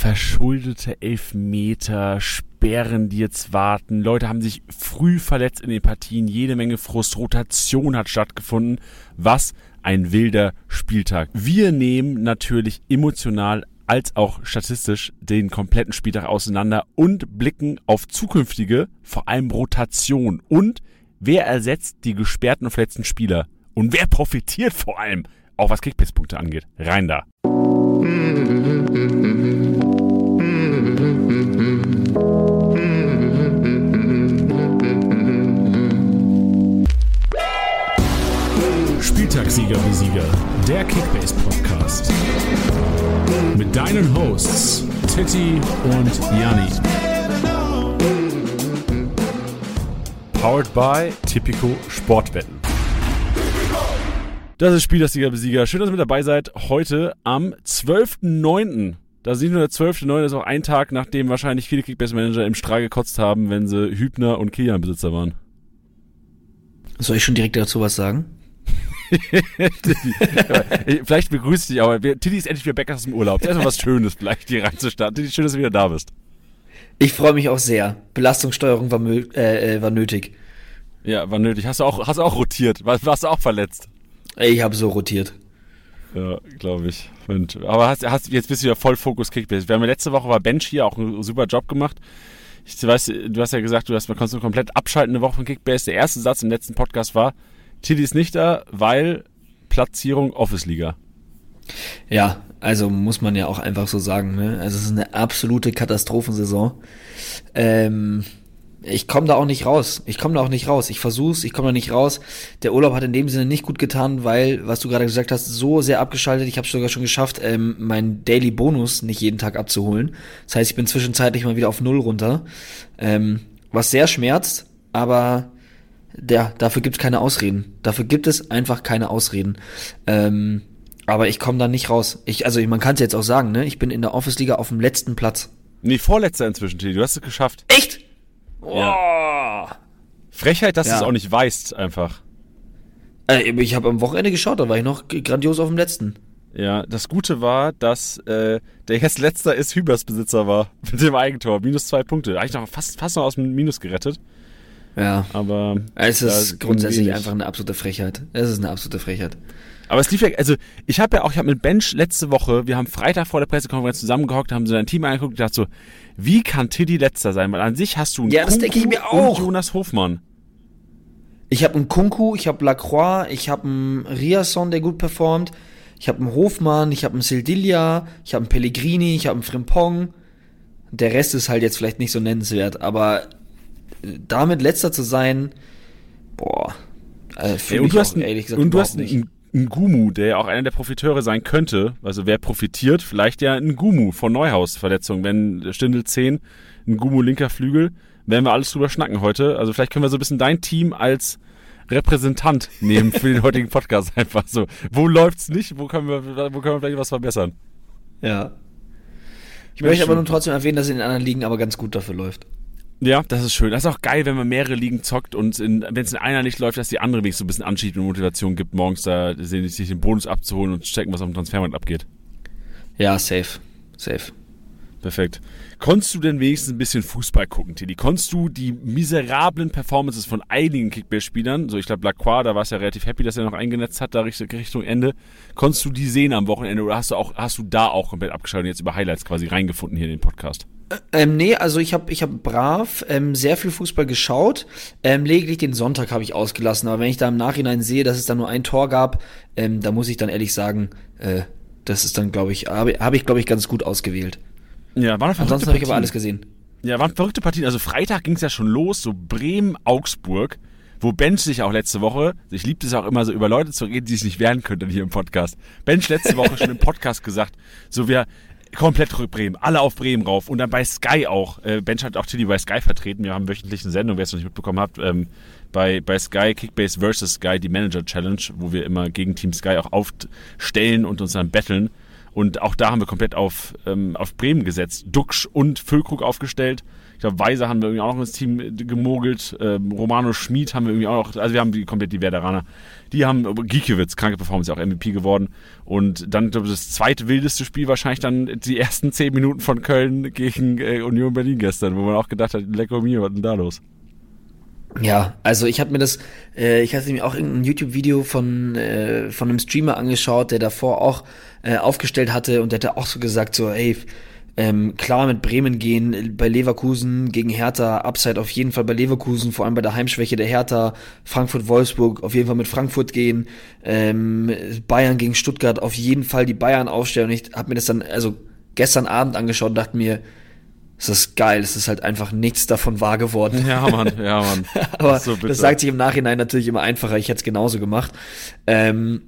verschuldete Elfmeter, Sperren, die jetzt warten. Leute haben sich früh verletzt in den Partien. Jede Menge Frust. Rotation hat stattgefunden. Was ein wilder Spieltag. Wir nehmen natürlich emotional als auch statistisch den kompletten Spieltag auseinander und blicken auf zukünftige, vor allem Rotation und wer ersetzt die gesperrten und verletzten Spieler und wer profitiert vor allem, auch was Kickbase-Punkte angeht. Rein da. Spieltagssieger Besieger, der Kickbase Podcast. Mit deinen Hosts Titti und Janni. Powered by Tipico Sportwetten. Das ist Spieltagssieger Besieger. Schön, dass ihr mit dabei seid. Heute am 12.09. Da sind nur der 12.09. Das ist auch ein Tag, nachdem wahrscheinlich viele Kickbase-Manager im Strahl gekotzt haben, wenn sie Hübner und Kilian-Besitzer waren. Soll ich schon direkt dazu was sagen? vielleicht begrüße ich dich, aber Tilly ist endlich wieder back aus dem Urlaub. Das ist was Schönes, vielleicht hier reinzustarten. Tilly, schön, dass du wieder da bist. Ich freue mich auch sehr. Belastungssteuerung war, äh, äh, war nötig. Ja, war nötig. Hast du auch, hast du auch rotiert? Warst, warst du auch verletzt? Ich habe so rotiert. Ja, glaube ich. Und, aber hast, hast, jetzt bist du ja voll Fokus Kickbase. Wir haben ja letzte Woche war Bench hier auch einen super Job gemacht. Ich weiß, du hast ja gesagt, du hast, man konntest komplett abschalten eine Woche von Kickbase. Der erste Satz im letzten Podcast war, Tilly ist nicht da, weil Platzierung Office Liga. Ja, also muss man ja auch einfach so sagen. Ne? Also es ist eine absolute Katastrophensaison. Ähm, ich komme da auch nicht raus. Ich komme da auch nicht raus. Ich versuch's, ich komme da nicht raus. Der Urlaub hat in dem Sinne nicht gut getan, weil, was du gerade gesagt hast, so sehr abgeschaltet. Ich habe sogar schon geschafft, ähm, meinen Daily Bonus nicht jeden Tag abzuholen. Das heißt, ich bin zwischenzeitlich mal wieder auf Null runter. Ähm, was sehr schmerzt, aber der, dafür gibt es keine Ausreden. Dafür gibt es einfach keine Ausreden. Ähm, aber ich komme da nicht raus. Ich, also man kann es jetzt auch sagen, ne? Ich bin in der Office-Liga auf dem letzten Platz. Nee, vorletzter inzwischen, Tilly. Du hast es geschafft. Echt? Ja. Oh. Frechheit, dass ja. du es auch nicht weißt, einfach. Äh, ich habe am Wochenende geschaut, da war ich noch grandios auf dem letzten. Ja, das Gute war, dass äh, der jetzt letzter ist Hübers Besitzer war mit dem Eigentor. Minus zwei Punkte. Da habe ich noch fast, fast noch aus dem Minus gerettet. Ja. Aber. Es ist grundsätzlich einfach eine absolute Frechheit. Es ist eine absolute Frechheit. Aber es lief ja, also ich habe ja auch, ich habe mit Bench letzte Woche, wir haben Freitag vor der Pressekonferenz zusammengehockt, haben so dein Team angeguckt und dachte so, wie kann Tiddy letzter sein? Weil an sich hast du einen ja, das denke ich mir auch. und Jonas Hofmann. Ich habe einen Kunku, ich habe Lacroix, ich habe einen Riasson, der gut performt, ich habe einen Hofmann, ich habe einen Sildilia, ich habe einen Pellegrini, ich habe einen Frimpong. Der Rest ist halt jetzt vielleicht nicht so nennenswert, aber damit letzter zu sein, boah, äh, Ey, und du hast, auch, ehrlich gesagt, und du hast einen, einen Gumu, der ja auch einer der Profiteure sein könnte. Also wer profitiert? Vielleicht ja ein Gumu von Neuhaus-Verletzung. Wenn Stindel 10, ein Gumu linker Flügel, werden wir alles drüber schnacken heute. Also vielleicht können wir so ein bisschen dein Team als Repräsentant nehmen für den heutigen Podcast einfach so. Wo läuft's nicht? Wo können wir, wo können wir vielleicht was verbessern? Ja. Ich möchte aber nun trotzdem erwähnen, dass es in den anderen Ligen aber ganz gut dafür läuft. Ja, das ist schön. Das ist auch geil, wenn man mehrere Ligen zockt und wenn es in einer nicht läuft, dass die andere wenigstens so ein bisschen Anschieb und Motivation gibt, morgens da sich den Bonus abzuholen und zu checken, was auf dem Transfermarkt abgeht. Ja, safe. Safe. Perfekt. Konntest du denn wenigstens ein bisschen Fußball gucken, Tilly? Konntest du die miserablen Performances von einigen Kickbase-Spielern, so ich glaube Lacroix, da warst du ja relativ happy, dass er noch eingenetzt hat, da Richtung Ende, konntest du die sehen am Wochenende oder hast du auch, hast du da auch komplett abgeschaltet und jetzt über Highlights quasi reingefunden hier in den Podcast? Ähm, nee, also ich habe ich hab brav ähm, sehr viel Fußball geschaut. Ähm, lediglich den Sonntag habe ich ausgelassen. Aber wenn ich da im Nachhinein sehe, dass es da nur ein Tor gab, ähm, da muss ich dann ehrlich sagen, äh, das ist dann, glaube ich, habe hab ich, glaube ich, ganz gut ausgewählt. Ja, waren Ansonsten habe ich aber alles gesehen. Ja, waren verrückte Partien. Also Freitag ging es ja schon los, so Bremen-Augsburg, wo Bench sich auch letzte Woche, ich liebte es auch immer so über Leute zu reden, die sich nicht wehren könnten hier im Podcast. Bench letzte Woche schon im Podcast gesagt, so wir, komplett rück Bremen, alle auf Bremen rauf und dann bei Sky auch. Äh, Bench hat auch Tilly bei Sky vertreten. Wir haben wöchentlich eine Sendung, wer es noch nicht mitbekommen hat, ähm, bei, bei Sky Kickbase vs. Sky, die Manager Challenge, wo wir immer gegen Team Sky auch aufstellen und uns dann betteln. Und auch da haben wir komplett auf, ähm, auf Bremen gesetzt. Duxch und Füllkrug aufgestellt. Ich glaube, Weiser haben wir irgendwie auch noch ins Team äh, gemogelt. Ähm, Romano Schmid haben wir irgendwie auch noch. Also wir haben die komplett die Werderaner. Die haben Gikiewicz, kranke Performance, auch MVP geworden. Und dann, glaube ich, das zweite wildeste Spiel wahrscheinlich dann die ersten zehn Minuten von Köln gegen äh, Union Berlin gestern, wo man auch gedacht hat, Lecco mio, was denn da los? Ja, also ich habe mir das, äh, ich hatte mir auch irgendein YouTube-Video von äh, von einem Streamer angeschaut, der davor auch äh, aufgestellt hatte und der hat auch so gesagt so, ey, ähm, klar mit Bremen gehen, bei Leverkusen gegen Hertha, Upside auf jeden Fall bei Leverkusen, vor allem bei der Heimschwäche der Hertha, Frankfurt-Wolfsburg auf jeden Fall mit Frankfurt gehen, ähm, Bayern gegen Stuttgart auf jeden Fall die Bayern aufstellen. Und ich habe mir das dann also gestern Abend angeschaut und dachte mir, es ist geil, es ist halt einfach nichts davon wahr geworden. Ja, Mann, ja, Mann. Aber das, so das sagt sich im Nachhinein natürlich immer einfacher, ich hätte es genauso gemacht. Ähm,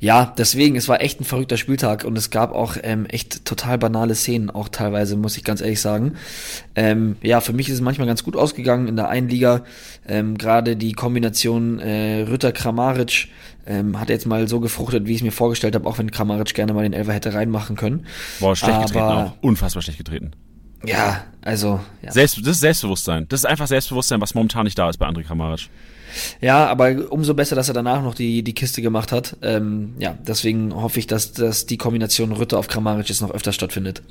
ja, deswegen, es war echt ein verrückter Spieltag und es gab auch ähm, echt total banale Szenen, auch teilweise, muss ich ganz ehrlich sagen. Ähm, ja, für mich ist es manchmal ganz gut ausgegangen in der einen Liga. Ähm, Gerade die Kombination äh, Rütter-Kramaric ähm, hat jetzt mal so gefruchtet, wie ich es mir vorgestellt habe, auch wenn Kramaric gerne mal den Elfer hätte reinmachen können. Boah, schlecht Aber, getreten auch. Unfassbar schlecht getreten. Ja, also. Ja. Selbst, das ist Selbstbewusstsein. Das ist einfach Selbstbewusstsein, was momentan nicht da ist bei André Kramaric. Ja, aber umso besser, dass er danach noch die, die Kiste gemacht hat. Ähm, ja, deswegen hoffe ich, dass, dass die Kombination Rütter auf Kramaric jetzt noch öfter stattfindet.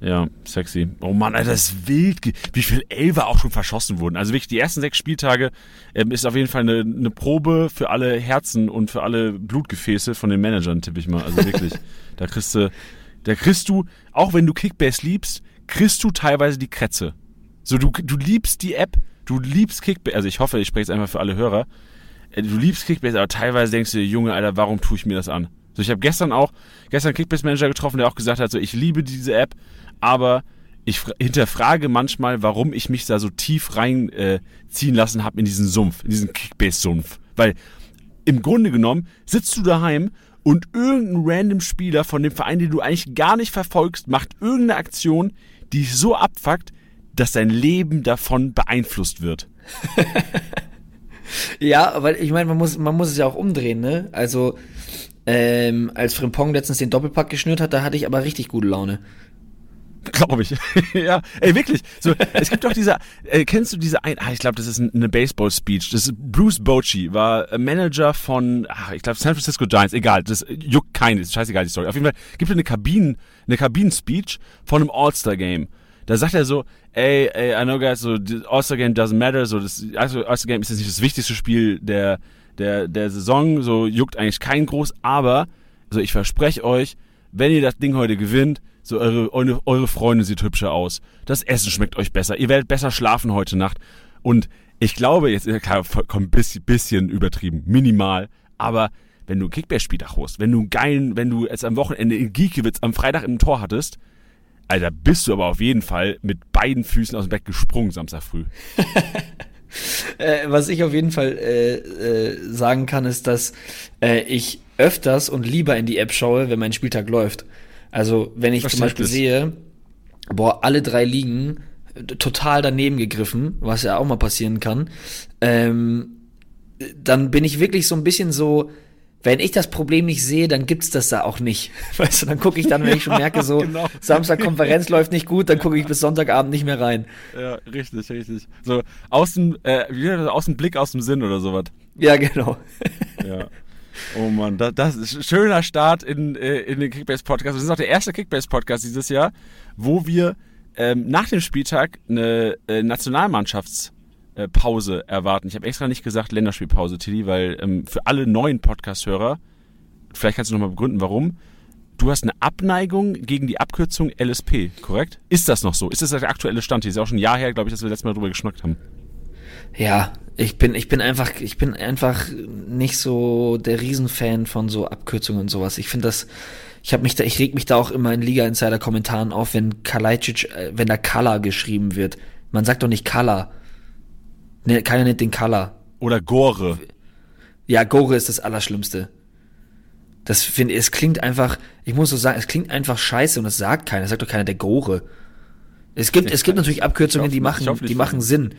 Ja, sexy. Oh Mann, Alter, das ist wild, wie viel Elfer auch schon verschossen wurden. Also wirklich, die ersten sechs Spieltage ähm, ist auf jeden Fall eine, eine Probe für alle Herzen und für alle Blutgefäße von den Managern, tippe ich mal. Also wirklich, da kriegst du, da kriegst du, auch wenn du Kickbase liebst, kriegst du teilweise die Krätze. So, du, du liebst die App, du liebst Kickbase, also ich hoffe, ich spreche jetzt einfach für alle Hörer, äh, du liebst Kickbase, aber teilweise denkst du dir, Junge, Alter, warum tue ich mir das an? So, ich habe gestern auch, gestern Kickbase Manager getroffen, der auch gesagt hat, so, ich liebe diese App, aber ich hinterfrage manchmal, warum ich mich da so tief reinziehen äh, lassen habe in diesen Sumpf, in diesen Kickbase-Sumpf. Weil im Grunde genommen sitzt du daheim und irgendein random Spieler von dem Verein, den du eigentlich gar nicht verfolgst, macht irgendeine Aktion, die so abfuckt, dass dein Leben davon beeinflusst wird. ja, weil ich meine, man muss, man muss es ja auch umdrehen, ne? Also, ähm, als Frimpong letztens den Doppelpack geschnürt hat, da hatte ich aber richtig gute Laune. Glaube ich. ja, ey, wirklich. So, es gibt doch diese, äh, kennst du diese ein, ah, ich glaube, das ist eine Baseball-Speech. Das ist Bruce Bochy, war Manager von, ach, ich glaube, San Francisco Giants, egal, das juckt keinen, scheißegal die Story. Auf jeden Fall gibt es eine Kabinen, eine Kabinen-Speech von einem All-Star-Game. Da sagt er so, ey, ey, I know guys, so, All-Star Game doesn't matter, so, das All-Star Game ist jetzt nicht das wichtigste Spiel der, der, der Saison, so, juckt eigentlich kein groß, aber, so, ich verspreche euch, wenn ihr das Ding heute gewinnt, so, eure, eure, Freunde sieht hübscher aus, das Essen schmeckt euch besser, ihr werdet besser schlafen heute Nacht und ich glaube, jetzt, klar, ein bisschen, bisschen übertrieben, minimal, aber wenn du einen Kickbase-Spieltag holst, wenn du einen geilen, wenn du jetzt am Wochenende in Giekewitz am Freitag im Tor hattest, Alter, bist du aber auf jeden Fall mit beiden Füßen aus dem Bett gesprungen Samstag früh. äh, was ich auf jeden Fall äh, äh, sagen kann, ist, dass äh, ich öfters und lieber in die App schaue, wenn mein Spieltag läuft. Also wenn ich zum Beispiel sehe, boah, alle drei liegen total daneben gegriffen, was ja auch mal passieren kann, ähm, dann bin ich wirklich so ein bisschen so, wenn ich das Problem nicht sehe, dann gibt's das da auch nicht. Weißt du, dann gucke ich dann, wenn ich schon merke, so genau. Samstag Konferenz läuft nicht gut, dann gucke ich bis Sonntagabend nicht mehr rein. Ja, richtig, richtig. So aus dem, äh, wie aus dem Blick, aus dem Sinn oder sowas. Ja, genau. ja. Oh Mann, das, das ist ein schöner Start in, äh, in den Kickbase-Podcast. Das ist auch der erste Kickbase-Podcast dieses Jahr, wo wir ähm, nach dem Spieltag eine äh, Nationalmannschafts- äh, erwarten. Ich habe extra nicht gesagt Länderspielpause, Tilly, weil ähm, für alle neuen Podcast-Hörer, vielleicht kannst du nochmal begründen, warum. Du hast eine Abneigung gegen die Abkürzung LSP, korrekt? Ist das noch so? Ist das der aktuelle Stand? Die ist ja auch schon ein Jahr her, glaube ich, dass wir letztes Mal drüber geschnackt haben. Ja, ich bin, ich bin einfach, ich bin einfach nicht so der Riesenfan von so Abkürzungen und sowas. Ich finde das, ich habe mich da, ich reg mich da auch immer in Liga Insider Kommentaren auf, wenn Kalajdzic, äh, wenn da Kala geschrieben wird. Man sagt doch nicht Kala. Ne, keiner nennt den Color. Oder Gore. Ja, Gore ist das Allerschlimmste. Das finde es klingt einfach, ich muss so sagen, es klingt einfach scheiße und das sagt keiner. Das sagt doch keiner der Gore. Es gibt, es gibt natürlich Abkürzungen, die machen, die machen Sinn.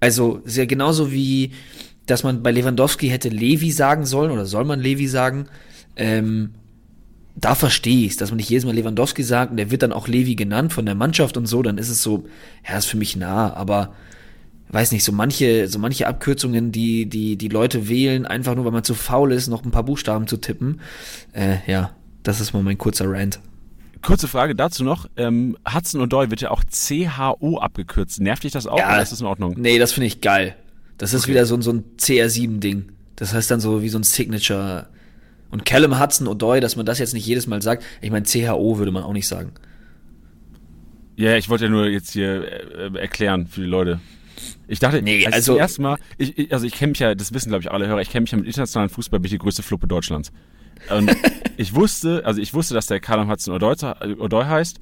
Also, sehr genauso wie, dass man bei Lewandowski hätte Levi sagen sollen oder soll man Levi sagen. Ähm, da verstehe ich dass man nicht jedes Mal Lewandowski sagt und der wird dann auch Levi genannt von der Mannschaft und so, dann ist es so, ja, ist für mich nah, aber weiß nicht, so manche, so manche Abkürzungen, die, die, die Leute wählen, einfach nur, weil man zu faul ist, noch ein paar Buchstaben zu tippen. Äh, ja, das ist mal mein kurzer Rant. Kurze Frage dazu noch. Ähm, Hudson O'Doy wird ja auch CHO abgekürzt. Nervt dich das auch Ja. oder ist das in Ordnung? Nee, das finde ich geil. Das ist Okay. wieder so, ein- so ein CR7-Ding. Das heißt dann so wie so ein Signature. Und Callum Hudson O'Doy, dass man das jetzt nicht jedes Mal sagt. Ich meine, CHO würde man auch nicht sagen. Ja, ich wollte ja nur jetzt hier äh, erklären für die Leute. Ich dachte, Nee, als also- also erstmal, ich, ich, also ich kenne mich ja, das wissen glaube ich alle Hörer, ich kenne mich ja mit internationalen Fußball bin ich die größte Fluppe Deutschlands. Und ich wusste, also ich wusste, dass der Callum Hudson O'Doy heißt.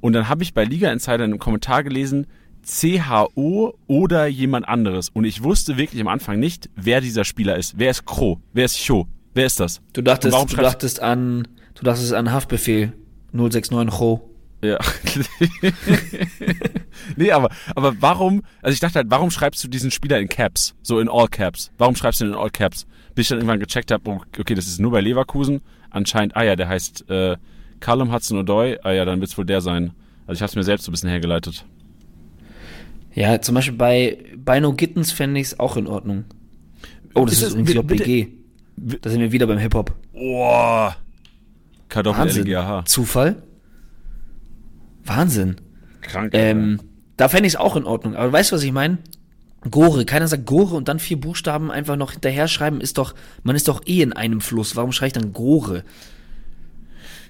Und dann habe ich bei Liga Insider in einem Kommentar gelesen, CHO oder jemand anderes. Und ich wusste wirklich am Anfang nicht, wer dieser Spieler ist. Wer ist Kro? Wer ist Cho? Wer ist das? Du dachtest, du dachtest an, du dachtest an Haftbefehl 069 Cho. Ja. nee, aber, aber warum, also ich dachte halt, warum schreibst du diesen Spieler in Caps? So in All Caps. Warum schreibst du ihn in All Caps? Bis ich dann irgendwann gecheckt habe, oh, okay, das ist nur bei Leverkusen. Anscheinend, ah ja, der heißt äh, Callum Hudson O'Doy. Ah ja, dann wird's wohl der sein. Also ich habe es mir selbst so ein bisschen hergeleitet. Ja, zum Beispiel bei Bino Gittens fände ich es auch in Ordnung. Oh, das Ist ist, es- übrigens JPG. Da sind wir wieder beim Hip-Hop. Oh. Kartoffel Wahnsinn. LGH. Zufall? Wahnsinn. Krank. Ähm, da fände ich es auch in Ordnung. Aber weißt du, was ich meine? Gore. Keiner sagt Gore und dann vier Buchstaben einfach noch hinterher schreiben, ist doch, man ist doch eh in einem Fluss. Warum schreibe ich dann Gore?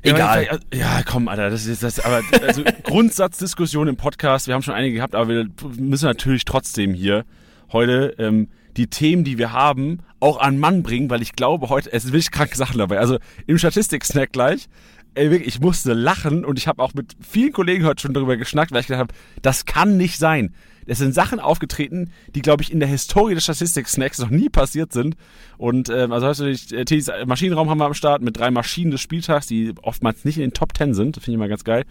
Ja, Egal. aber- Ja, komm, Alter, das ist das. Aber also Grundsatzdiskussion im Podcast. Wir haben schon einige gehabt, aber wir müssen natürlich trotzdem hier heute ähm, die Themen, die wir haben, auch an Mann bringen, weil ich glaube, heute es sind wirklich kranke Sachen dabei. Also im Statistik-Snack gleich. Ey, wirklich, ich musste lachen und ich habe auch mit vielen Kollegen heute schon darüber geschnackt, weil ich gedacht habe, das kann nicht sein. Es sind Sachen aufgetreten, die, glaube ich, in der Historie des Statistik-Snacks noch nie passiert sind. Und ähm, also hast du nicht, äh, Teddy's Maschinenraum haben wir am Start mit drei Maschinen des Spieltags, die oftmals nicht in den Top 10 sind. Finde ich immer ganz geil.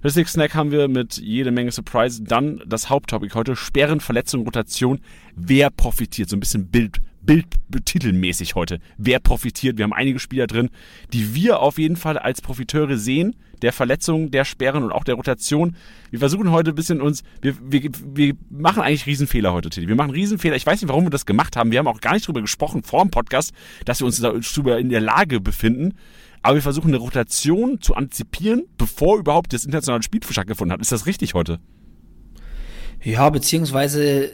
Statistik-Snack haben wir mit jede Menge Surprise. Dann das Haupttopic heute, Sperren, Verletzung, Rotation. Wer profitiert? So ein bisschen Bild, Bildtitelmäßig heute. Wer profitiert? Wir haben einige Spieler drin, die wir auf jeden Fall als Profiteure sehen, der Verletzung, der Sperren und auch der Rotation. Wir versuchen heute ein bisschen uns, wir, wir, wir machen eigentlich Riesenfehler heute, Tilly. Wir machen Riesenfehler. Ich weiß nicht, warum wir das gemacht haben. Wir haben auch gar nicht drüber gesprochen vor dem Podcast, dass wir uns darüber in der Lage befinden. Aber wir versuchen eine Rotation zu antizipieren, bevor überhaupt das internationale Spiel stattgefunden hat. Ist das richtig heute? Ja, beziehungsweise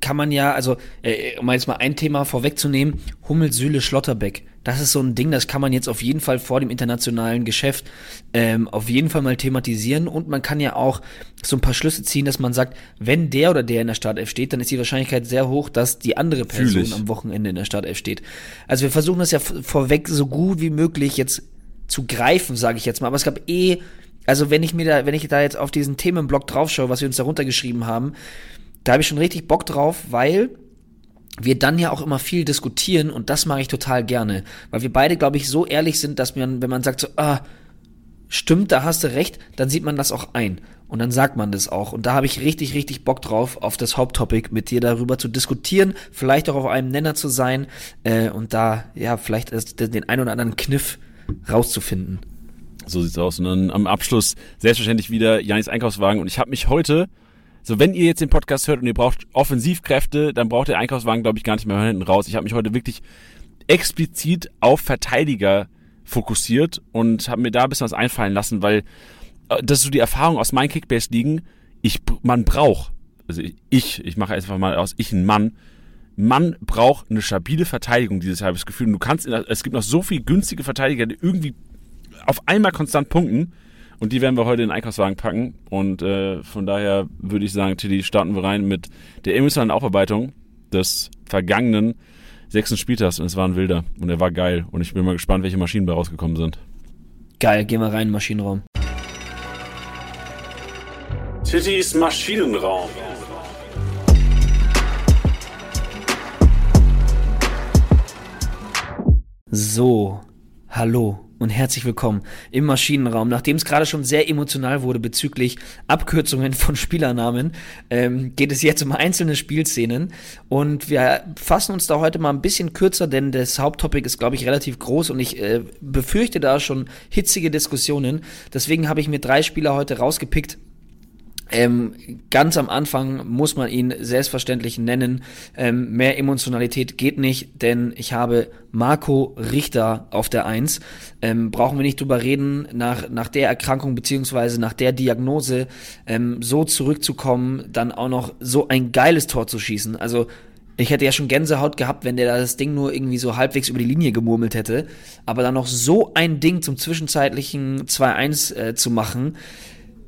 kann man ja, also, äh, um jetzt mal ein Thema vorwegzunehmen, Hummel, Süle, Schlotterbeck. Das ist so ein Ding, das kann man jetzt auf jeden Fall vor dem internationalen Geschäft ähm, auf jeden Fall mal thematisieren und man kann ja auch so ein paar Schlüsse ziehen, dass man sagt, wenn der oder der in der Startelf steht, dann ist die Wahrscheinlichkeit sehr hoch, dass die andere Person ich. am Wochenende in der Startelf steht. Also wir versuchen das ja vorweg so gut wie möglich jetzt zu greifen, sage ich jetzt mal. Aber es gab eh, also wenn ich mir da, wenn ich da jetzt auf diesen Themenblock draufschaue, was wir uns da runtergeschrieben haben, da habe ich schon richtig Bock drauf, weil wir dann ja auch immer viel diskutieren und das mache ich total gerne, weil wir beide, glaube ich, so ehrlich sind, dass man, wenn man sagt so, ah, stimmt, da hast du recht, dann sieht man das auch ein und dann sagt man das auch und da habe ich richtig, richtig Bock drauf, auf das Haupttopic mit dir darüber zu diskutieren, vielleicht auch auf einem Nenner zu sein äh, und da ja vielleicht den ein oder anderen Kniff rauszufinden. So sieht's aus. Und dann am Abschluss selbstverständlich wieder Janis Einkaufswagen. Und ich habe mich heute, so wenn ihr jetzt den Podcast hört und ihr braucht Offensivkräfte, dann braucht der Einkaufswagen, glaube ich, gar nicht mehr hinten raus. Ich habe mich heute wirklich explizit auf Verteidiger fokussiert und habe mir da ein bisschen was einfallen lassen, weil äh, das ist so die Erfahrung aus meinen Kickbase-Ligen. Ich, man braucht, also ich, ich mache einfach mal aus, ich ein Mann, man braucht eine stabile Verteidigung dieses das Gefühl. Und du kannst, es gibt noch so viele günstige Verteidiger, die irgendwie auf einmal konstant punkten. Und die werden wir heute in den Einkaufswagen packen. Und äh, von daher würde ich sagen, Tilly, starten wir rein mit der emotionalen Aufarbeitung des vergangenen sechsten Spieltags. Und es war ein wilder. Und er war geil. Und ich bin mal gespannt, welche Maschinen bei rausgekommen sind. Geil, gehen wir rein in den Maschinenraum. Tittys Maschinenraum. So, hallo, und herzlich willkommen im Maschinenraum. Nachdem es gerade schon sehr emotional wurde bezüglich Abkürzungen von Spielernamen, ähm, geht es jetzt um einzelne Spielszenen und wir fassen uns da heute mal ein bisschen kürzer, denn das Haupttopic ist, glaube ich, relativ groß und ich äh, befürchte da schon hitzige Diskussionen. Deswegen habe ich mir drei Spieler heute rausgepickt, ähm, ganz am Anfang muss man ihn selbstverständlich nennen. Ähm, mehr Emotionalität geht nicht, denn ich habe Marco Richter auf der Eins. Ähm, brauchen wir nicht drüber reden, nach, nach der Erkrankung beziehungsweise nach der Diagnose ähm, so zurückzukommen, dann auch noch so ein geiles Tor zu schießen. Also ich hätte ja schon Gänsehaut gehabt, wenn der das Ding nur irgendwie so halbwegs über die Linie gemurmelt hätte. Aber dann noch so ein Ding zum zwischenzeitlichen 2-1 äh, zu machen,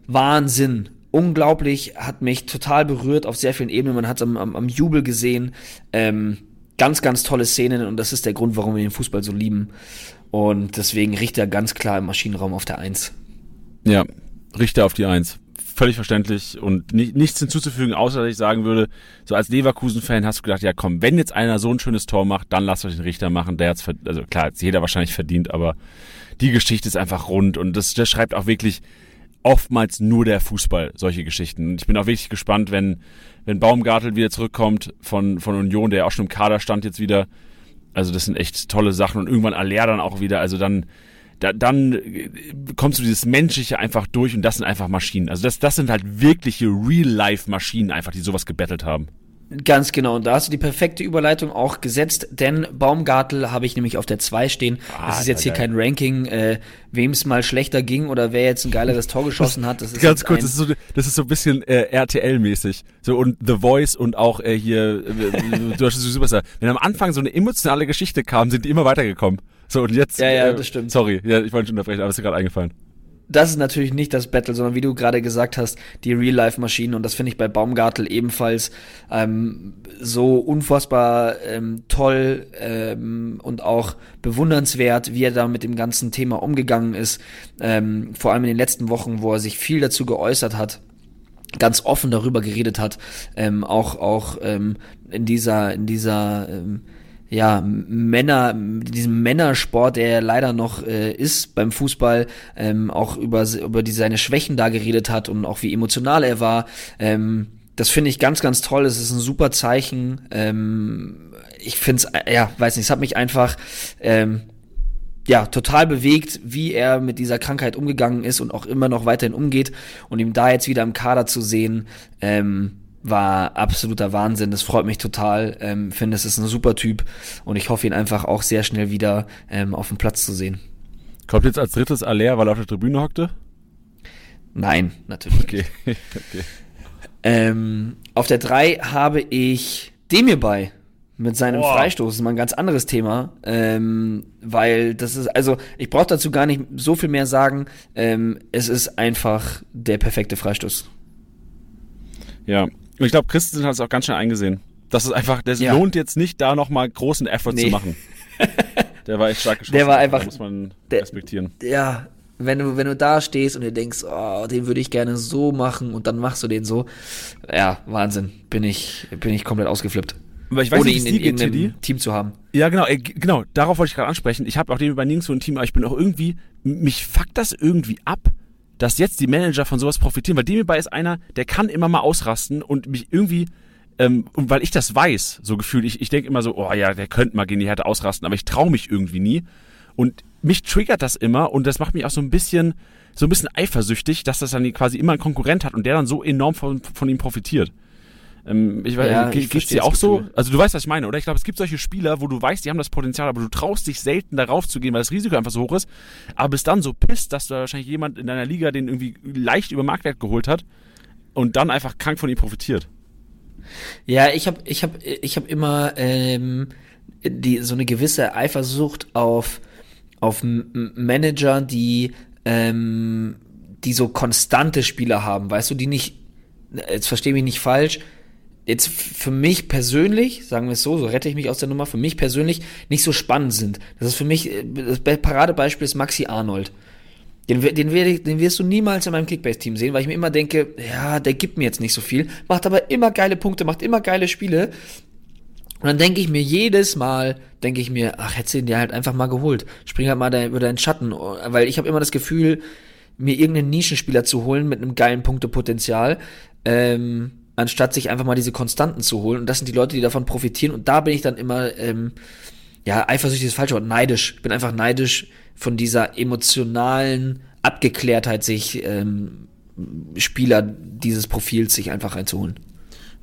Wahnsinn unglaublich, hat mich total berührt auf sehr vielen Ebenen. Man hat es am, am, am Jubel gesehen. Ähm, ganz, ganz tolle Szenen und das ist der Grund, warum wir den Fußball so lieben. Und deswegen Richter ganz klar im Maschinenraum auf der Eins. Ja, Richter auf die Eins. Völlig verständlich und ni nichts hinzuzufügen, außer dass ich sagen würde, so als Leverkusen-Fan hast du gedacht, ja komm, wenn jetzt einer so ein schönes Tor macht, dann lass euch den Richter machen. Der hat's, also klar, hat's jeder wahrscheinlich verdient, aber die Geschichte ist einfach rund und das, das schreibt auch wirklich oftmals nur der Fußball, solche Geschichten. Und ich bin auch wirklich gespannt, wenn, wenn Baumgartel wieder zurückkommt von, von Union, der auch schon im Kader stand jetzt wieder. Also das sind echt tolle Sachen und irgendwann Aller dann auch wieder. Also dann, da, dann kommst du dieses Menschliche einfach durch und das sind einfach Maschinen. Also das, das sind halt wirkliche Real-Life-Maschinen einfach, die sowas gebettelt haben. Ganz genau, und da hast du die perfekte Überleitung auch gesetzt, denn Baumgartel habe ich nämlich auf der 2 stehen. Ah, das ist jetzt hier kein Ranking, äh, wem es mal schlechter ging oder wer jetzt ein geileres Tor geschossen hat. Das ist Ganz kurz, das ist, so, das ist so ein bisschen äh, RTL-mäßig. So und The Voice und auch äh, hier äh, du hast Superstar. Wenn am Anfang so eine emotionale Geschichte kam, sind die immer weitergekommen. So und jetzt. Ja, ja, äh, das stimmt. Sorry, ja, ich wollte nicht unterbrechen, aber es ist gerade eingefallen das ist natürlich nicht das Battle, sondern wie du gerade gesagt hast, die Real-Life-Maschinen. Und das finde ich bei Baumgartel ebenfalls ähm, so unfassbar ähm, toll ähm, und auch bewundernswert, wie er da mit dem ganzen Thema umgegangen ist. Ähm, vor allem in den letzten Wochen, wo er sich viel dazu geäußert hat ganz offen darüber geredet hat, ähm, auch auch ähm, in dieser in dieser ähm, ja, Männer, diesem Männersport, der leider noch äh, ist beim Fußball, ähm, auch über, über die, seine Schwächen da geredet hat und auch wie emotional er war. Ähm, das finde ich ganz, ganz toll. Es ist ein super Zeichen. Ähm, ich finde es, äh, ja, weiß nicht, es hat mich einfach ähm, ja, total bewegt, wie er mit dieser Krankheit umgegangen ist und auch immer noch weiterhin umgeht und ihm da jetzt wieder im Kader zu sehen, ähm, war absoluter Wahnsinn. Das freut mich total. Ähm, finde, es ist ein super Typ und ich hoffe ihn einfach auch sehr schnell wieder ähm, auf dem Platz zu sehen. Kommt jetzt als drittes Aller, weil er auf der Tribüne hockte? Nein, natürlich okay. okay. Ähm, auf der 3 habe ich Demir bei mit seinem Boah. Freistoß. Das ist mal ein ganz anderes Thema, ähm, weil das ist, also ich brauche dazu gar nicht so viel mehr sagen. Ähm, es ist einfach der perfekte Freistoß. Ja, und ich glaube, Christensen hat es auch ganz schnell eingesehen. Das ist einfach, das ja. lohnt jetzt nicht, da nochmal großen Effort nee. zu machen. Der war echt stark geschossen. Der war einfach, muss man der, respektieren. Ja, wenn du, wenn du da stehst und dir denkst, oh, den würde ich gerne so machen und dann machst du den so. Ja, Wahnsinn. Bin ich, bin ich komplett ausgeflippt. Aber ich weiß Ohne nicht, ihn in irgendeinem Team zu haben. Ja, genau, äh, genau, darauf wollte ich gerade ansprechen. Ich habe auch den bei nirgendwo ein Team, aber ich bin auch irgendwie, mich fuckt das irgendwie ab, dass jetzt die Manager von sowas profitieren, weil Demirbay ist einer, der kann immer mal ausrasten und mich irgendwie, ähm, und weil ich das weiß, so gefühlt, ich, ich denke immer so, oh ja, der könnte mal gegen die Härte ausrasten, aber ich traue mich irgendwie nie. Und mich triggert das immer und das macht mich auch so ein bisschen, so ein bisschen eifersüchtig, dass das dann quasi immer einen Konkurrent hat und der dann so enorm von, von ihm profitiert. Ähm, ich weiß, ja, geht, geht's dir auch so? Also du weißt, was ich meine, oder? Ich glaube, es gibt solche Spieler, wo du weißt, die haben das Potenzial, aber du traust dich selten darauf zu gehen, weil das Risiko einfach so hoch ist. Aber bist dann so pisst, dass da wahrscheinlich jemand in deiner Liga den irgendwie leicht über Marktwert geholt hat und dann einfach krank von ihm profitiert. Ja, ich habe ich hab, ich hab immer ähm, die, so eine gewisse Eifersucht auf, auf Manager, die, ähm, die so konstante Spieler haben, weißt du, die nicht, jetzt verstehe mich nicht falsch, jetzt für mich persönlich, sagen wir es so, so rette ich mich aus der Nummer, für mich persönlich nicht so spannend sind. Das ist für mich, das Paradebeispiel ist Maxi Arnold. Den, den, den wirst du niemals in meinem Kickbase-Team sehen, weil ich mir immer denke, ja, der gibt mir jetzt nicht so viel, macht aber immer geile Punkte, macht immer geile Spiele. Und dann denke ich mir jedes Mal, denke ich mir, ach, hättest du ihn dir halt einfach mal geholt. Spring halt mal da über deinen Schatten. Weil ich habe immer das Gefühl, mir irgendeinen Nischenspieler zu holen mit einem geilen Punktepotenzial, ähm, anstatt sich einfach mal diese Konstanten zu holen. Und das sind die Leute, die davon profitieren. Und da bin ich dann immer, ähm, ja, eifersüchtig ist das falsche Wort, neidisch. Ich bin einfach neidisch von dieser emotionalen Abgeklärtheit, sich ähm, Spieler dieses Profils sich einfach reinzuholen.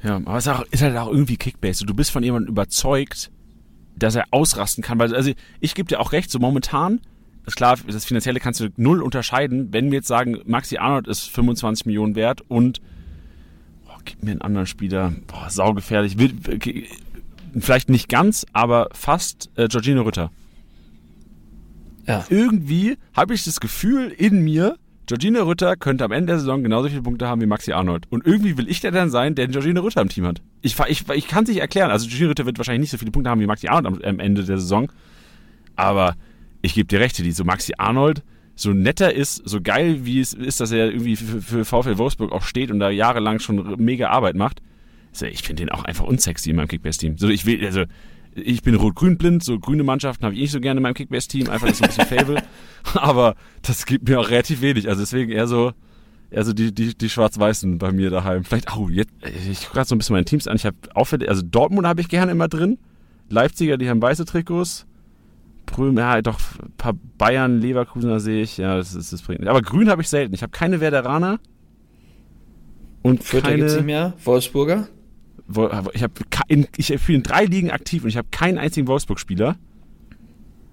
Ja, aber es ist, auch, ist halt auch irgendwie Kickbase. Du bist von jemandem überzeugt, dass er ausrasten kann. Weil, also ich gebe dir auch recht, so momentan, ist klar, das Finanzielle kannst du null unterscheiden. Wenn wir jetzt sagen, Maxi Arnold ist 25 Millionen wert und gib mir einen anderen Spieler, boah, saugefährlich. Vielleicht nicht ganz, aber fast äh, Giorgino Ritter. Ja. Irgendwie habe ich das Gefühl in mir, Georgina Rütter könnte am Ende der Saison genauso viele Punkte haben wie Maxi Arnold. Und irgendwie will ich der dann sein, der Georgina Rütter im Team hat. Ich, ich, ich kann es nicht erklären. Also Georgina Rütter wird wahrscheinlich nicht so viele Punkte haben wie Maxi Arnold am, am Ende der Saison. Aber ich gebe dir recht, die so Maxi Arnold so netter ist, so geil wie es ist, dass er irgendwie für, für VfL Wolfsburg auch steht und da jahrelang schon mega Arbeit macht. Also ich finde den auch einfach unsexy in meinem Kickbase-Team. So, ich will, also ich bin rot-grün blind, so grüne Mannschaften habe ich nicht so gerne in meinem Kickbase-Team, einfach das ist ein bisschen Fable. Aber das gibt mir auch relativ wenig. Also deswegen eher so, eher so die, die, die Schwarz-Weißen bei mir daheim. Vielleicht, oh, jetzt, ich gucke gerade so ein bisschen meine Teams an. Ich habe auffällig, also Dortmund habe ich gerne immer drin. Leipziger, die haben weiße Trikots. Prüm, ja, doch, ein paar Bayern, Leverkusener sehe ich. Ja, das, ist, das bringt nicht. Aber grün habe ich selten. Ich habe keine Werderaner. Und Vierter keine... gibt's nicht mehr? Wolfsburger? ich habe ich spiele in drei Ligen aktiv und ich habe keinen einzigen Wolfsburg-Spieler.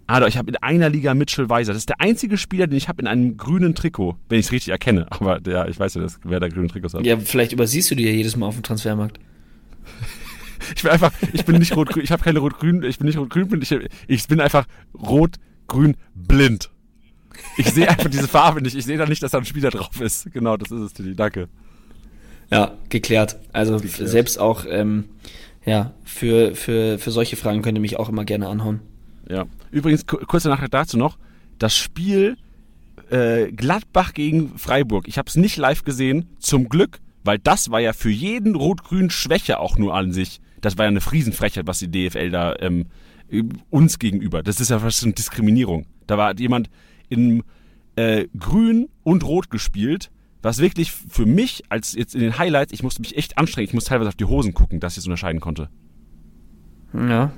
Ah, doch, ich habe in einer Liga Mitchell Weiser. Das ist der einzige Spieler, den ich habe in einem grünen Trikot, wenn ich es richtig erkenne. Aber ja, ich weiß ja, dass, wer da grüne Trikots hat. Ja, vielleicht übersiehst du die ja jedes Mal auf dem Transfermarkt. ich bin einfach, ich bin nicht rot-grün, ich habe keine rot-grün, ich bin nicht rot-grün blind, ich, ich bin einfach rot-grün blind. Ich sehe einfach diese Farbe nicht. Ich sehe da nicht, dass da ein Spieler drauf ist. Genau, das ist es, Tilly. Danke. Ja, geklärt. Also geklärt. selbst auch, ähm, ja, für, für, für solche Fragen könnt ihr mich auch immer gerne anhauen. Ja. Übrigens, kurze Nachricht dazu noch. Das Spiel äh, Gladbach gegen Freiburg. Ich habe es nicht live gesehen, zum Glück, weil das war ja für jeden Rot-Grün Schwäche auch nur an sich. Das war ja eine Friesenfrechheit, was die DFL da ähm, uns gegenüber. Das ist ja fast eine Diskriminierung. Da war jemand in äh, Grün und Rot gespielt was wirklich für mich, als jetzt in den Highlights, ich musste mich echt anstrengen, ich musste teilweise auf die Hosen gucken, dass ich es unterscheiden konnte. Ja.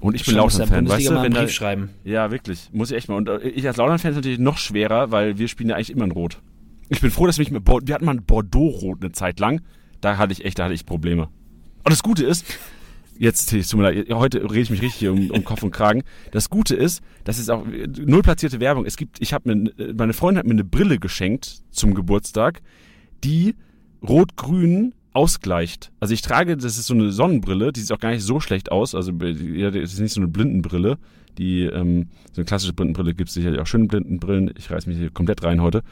Und ich bin Lautern-Fan, weißt du? Wenn da, schreiben. Ja, wirklich. Muss ich echt mal. Und äh, ich als Lautern-Fan ist natürlich noch schwerer, weil wir spielen ja eigentlich immer in Rot. Ich bin froh, dass wir nicht mehr. Wir hatten mal ein Bordeaux-Rot eine Zeit lang. Da hatte ich echt, da hatte ich Probleme. Und das Gute ist, jetzt, tut mir leid, heute rede ich mich richtig um, um Kopf und Kragen. Das Gute ist, das ist auch null platzierte Werbung. Es gibt, ich habe mir, meine Freundin hat mir eine Brille geschenkt zum Geburtstag, die rot-grün ausgleicht. Also ich trage, das ist so eine Sonnenbrille, die sieht auch gar nicht so schlecht aus. Also ja, das ist nicht so eine Blindenbrille. Die, ähm, so eine klassische Blindenbrille gibt es sicherlich auch schöne Blindenbrillen. Ich reiß mich hier komplett rein heute.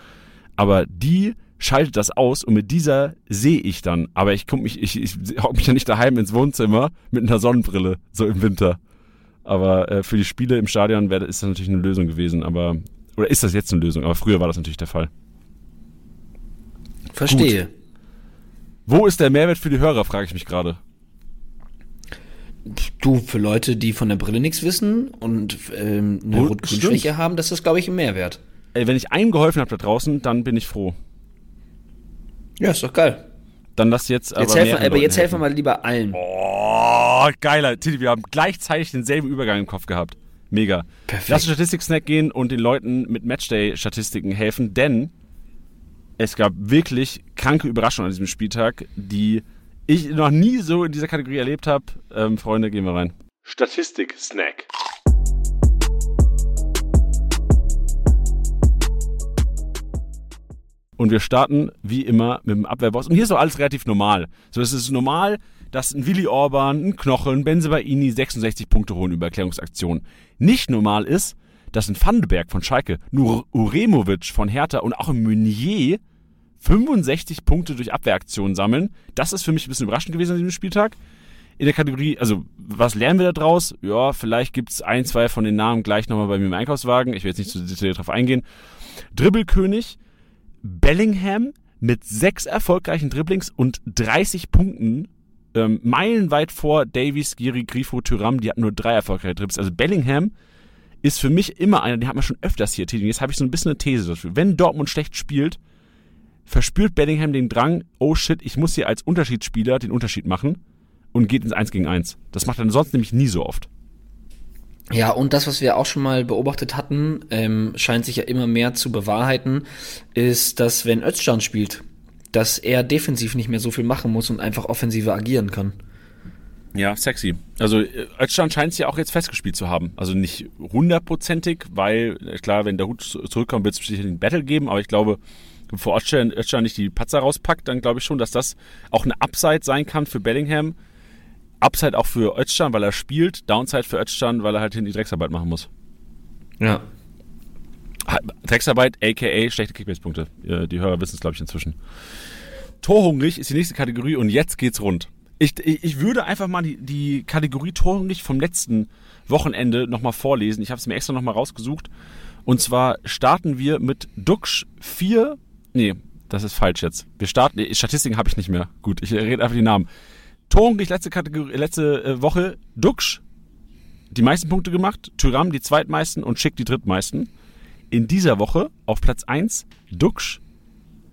Aber die schaltet das aus und mit dieser sehe ich dann. Aber ich komme mich, ich, ich hock mich ja nicht daheim ins Wohnzimmer mit einer Sonnenbrille, so im Winter. Aber äh, für die Spiele im Stadion wäre ist das natürlich eine Lösung gewesen. Aber oder ist das jetzt eine Lösung? Aber früher war das natürlich der Fall. Verstehe. Gut. Wo ist der Mehrwert für die Hörer, frage ich mich gerade. Du, für Leute, die von der Brille nichts wissen und ähm, eine Rot-Grün-Schwäche haben, das ist, glaube ich, ein Mehrwert. Ey, wenn ich einem geholfen habe da draußen, dann bin ich froh. Ja, ist doch geil. Dann lass jetzt aber. Jetzt helfen, aber jetzt helfen wir mal lieber allen. Oh, geiler. Titi, wir haben gleichzeitig denselben Übergang im Kopf gehabt. Mega. Perfekt. Lass uns Statistik-Snack gehen und den Leuten mit Matchday-Statistiken helfen, denn es gab wirklich kranke Überraschungen an diesem Spieltag, die ich noch nie so in dieser Kategorie erlebt habe. Ähm, Freunde, gehen wir rein. Statistik-Snack. Und wir starten wie immer mit dem Abwehrboss. Und hier ist doch alles relativ normal. So, es ist normal, dass ein Willi Orban, ein Knochen, ein Benzebaini 66 Punkte holen über Erklärungsaktionen. Nicht normal ist, dass ein Vandenberg von Schalke, nur Uremovic von Hertha und auch ein Meunier 65 Punkte durch Abwehraktionen sammeln. Das ist für mich ein bisschen überraschend gewesen an diesem Spieltag. In der Kategorie, also was lernen wir da draus? Ja, vielleicht gibt es ein, zwei von den Namen gleich nochmal bei mir im Einkaufswagen. Ich will jetzt nicht zu detailliert drauf eingehen. Dribbelkönig, Bellingham mit sechs erfolgreichen Dribblings und 30 Punkten ähm, meilenweit vor Davies, Giri, Grifo, Tyram. Die hatten nur drei erfolgreiche Trips. Also Bellingham ist für mich immer einer, den hat man schon öfters hier tätig. Jetzt habe ich so ein bisschen eine These dafür. Wenn Dortmund schlecht spielt, verspürt Bellingham den Drang, oh shit, ich muss hier als Unterschiedsspieler den Unterschied machen und geht ins 1 gegen 1. Das macht er sonst nämlich nie so oft. Ja, und das, was wir auch schon mal beobachtet hatten, ähm, scheint sich ja immer mehr zu bewahrheiten, ist, dass wenn Özcan spielt, dass er defensiv nicht mehr so viel machen muss und einfach offensiver agieren kann. Ja, sexy. Also äh, Özcan scheint es ja auch jetzt festgespielt zu haben. Also nicht hundertprozentig, weil äh, klar, wenn der Hut zurückkommt, wird es sicher den Battle geben, aber ich glaube, bevor Özcan, Özcan nicht die Patzer rauspackt, dann glaube ich schon, dass das auch eine Upside sein kann für Bellingham. Upside auch für Özcan, weil er spielt. Downside für Özcan, weil er halt hinten die Drecksarbeit machen muss. Ja. Drecksarbeit, aka schlechte Kickbase-Punkte. Die Hörer wissen es, glaube ich, inzwischen. Torhungrig ist die nächste Kategorie und jetzt geht's rund. Ich, ich, ich würde einfach mal die, die Kategorie Torhungrig vom letzten Wochenende nochmal vorlesen. Ich habe es mir extra nochmal rausgesucht. Und zwar starten wir mit Duxch 4. Nee, das ist falsch jetzt. Wir starten. Statistiken habe ich nicht mehr. Gut, ich rede einfach die Namen. Torhungrig letzte, Kategorie, letzte äh, Woche. Duxch die meisten Punkte gemacht. Tyram die zweitmeisten und Schick die drittmeisten. In dieser Woche auf Platz 1 Duxch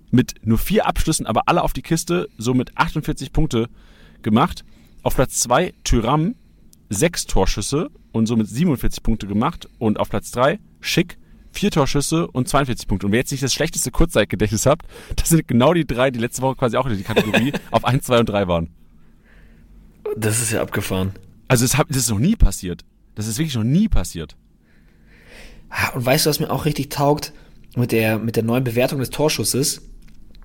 mit nur vier Abschlüssen, aber alle auf die Kiste, somit 48 Punkte gemacht. Auf Platz 2 Tyram, sechs Torschüsse und somit 47 Punkte gemacht. Und auf Platz 3 Schick, vier Torschüsse und 42 Punkte. Und wer jetzt nicht das schlechteste Kurzzeitgedächtnis habt, das sind genau die drei, die letzte Woche quasi auch in die Kategorie auf 1, 2 und 3 waren. Das ist ja abgefahren. Also das, das ist noch nie passiert. Das ist wirklich noch nie passiert. Und weißt du, was mir auch richtig taugt mit der, mit der neuen Bewertung des Torschusses?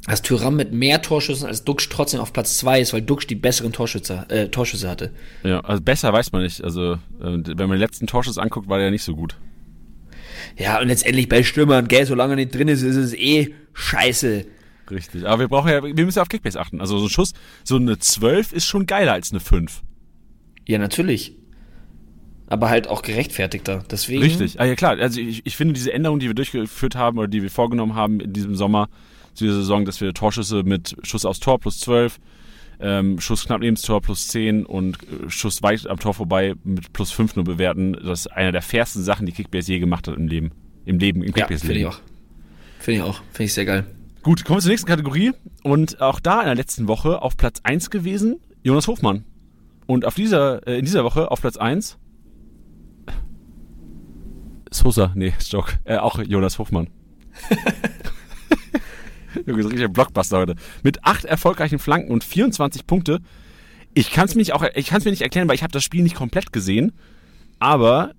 dass Tyram mit mehr Torschüssen als Duxch trotzdem auf Platz 2 ist, weil Duxch die besseren Torschütze, äh, Torschüsse hatte. Ja, also besser weiß man nicht. Also, äh, wenn man den letzten Torschuss anguckt, war der ja nicht so gut. Ja, und letztendlich bei Stürmern, gell, solange er nicht drin ist, ist es eh scheiße. Richtig. Aber wir brauchen ja, wir müssen ja auf Kickbase achten. Also so ein Schuss, so eine 12 ist schon geiler als eine 5. Ja, natürlich. Aber halt auch gerechtfertigter. Deswegen. Richtig. Ah, ja, klar. Also ich, ich finde diese Änderungen, die wir durchgeführt haben oder die wir vorgenommen haben in diesem Sommer, zu dieser Saison, dass wir Torschüsse mit Schuss aufs Tor plus 12, ähm, Schuss knapp neben das Tor plus 10 und äh, Schuss weit am Tor vorbei mit plus 5 nur bewerten. Das ist einer der fairsten Sachen, die Kickbase je gemacht hat im Leben. Im Leben, im Kickbase-Leben. Ja, finde ich auch. Finde ich auch. Finde ich sehr geil. Gut, kommen wir zur nächsten Kategorie. Und auch da in der letzten Woche auf Platz 1 gewesen, Jonas Hofmann. Und auf dieser, äh, in dieser Woche auf Platz 1 Sosa, nee, Stock, äh, auch Jonas Hofmann. Junge, so richtig Blockbuster heute. Mit acht erfolgreichen Flanken und 24 Punkte. Ich kann es mir nicht auch, ich kann es mir nicht erklären, weil ich habe das Spiel nicht komplett gesehen. Aber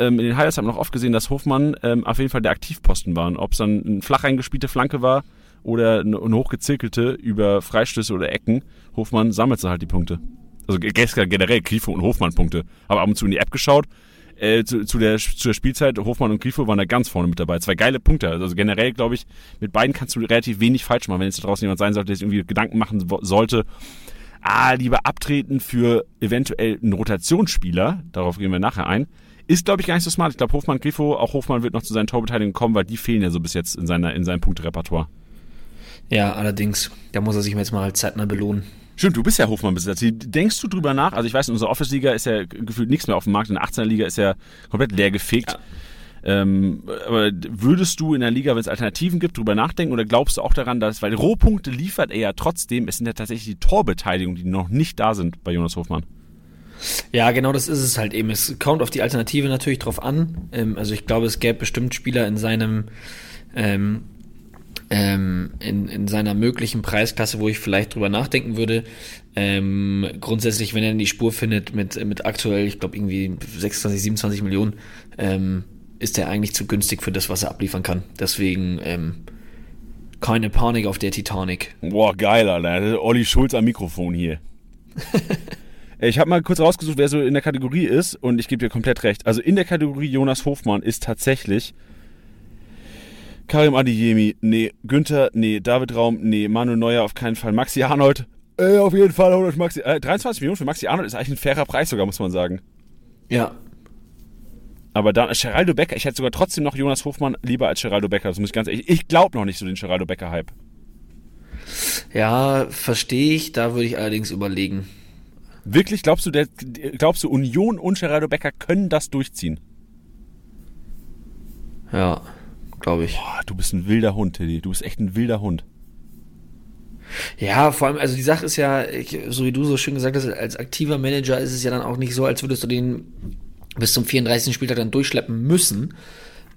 ähm, in den Highlights haben wir noch oft gesehen, dass Hofmann ähm, auf jeden Fall der Aktivposten war. Ob es dann eine flach eingespielte Flanke war oder eine, hochgezirkelte über Freistöße oder Ecken, Hofmann sammelt halt die Punkte. Also generell Grifo und Hofmann Punkte. Aber ab und zu in die App geschaut, äh, zu, zu, der, zu der Spielzeit, Hofmann und Grifo waren da ganz vorne mit dabei. Zwei geile Punkte. Also generell, glaube ich, mit beiden kannst du relativ wenig falsch machen. Wenn jetzt da draußen jemand sein sollte, der sich irgendwie Gedanken machen sollte, ah, lieber abtreten für eventuell einen Rotationsspieler, darauf gehen wir nachher ein, ist, glaube ich, gar nicht so smart. Ich glaube, Hofmann, Grifo, auch Hofmann wird noch zu seinen Torbeteiligungen kommen, weil die fehlen ja so bis jetzt in, seiner, in seinem Punkterepertoire. Ja, allerdings. Da muss er sich jetzt mal halt zeitnah belohnen. Stimmt, du bist ja Hofmann-Besitzer. Denkst du drüber nach? Also ich weiß, in unserer Office-Liga ist ja gefühlt nichts mehr auf dem Markt. In der 18er-Liga ist ja komplett leer gefegt. Ja. Ähm, aber würdest du in der Liga, wenn es Alternativen gibt, drüber nachdenken oder glaubst du auch daran, dass, weil Rohpunkte liefert er ja trotzdem, es sind ja tatsächlich die Torbeteiligungen, die noch nicht da sind bei Jonas Hofmann. Ja, genau das ist es halt eben. Es kommt auf die Alternative natürlich drauf an. Ähm, also ich glaube, es gäbe bestimmt Spieler in seinem ähm, ähm, in, in seiner möglichen Preisklasse, wo ich vielleicht drüber nachdenken würde. Ähm, grundsätzlich, wenn er in die Spur findet mit, mit aktuell, ich glaube irgendwie 26, 27 Millionen, ähm, ist er eigentlich zu günstig für das, was er abliefern kann. Deswegen ähm, keine Panik auf der Titanic. Boah, geil, Alter. Olli Schulz am Mikrofon hier. ich habe mal kurz rausgesucht, wer so in der Kategorie ist und ich gebe dir komplett recht. Also in der Kategorie Jonas Hofmann ist tatsächlich Karim Adiyemi, nee. Günther, nee. David Raum, nee. Manu Neuer auf keinen Fall. Maxi Arnold, äh, auf jeden Fall holt euch Maxi. Äh, 23 Millionen für Maxi Arnold ist eigentlich ein fairer Preis sogar, muss man sagen. Ja. Aber dann Geraldo Becker, ich hätte sogar trotzdem noch Jonas Hofmann lieber als Geraldo Becker. Das muss ich ganz ehrlich. Ich glaube noch nicht so den Geraldo Becker-Hype. Ja, verstehe ich. Da würde ich allerdings überlegen. Wirklich? Glaubst du, der, glaubst du, Union und Gerardo Becker können das durchziehen? Ja, glaube ich. Boah, du bist ein wilder Hund, Teddy. Du bist echt ein wilder Hund. Ja, vor allem, also die Sache ist ja, ich, so wie du so schön gesagt hast, als aktiver Manager ist es ja dann auch nicht so, als würdest du den bis zum 34. Spieltag dann durchschleppen müssen.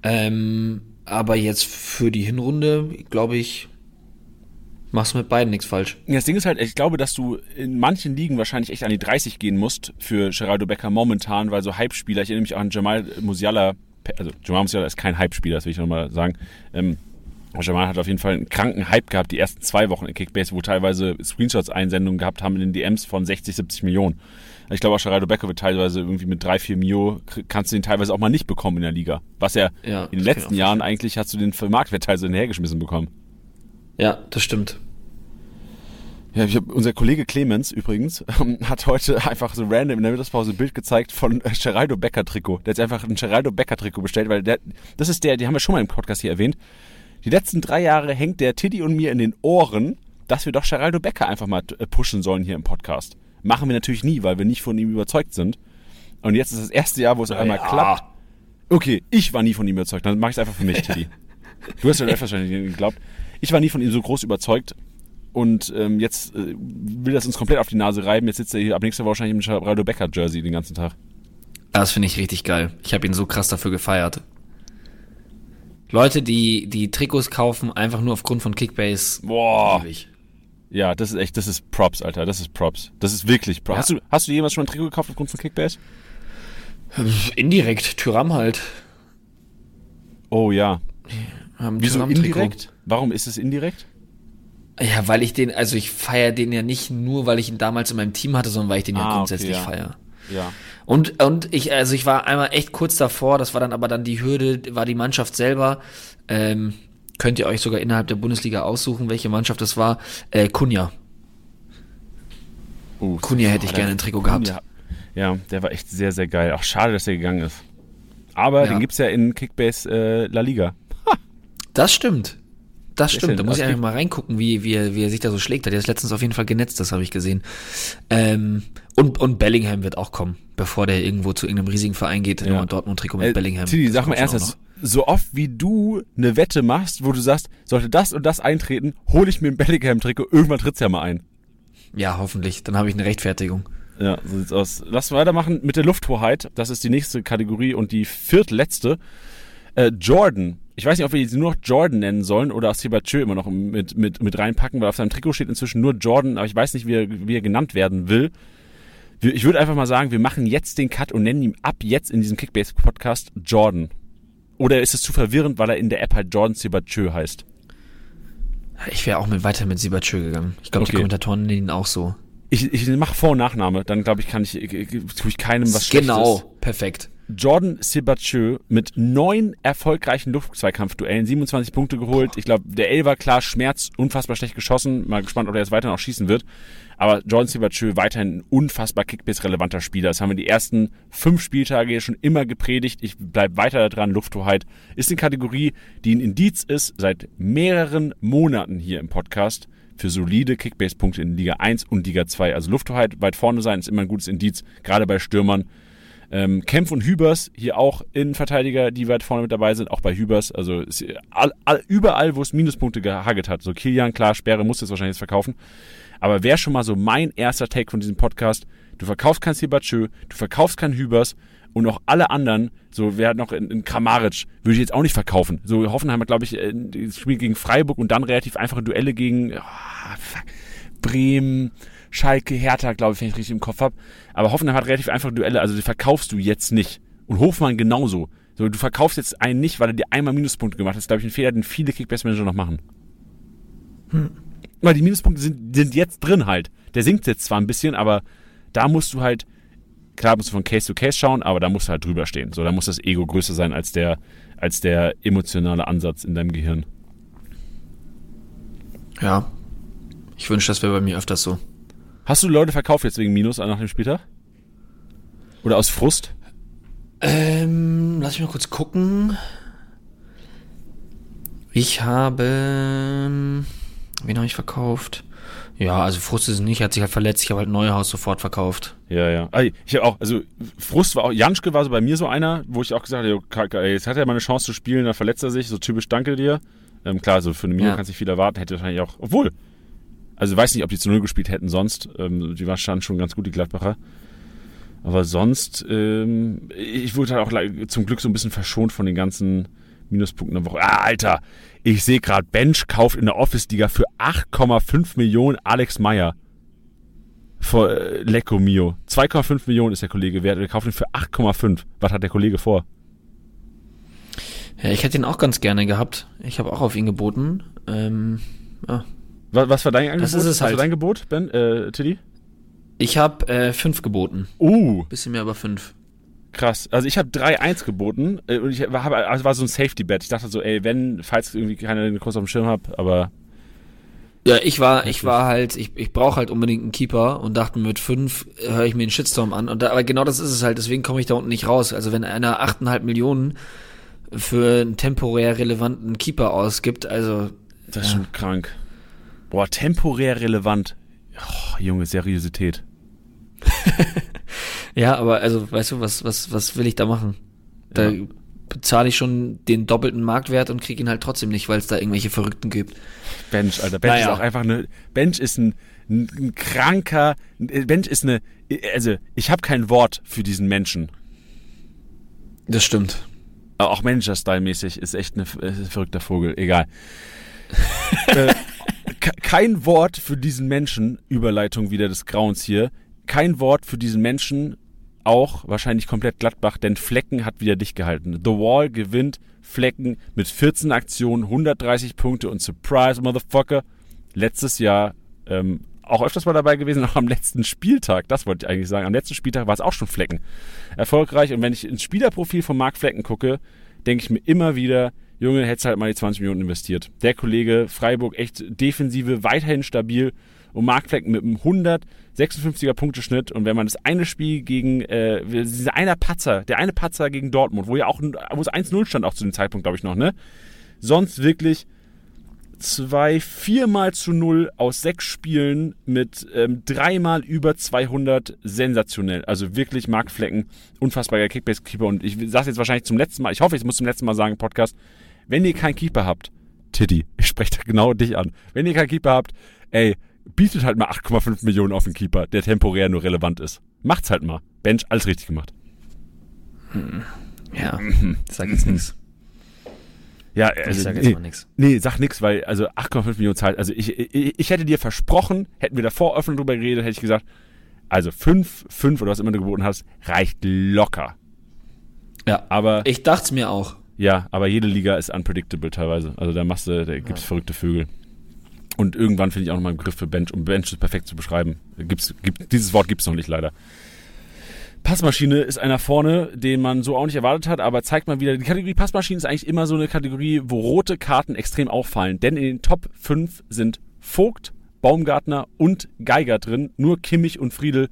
Ähm, aber jetzt für die Hinrunde, glaube ich, machst du mit beiden nichts falsch. Ja, Das Ding ist halt, ich glaube, dass du in manchen Ligen wahrscheinlich echt an die 30 gehen musst für Geraldo Becker momentan, weil so Hype-Spieler, ich erinnere mich auch an Jamal Musiala, also Jamal Musiala ist kein Hype-Spieler, das will ich nochmal sagen. Ähm, Jamal hat auf jeden Fall einen kranken Hype gehabt, die ersten zwei Wochen in Kickbase, wo teilweise Screenshots-Einsendungen gehabt haben in den DMs von 60, 70 Millionen. Ich glaube auch Geraldo Becker wird teilweise irgendwie mit 3, 4 Mio, kannst du den teilweise auch mal nicht bekommen in der Liga. Was ja, Ja, in den letzten Jahren eigentlich hast du den Marktwert teilweise hinterhergeschmissen bekommen. Ja, das stimmt. Ja, ich hab, unser Kollege Clemens übrigens hat heute einfach so random in der Mittagspause ein Bild gezeigt von äh, Geraldo Becker Trikot. Der hat einfach ein Geraldo Becker Trikot bestellt, weil der, das ist der, die haben wir schon mal im Podcast hier erwähnt. Die letzten drei Jahre hängt der Tiddy und mir in den Ohren, dass wir doch Geraldo Becker einfach mal äh, pushen sollen hier im Podcast. Machen wir natürlich nie, weil wir nicht von ihm überzeugt sind. Und jetzt ist das erste Jahr, wo es auf einmal ja. klappt. Okay, ich war nie von ihm überzeugt, dann mach ich es einfach für mich, Tiddy. Du hast ja wahrscheinlich nicht geglaubt. Ich war nie von ihm so groß überzeugt. Und ähm, jetzt äh, will das uns komplett auf die Nase reiben. Jetzt sitzt er hier ab nächster Woche wahrscheinlich im Geraldo Becker Jersey den ganzen Tag. Das finde ich richtig geil. Ich habe ihn so krass dafür gefeiert. Leute, die die Trikots kaufen, einfach nur aufgrund von Kickbase. Boah. Ja, das ist echt, das ist Props, Alter. Das ist Props. Das ist wirklich Props. Ja. Hast, du, hast du jemals schon ein Trikot gekauft aufgrund von Kickbase? Indirekt, Tyram halt. Oh ja. Haben Wieso indirekt? Warum ist es indirekt? Ja, weil ich den, also ich feiere den ja nicht nur, weil ich ihn damals in meinem Team hatte, sondern weil ich den ja Ah, okay, grundsätzlich ja. feiere. Ja. Und, und ich, also ich war einmal echt kurz davor, das war dann aber dann die Hürde, war die Mannschaft selber. Ähm, könnt ihr euch sogar innerhalb der Bundesliga aussuchen, welche Mannschaft das war. Äh, Kunja. Uh, Kunja hätte ich der- gerne ein Trikot gehabt. Kunja. Ja, der war echt sehr, sehr geil. Auch schade, dass er gegangen ist. Aber Ja. den gibt's ja in Kickbase äh, La Liga. Das stimmt. Das stimmt. Da muss ich einfach mal reingucken, wie, wie, er, wie er sich da so schlägt. Der ist letztens auf jeden Fall genetzt, das habe ich gesehen. Ähm, und, und Bellingham wird auch kommen, bevor der irgendwo zu irgendeinem riesigen Verein geht. Ja. Dortmund-Trikot mit Äh, Bellingham. Tini, sag mal noch. so oft wie du eine Wette machst, wo du sagst, sollte das und das eintreten, hole ich mir ein Bellingham-Trikot, irgendwann tritt's ja mal ein. Ja, hoffentlich. Dann habe ich eine Rechtfertigung. Ja, so sieht's aus. Lass weitermachen mit der Lufthoheit. Das ist die nächste Kategorie und die viertletzte. Äh, Jordan. Ich weiß nicht, ob wir sie nur noch Jordan nennen sollen oder Sebachö immer noch mit, mit, mit reinpacken, weil auf seinem Trikot steht inzwischen nur Jordan, aber ich weiß nicht, wie er, wie er genannt werden will. Ich würde einfach mal sagen, wir machen jetzt den Cut und nennen ihn ab jetzt in diesem Kickbase-Podcast Jordan. Oder ist es zu verwirrend, weil er in der App halt Jordan Sebachö heißt? Ich wäre auch mit weiter mit Sibachö gegangen. Ich glaube, die Okay. Kommentatoren nennen ihn auch so. Ich, ich mache Vor- und Nachname, dann glaube ich, kann ich, tue ich keinem was Schlechtes. genau, perfekt. Jordan Sebachö mit neun erfolgreichen Luftzweikampfduellen, 27 Punkte geholt. Ich glaube, der L war klar Schmerz, unfassbar schlecht geschossen. Mal gespannt, ob er jetzt weiter noch schießen wird. Aber Jordan Sebachö weiterhin ein unfassbar Kickbase-relevanter Spieler. Das haben wir die ersten fünf Spieltage schon immer gepredigt. Ich bleib weiter dran. Lufthoheit ist eine Kategorie, die ein Indiz ist seit mehreren Monaten hier im Podcast für solide Kickbase-Punkte in Liga 1 und Liga 2. Also Lufthoheit weit vorne sein ist immer ein gutes Indiz, gerade bei Stürmern. Ähm, Kempf und Hübers, hier auch Innenverteidiger, die weit vorne mit dabei sind, auch bei Hübers. Also ist all, all, überall, wo es Minuspunkte gehagelt hat. So Kilian, klar, Sperre muss jetzt wahrscheinlich jetzt verkaufen. Aber wäre schon mal so mein erster Take von diesem Podcast. Du verkaufst kein Sibachö, du verkaufst kein Hübers und auch alle anderen, so wer hat noch in, in Kramaric, würde ich jetzt auch nicht verkaufen. So Hoffenheim hat, glaube ich, äh, das Spiel gegen Freiburg und dann relativ einfache Duelle gegen fuck, Bremen, Schalke, Hertha, glaube ich, wenn ich richtig im Kopf habe. Aber Hoffenheim hat relativ einfache Duelle, also die verkaufst du jetzt nicht. Und Hofmann genauso. So, du verkaufst jetzt einen nicht, weil er dir einmal Minuspunkte gemacht hat. Das ist, glaube ich, ein Fehler, den viele Kickbase-Manager noch machen. Weil die Minuspunkte sind, sind jetzt drin halt. Der sinkt jetzt zwar ein bisschen, aber da musst du halt, klar musst du von Case to Case schauen, aber da musst du halt drüber stehen. So, da muss das Ego größer sein als der, als der emotionale Ansatz in deinem Gehirn. Ja. Ich wünsche, das wäre bei mir öfters so. Hast du Leute verkauft jetzt wegen Minus nach dem Spieltag? Oder aus Frust? Ähm, lass mich mal kurz gucken. Ich habe. Wen habe ich verkauft? Ja, also Frust ist nicht, hat sich halt verletzt, ich habe halt Neuhaus sofort verkauft. Ja, ja. Ah, Ich habe auch, also Frust war auch, Janschke war so bei mir so einer, wo ich auch gesagt habe, jetzt hat er mal eine Chance zu spielen, dann verletzt er sich, so typisch danke dir. Ähm, klar, so für eine Mio Ja. kannst du nicht viel erwarten, hätte wahrscheinlich auch, obwohl, also weiß nicht, ob die zu Null gespielt hätten sonst, ähm, die waren schon ganz gut, die Gladbacher. Aber sonst, ähm, ich wurde halt auch zum Glück so ein bisschen verschont von den ganzen Minuspunkten der Woche. Ah, Alter, ich sehe gerade, Bench kauft in der Office-Liga für 8,5 Millionen Alex Meyer. Vor äh, Lecco Mio. 2,5 Millionen ist der Kollege wert. Er kauft ihn für 8,5. Was hat der Kollege vor? Ja, ich hätte ihn auch ganz gerne gehabt. Ich habe auch auf ihn geboten. Ähm, ja. Was, was war dein Angebot? Das ist es was war halt. dein Gebot, Ben? Äh, Tiddy? Ich habe äh, fünf geboten. Uh, Bisschen mehr aber fünf. krass. Also ich habe 3-1 geboten. Äh, und ich habe, also war so ein Safety-Bet. Ich dachte so, ey, wenn, falls irgendwie keiner den Kurs auf dem Schirm hat, aber Ja, ich war, ich war halt, ich, ich brauche halt unbedingt einen Keeper und dachte mit fünf höre ich mir einen Shitstorm an. Und da, aber genau das ist es halt, deswegen komme ich da unten nicht raus. Also wenn einer 8,5 Millionen für einen temporär relevanten Keeper ausgibt, also das ist schon krank. Boah, temporär relevant. Oh, Junge, Seriosität. ja, aber also weißt du, was, was, was will ich da machen? Da Ja. bezahle ich schon den doppelten Marktwert und kriege ihn halt trotzdem nicht, weil es da irgendwelche Verrückten gibt. Bench, Alter. Bench Naja. ist auch einfach eine. Bench ist ein, ein, ein kranker. Bench ist eine. Also, ich habe kein Wort für diesen Menschen. Das stimmt. Auch Manager-Style-mäßig ist echt eine, ist ein verrückter Vogel. Egal. äh, kein Wort für diesen Menschen. Überleitung wieder des Grauens hier. Kein Wort für diesen Menschen. Auch wahrscheinlich komplett Gladbach, denn Flecken hat wieder dicht gehalten. The Wall gewinnt Flecken mit 14 Aktionen, 130 Punkte und Surprise, Motherfucker. Letztes Jahr ähm, auch öfters mal dabei gewesen, auch am letzten Spieltag, das wollte ich eigentlich sagen. Am letzten Spieltag war es auch schon Flecken. Erfolgreich. Und wenn ich ins Spielerprofil von Marc Flecken gucke, denke ich mir immer wieder, Junge, hättest halt mal die 20 Millionen investiert. Der Kollege Freiburg echt Defensive, weiterhin stabil. Und Marc Flecken mit einem 156er Punkteschnitt. Und wenn man das eine Spiel gegen, äh, dieser einer Patzer, der eine Patzer gegen Dortmund, wo ja auch, wo es 1-0 stand, auch zu dem Zeitpunkt, glaube ich noch, ne? Sonst wirklich zwei, viermal zu null aus sechs Spielen mit ähm, dreimal über 200 sensationell. Also wirklich Mark Flecken, unfassbarer Kickbase-Keeper. Und ich sage jetzt wahrscheinlich zum letzten Mal, ich hoffe, ich muss zum letzten Mal sagen Podcast, wenn ihr keinen Keeper habt, Tiddy, ich spreche da genau dich an. Wenn ihr keinen Keeper habt, ey, bietet halt mal 8,5 Millionen auf den Keeper, der temporär nur relevant ist. Macht's halt mal. Bench, alles richtig gemacht. Ja, ich sag jetzt nichts. Ja, Ich also, sag jetzt nee, mal nichts. Nee, sag nix, weil also 8,5 Millionen zahlt. Also ich, ich, ich hätte dir versprochen, hätten wir davor offen drüber geredet, hätte ich gesagt, also 5, 5 oder was immer du geboten hast, reicht locker. Ja, Aber ich dachte mir auch. Ja, aber jede Liga ist unpredictable teilweise. Also da machst du, da gibt's verrückte Vögel. Und irgendwann finde ich auch nochmal einen Begriff für Bench, um Bench ist perfekt zu beschreiben. Gibt's, gibt, dieses Wort gibt's noch nicht leider. Passmaschine ist einer vorne, den man so auch nicht erwartet hat, aber zeigt mal wieder, die Kategorie Passmaschine ist eigentlich immer so eine Kategorie, wo rote Karten extrem auffallen. Denn in den Top 5 sind Vogt, Baumgartner und Geiger drin. Nur Kimmich und Friedel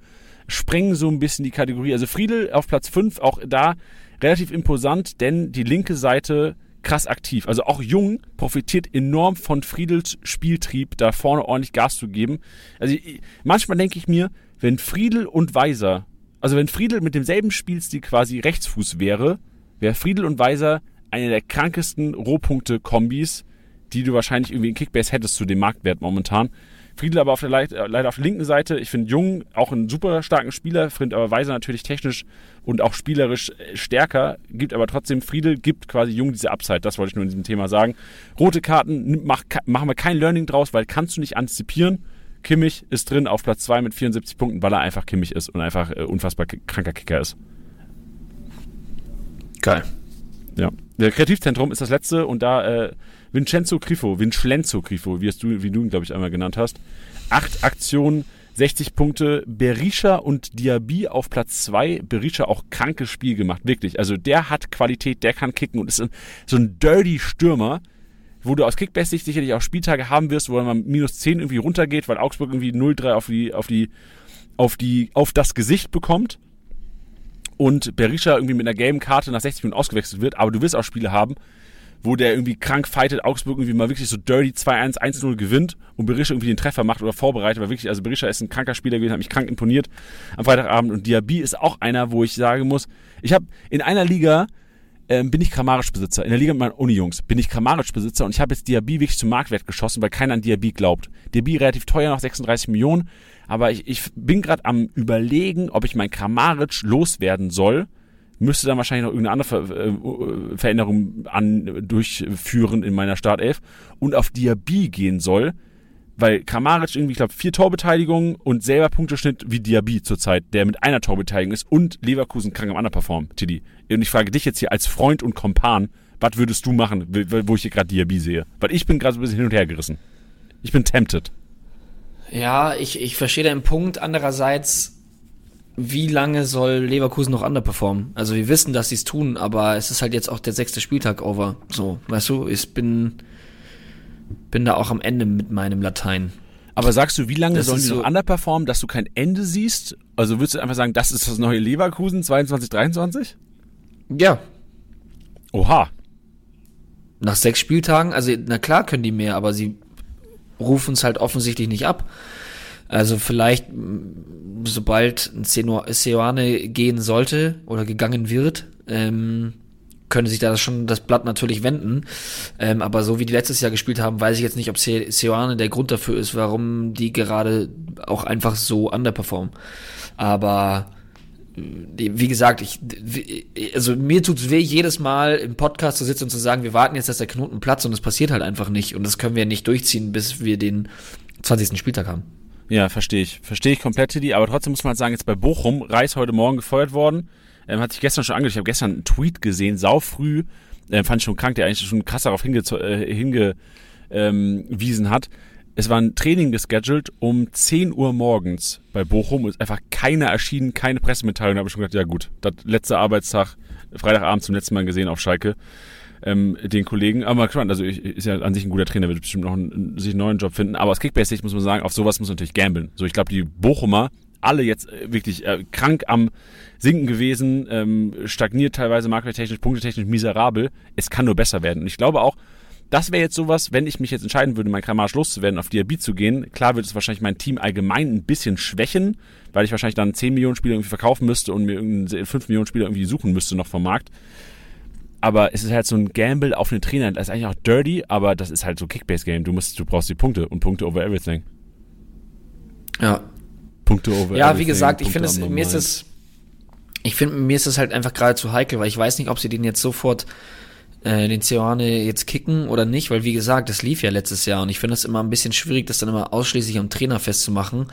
sprengen so ein bisschen die Kategorie. Also Friedel auf Platz 5, auch da relativ imposant, denn die linke Seite krass aktiv. Also auch Jung profitiert enorm von Friedels Spieltrieb, da vorne ordentlich Gas zu geben. Also ich- manchmal denke ich mir, wenn Friedel und Weiser, also wenn Friedel mit demselben Spielstil quasi Rechtsfuß wäre, wäre Friedel und Weiser eine der krankesten Rohpunkte-Kombis, die du wahrscheinlich irgendwie in Kickbase hättest zu dem Marktwert momentan. Friedel aber auf der Leit- äh, leider auf der linken Seite. Ich finde Jung auch einen super starken Spieler, finde aber Weiser natürlich technisch und auch spielerisch äh, stärker, gibt aber trotzdem Friedel, gibt quasi Jung diese Upside. Das wollte ich nur in diesem Thema sagen. Rote Karten, mach, machen wir kein Learning draus, weil kannst du nicht antizipieren. Kimmich ist drin auf Platz 2 mit 74 Punkten, weil er einfach Kimmich ist und einfach äh, unfassbar kranker Kicker ist. Geil. Ja. Der Kreativzentrum ist das letzte und da äh, Vincenzo Grifo, Vincenzo Grifo, wie, du, wie du ihn, glaube ich, einmal genannt hast. Acht Aktionen, 60 Punkte. Berisha und Diaby auf Platz zwei. Berisha auch krankes Spiel gemacht, wirklich. Also der hat Qualität, der kann kicken und ist so ein dirty Stürmer, wo du aus Kickbase-Sicht sicherlich auch Spieltage haben wirst, wo mal minus 10 irgendwie runtergeht, weil Augsburg irgendwie 0-3 auf die, auf die, auf die, auf das Gesicht bekommt und Berisha irgendwie mit einer gelben Karte nach 60 Minuten ausgewechselt wird, aber du wirst auch Spiele haben, wo der irgendwie krank fightet, Augsburg irgendwie mal wirklich so dirty 2-1, 1-0 gewinnt und Berisha irgendwie den Treffer macht oder vorbereitet, weil wirklich, also Berisha ist ein kranker Spieler gewesen, hat mich krank imponiert am Freitagabend und Diaby ist auch einer, wo ich sagen muss, ich habe in einer Liga ähm, bin ich Kramaric-Besitzer. In der Liga mit meinen Uni-Jungs bin ich Kramaric-Besitzer und ich habe jetzt Diaby wirklich zum Marktwert geschossen, weil keiner an Diaby glaubt. Diaby relativ teuer, noch 36 Millionen, aber ich, ich bin gerade am überlegen, ob ich mein Kramaric loswerden soll müsste dann wahrscheinlich noch irgendeine andere Ver äh, Veränderung an, durchführen in meiner Startelf und auf Diaby gehen soll, weil Kramaric irgendwie, ich glaube, vier Torbeteiligungen und selber Punkteschnitt wie Diaby zurzeit, der mit einer Torbeteiligung ist und Leverkusen krank am Underperform, Tiddy. Und ich frage dich jetzt hier als Freund und Kompan, was würdest du machen, wo ich hier gerade Diaby sehe? Weil ich bin gerade so ein bisschen hin und her gerissen. Ich bin tempted. Ja, ich, ich verstehe deinen Punkt. Andererseits wie lange soll Leverkusen noch underperformen? Also wir wissen, dass sie es tun, aber es ist halt jetzt auch der sechste Spieltag over. So, weißt du, ich bin, bin da auch am Ende mit meinem Latein. Aber sagst du, wie lange das sollen die so noch underperformen, dass du kein Ende siehst? Also würdest du einfach sagen, das ist das neue Leverkusen 22, 23? Ja. Oha. Nach sechs Spieltagen, also na klar können die mehr, aber sie rufen es halt offensichtlich nicht ab. Also vielleicht, sobald ein Seoane gehen sollte oder gegangen wird, ähm, könnte sich da schon das Blatt natürlich wenden. Ähm, aber so wie die letztes Jahr gespielt haben, weiß ich jetzt nicht, ob Seoane der Grund dafür ist, warum die gerade auch einfach so underperformen. Aber äh, wie gesagt, ich, also mir tut's weh, jedes Mal im Podcast zu sitzen und zu sagen, wir warten jetzt, dass der Knoten platzt und es passiert halt einfach nicht. Und das können wir nicht durchziehen, bis wir den 20. Spieltag haben. Ja, verstehe ich. Verstehe ich komplett, Tiddy. Aber trotzdem muss man halt sagen, jetzt bei Bochum, Reis heute Morgen gefeuert worden. Ähm, hat sich gestern schon angekündigt. Ich habe gestern einen Tweet gesehen, sau früh. Ähm, fand ich schon krank, der eigentlich schon krass darauf hinge äh, hingewiesen ähm, hat. Es war ein Training gescheduled um 10 Uhr morgens bei Bochum und ist einfach keiner erschienen, keine Pressemitteilung. Da habe ich schon gedacht, ja gut, das letzte Arbeitstag, Freitagabend zum letzten Mal gesehen auf Schalke ähm, den Kollegen. Aber mal gespannt, also ich, ist ja an sich ein guter Trainer, wird bestimmt noch einen, sich einen neuen Job finden. Aber aus Kickbase-Sicht muss man sagen, auf sowas muss man natürlich gambeln. So, ich glaube, die Bochumer, alle jetzt äh, wirklich äh, krank am Sinken gewesen, ähm, stagniert teilweise marketingtechnisch, punktetechnisch miserabel. Es kann nur besser werden. Und ich glaube auch, das wäre jetzt sowas, wenn ich mich jetzt entscheiden würde, mein Kramage loszuwerden, auf Diaby zu gehen. Klar wird es wahrscheinlich mein Team allgemein ein bisschen schwächen, weil ich wahrscheinlich dann 10 Millionen Spieler irgendwie verkaufen müsste und mir irgendeinen 5 Millionen Spieler irgendwie suchen müsste noch vom Markt aber es ist halt so ein Gamble auf den Trainer. Das ist eigentlich auch dirty, aber das ist halt so Kickbase-Game. Du musst, du brauchst die Punkte und Punkte over everything. Ja. Punkte over Ja, everything, wie gesagt, ich finde es, mir ist es, ich finde, mir ist es halt einfach gerade zu heikel, weil ich weiß nicht, ob sie den jetzt sofort, äh, den Ceoane jetzt kicken oder nicht, weil wie gesagt, das lief ja letztes Jahr und ich finde es immer ein bisschen schwierig, das dann immer ausschließlich am Trainer festzumachen.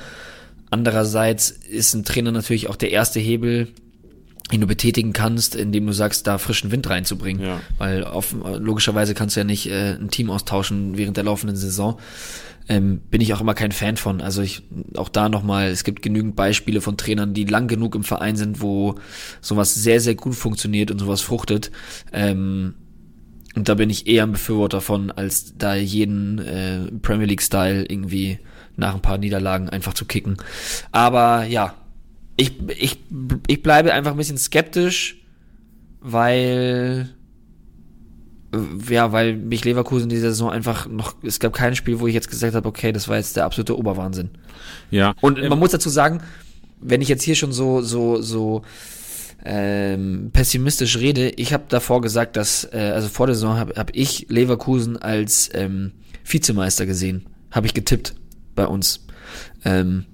Andererseits ist ein Trainer natürlich auch der erste Hebel, den du betätigen kannst, indem du sagst, da frischen Wind reinzubringen. Ja. Weil auf, logischerweise kannst du ja nicht äh, ein Team austauschen während der laufenden Saison. Ähm, bin ich auch immer kein Fan von. Also ich auch da nochmal, es gibt genügend Beispiele von Trainern, die lang genug im Verein sind, wo sowas sehr, sehr gut funktioniert und sowas fruchtet. Ähm, und da bin ich eher ein Befürworter von, als da jeden äh, Premier League-Style irgendwie nach ein paar Niederlagen einfach zu kicken. Aber ja, ich, ich, ich bleibe einfach ein bisschen skeptisch, weil ja, weil mich Leverkusen in dieser Saison einfach noch, es gab kein Spiel, wo ich jetzt gesagt habe, okay, das war jetzt der absolute Oberwahnsinn. Ja. Und man muss dazu sagen, wenn ich jetzt hier schon so, so, so ähm, pessimistisch rede, ich habe davor gesagt, dass, äh, also vor der Saison habe hab ich Leverkusen als ähm, Vizemeister gesehen. Habe ich getippt bei uns. Ähm,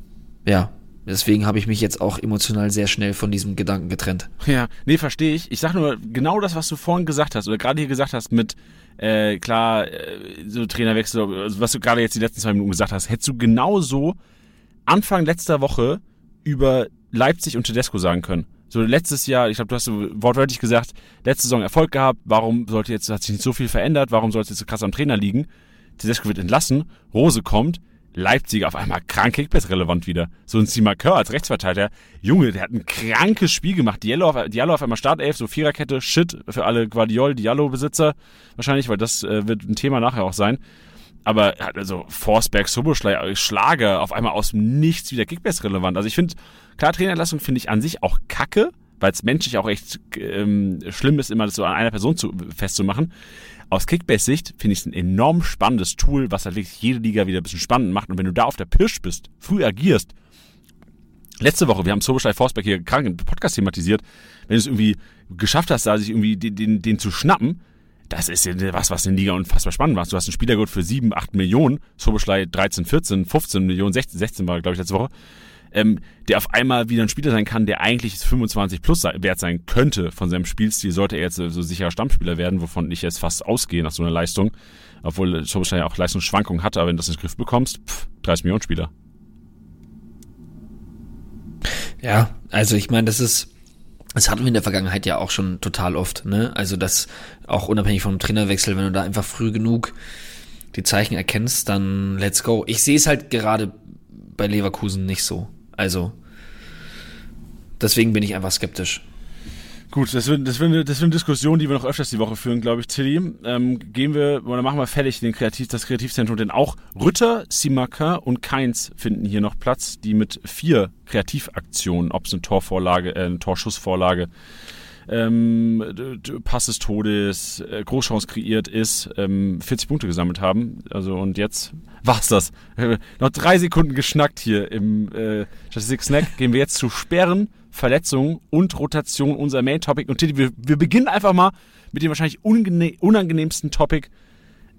ja, Deswegen habe ich mich jetzt auch emotional sehr schnell von diesem Gedanken getrennt. Ja, nee, verstehe ich. Ich sage nur genau das, was du vorhin gesagt hast oder gerade hier gesagt hast mit äh, klar, äh, so Trainerwechsel, also was du gerade jetzt die letzten zwei Minuten gesagt hast, hättest du genauso Anfang letzter Woche über Leipzig und Tedesco sagen können. So letztes Jahr, ich glaube, du hast so wortwörtlich gesagt, letzte Saison Erfolg gehabt, warum sollte jetzt, hat sich nicht so viel verändert, warum soll es jetzt so krass am Trainer liegen? Tedesco wird entlassen, Rose kommt, Leipzig auf einmal krank Kickbase-relevant wieder. So ein Simakör als Rechtsverteidiger. Junge, der hat ein krankes Spiel gemacht. Diallo auf, Diallo auf einmal Startelf, so Viererkette, Shit für alle Guardiol, Diallo-Besitzer. Wahrscheinlich, weil das äh, wird ein Thema nachher auch sein. Aber also Forsberg, Soboschlei, Schlager auf einmal aus dem Nichts wieder Kickbase-relevant. Also ich finde, klar, Trainerlassung finde ich an sich auch kacke, weil es menschlich auch echt ähm, schlimm ist, immer das so an einer Person zu, festzumachen. Aus Kickbase-Sicht finde ich es ein enorm spannendes Tool, was halt wirklich jede Liga wieder ein bisschen spannend macht. Und wenn du da auf der Pirsch bist, früh agierst, letzte Woche, wir haben Soboschlei Forsberg hier krank im Podcast thematisiert, wenn du es irgendwie geschafft hast, da sich irgendwie den, den, den zu schnappen, das ist ja was, was in der Liga unfassbar spannend war. Du hast einen Spielergut für 7, 8 Millionen, Soboschlei 13, 14, 15 Millionen, 16, 16 war, glaube ich, letzte Woche, ähm, der auf einmal wieder ein Spieler sein kann, der eigentlich 25 plus wert sein könnte von seinem Spielstil, sollte er jetzt so sicherer Stammspieler werden, wovon ich jetzt fast ausgehe nach so einer Leistung, obwohl Soboschlei ja auch Leistungsschwankungen hatte, aber wenn du das in den Griff bekommst, pff, 30 Millionen Spieler. Ja, also ich meine, das ist, das hatten wir in der Vergangenheit ja auch schon total oft, ne? Also das auch unabhängig vom Trainerwechsel, wenn du da einfach früh genug die Zeichen erkennst, dann let's go. Ich sehe es halt gerade bei Leverkusen nicht so. Also deswegen bin ich einfach skeptisch. Gut, das wird, das, wird eine, das wird eine Diskussion, die wir noch öfters die Woche führen, glaube ich, Tilly. Ähm, gehen wir, oder machen wir fertig den Kreativ, das Kreativzentrum, denn auch Rütter, Simaka und Keins finden hier noch Platz, die mit vier Kreativaktionen, ob es eine Torvorlage, äh, eine Torschussvorlage, ähm, Pass des Todes, äh, Großchance kreiert ist, ähm, 40 Punkte gesammelt haben. Also und jetzt war's das. noch drei Sekunden geschnackt hier im äh, Statistik Snack. Gehen wir jetzt zu Sperren Verletzungen und Rotation unser Main Topic. Und Titi, wir, wir beginnen einfach mal mit dem wahrscheinlich unangenehmsten Topic,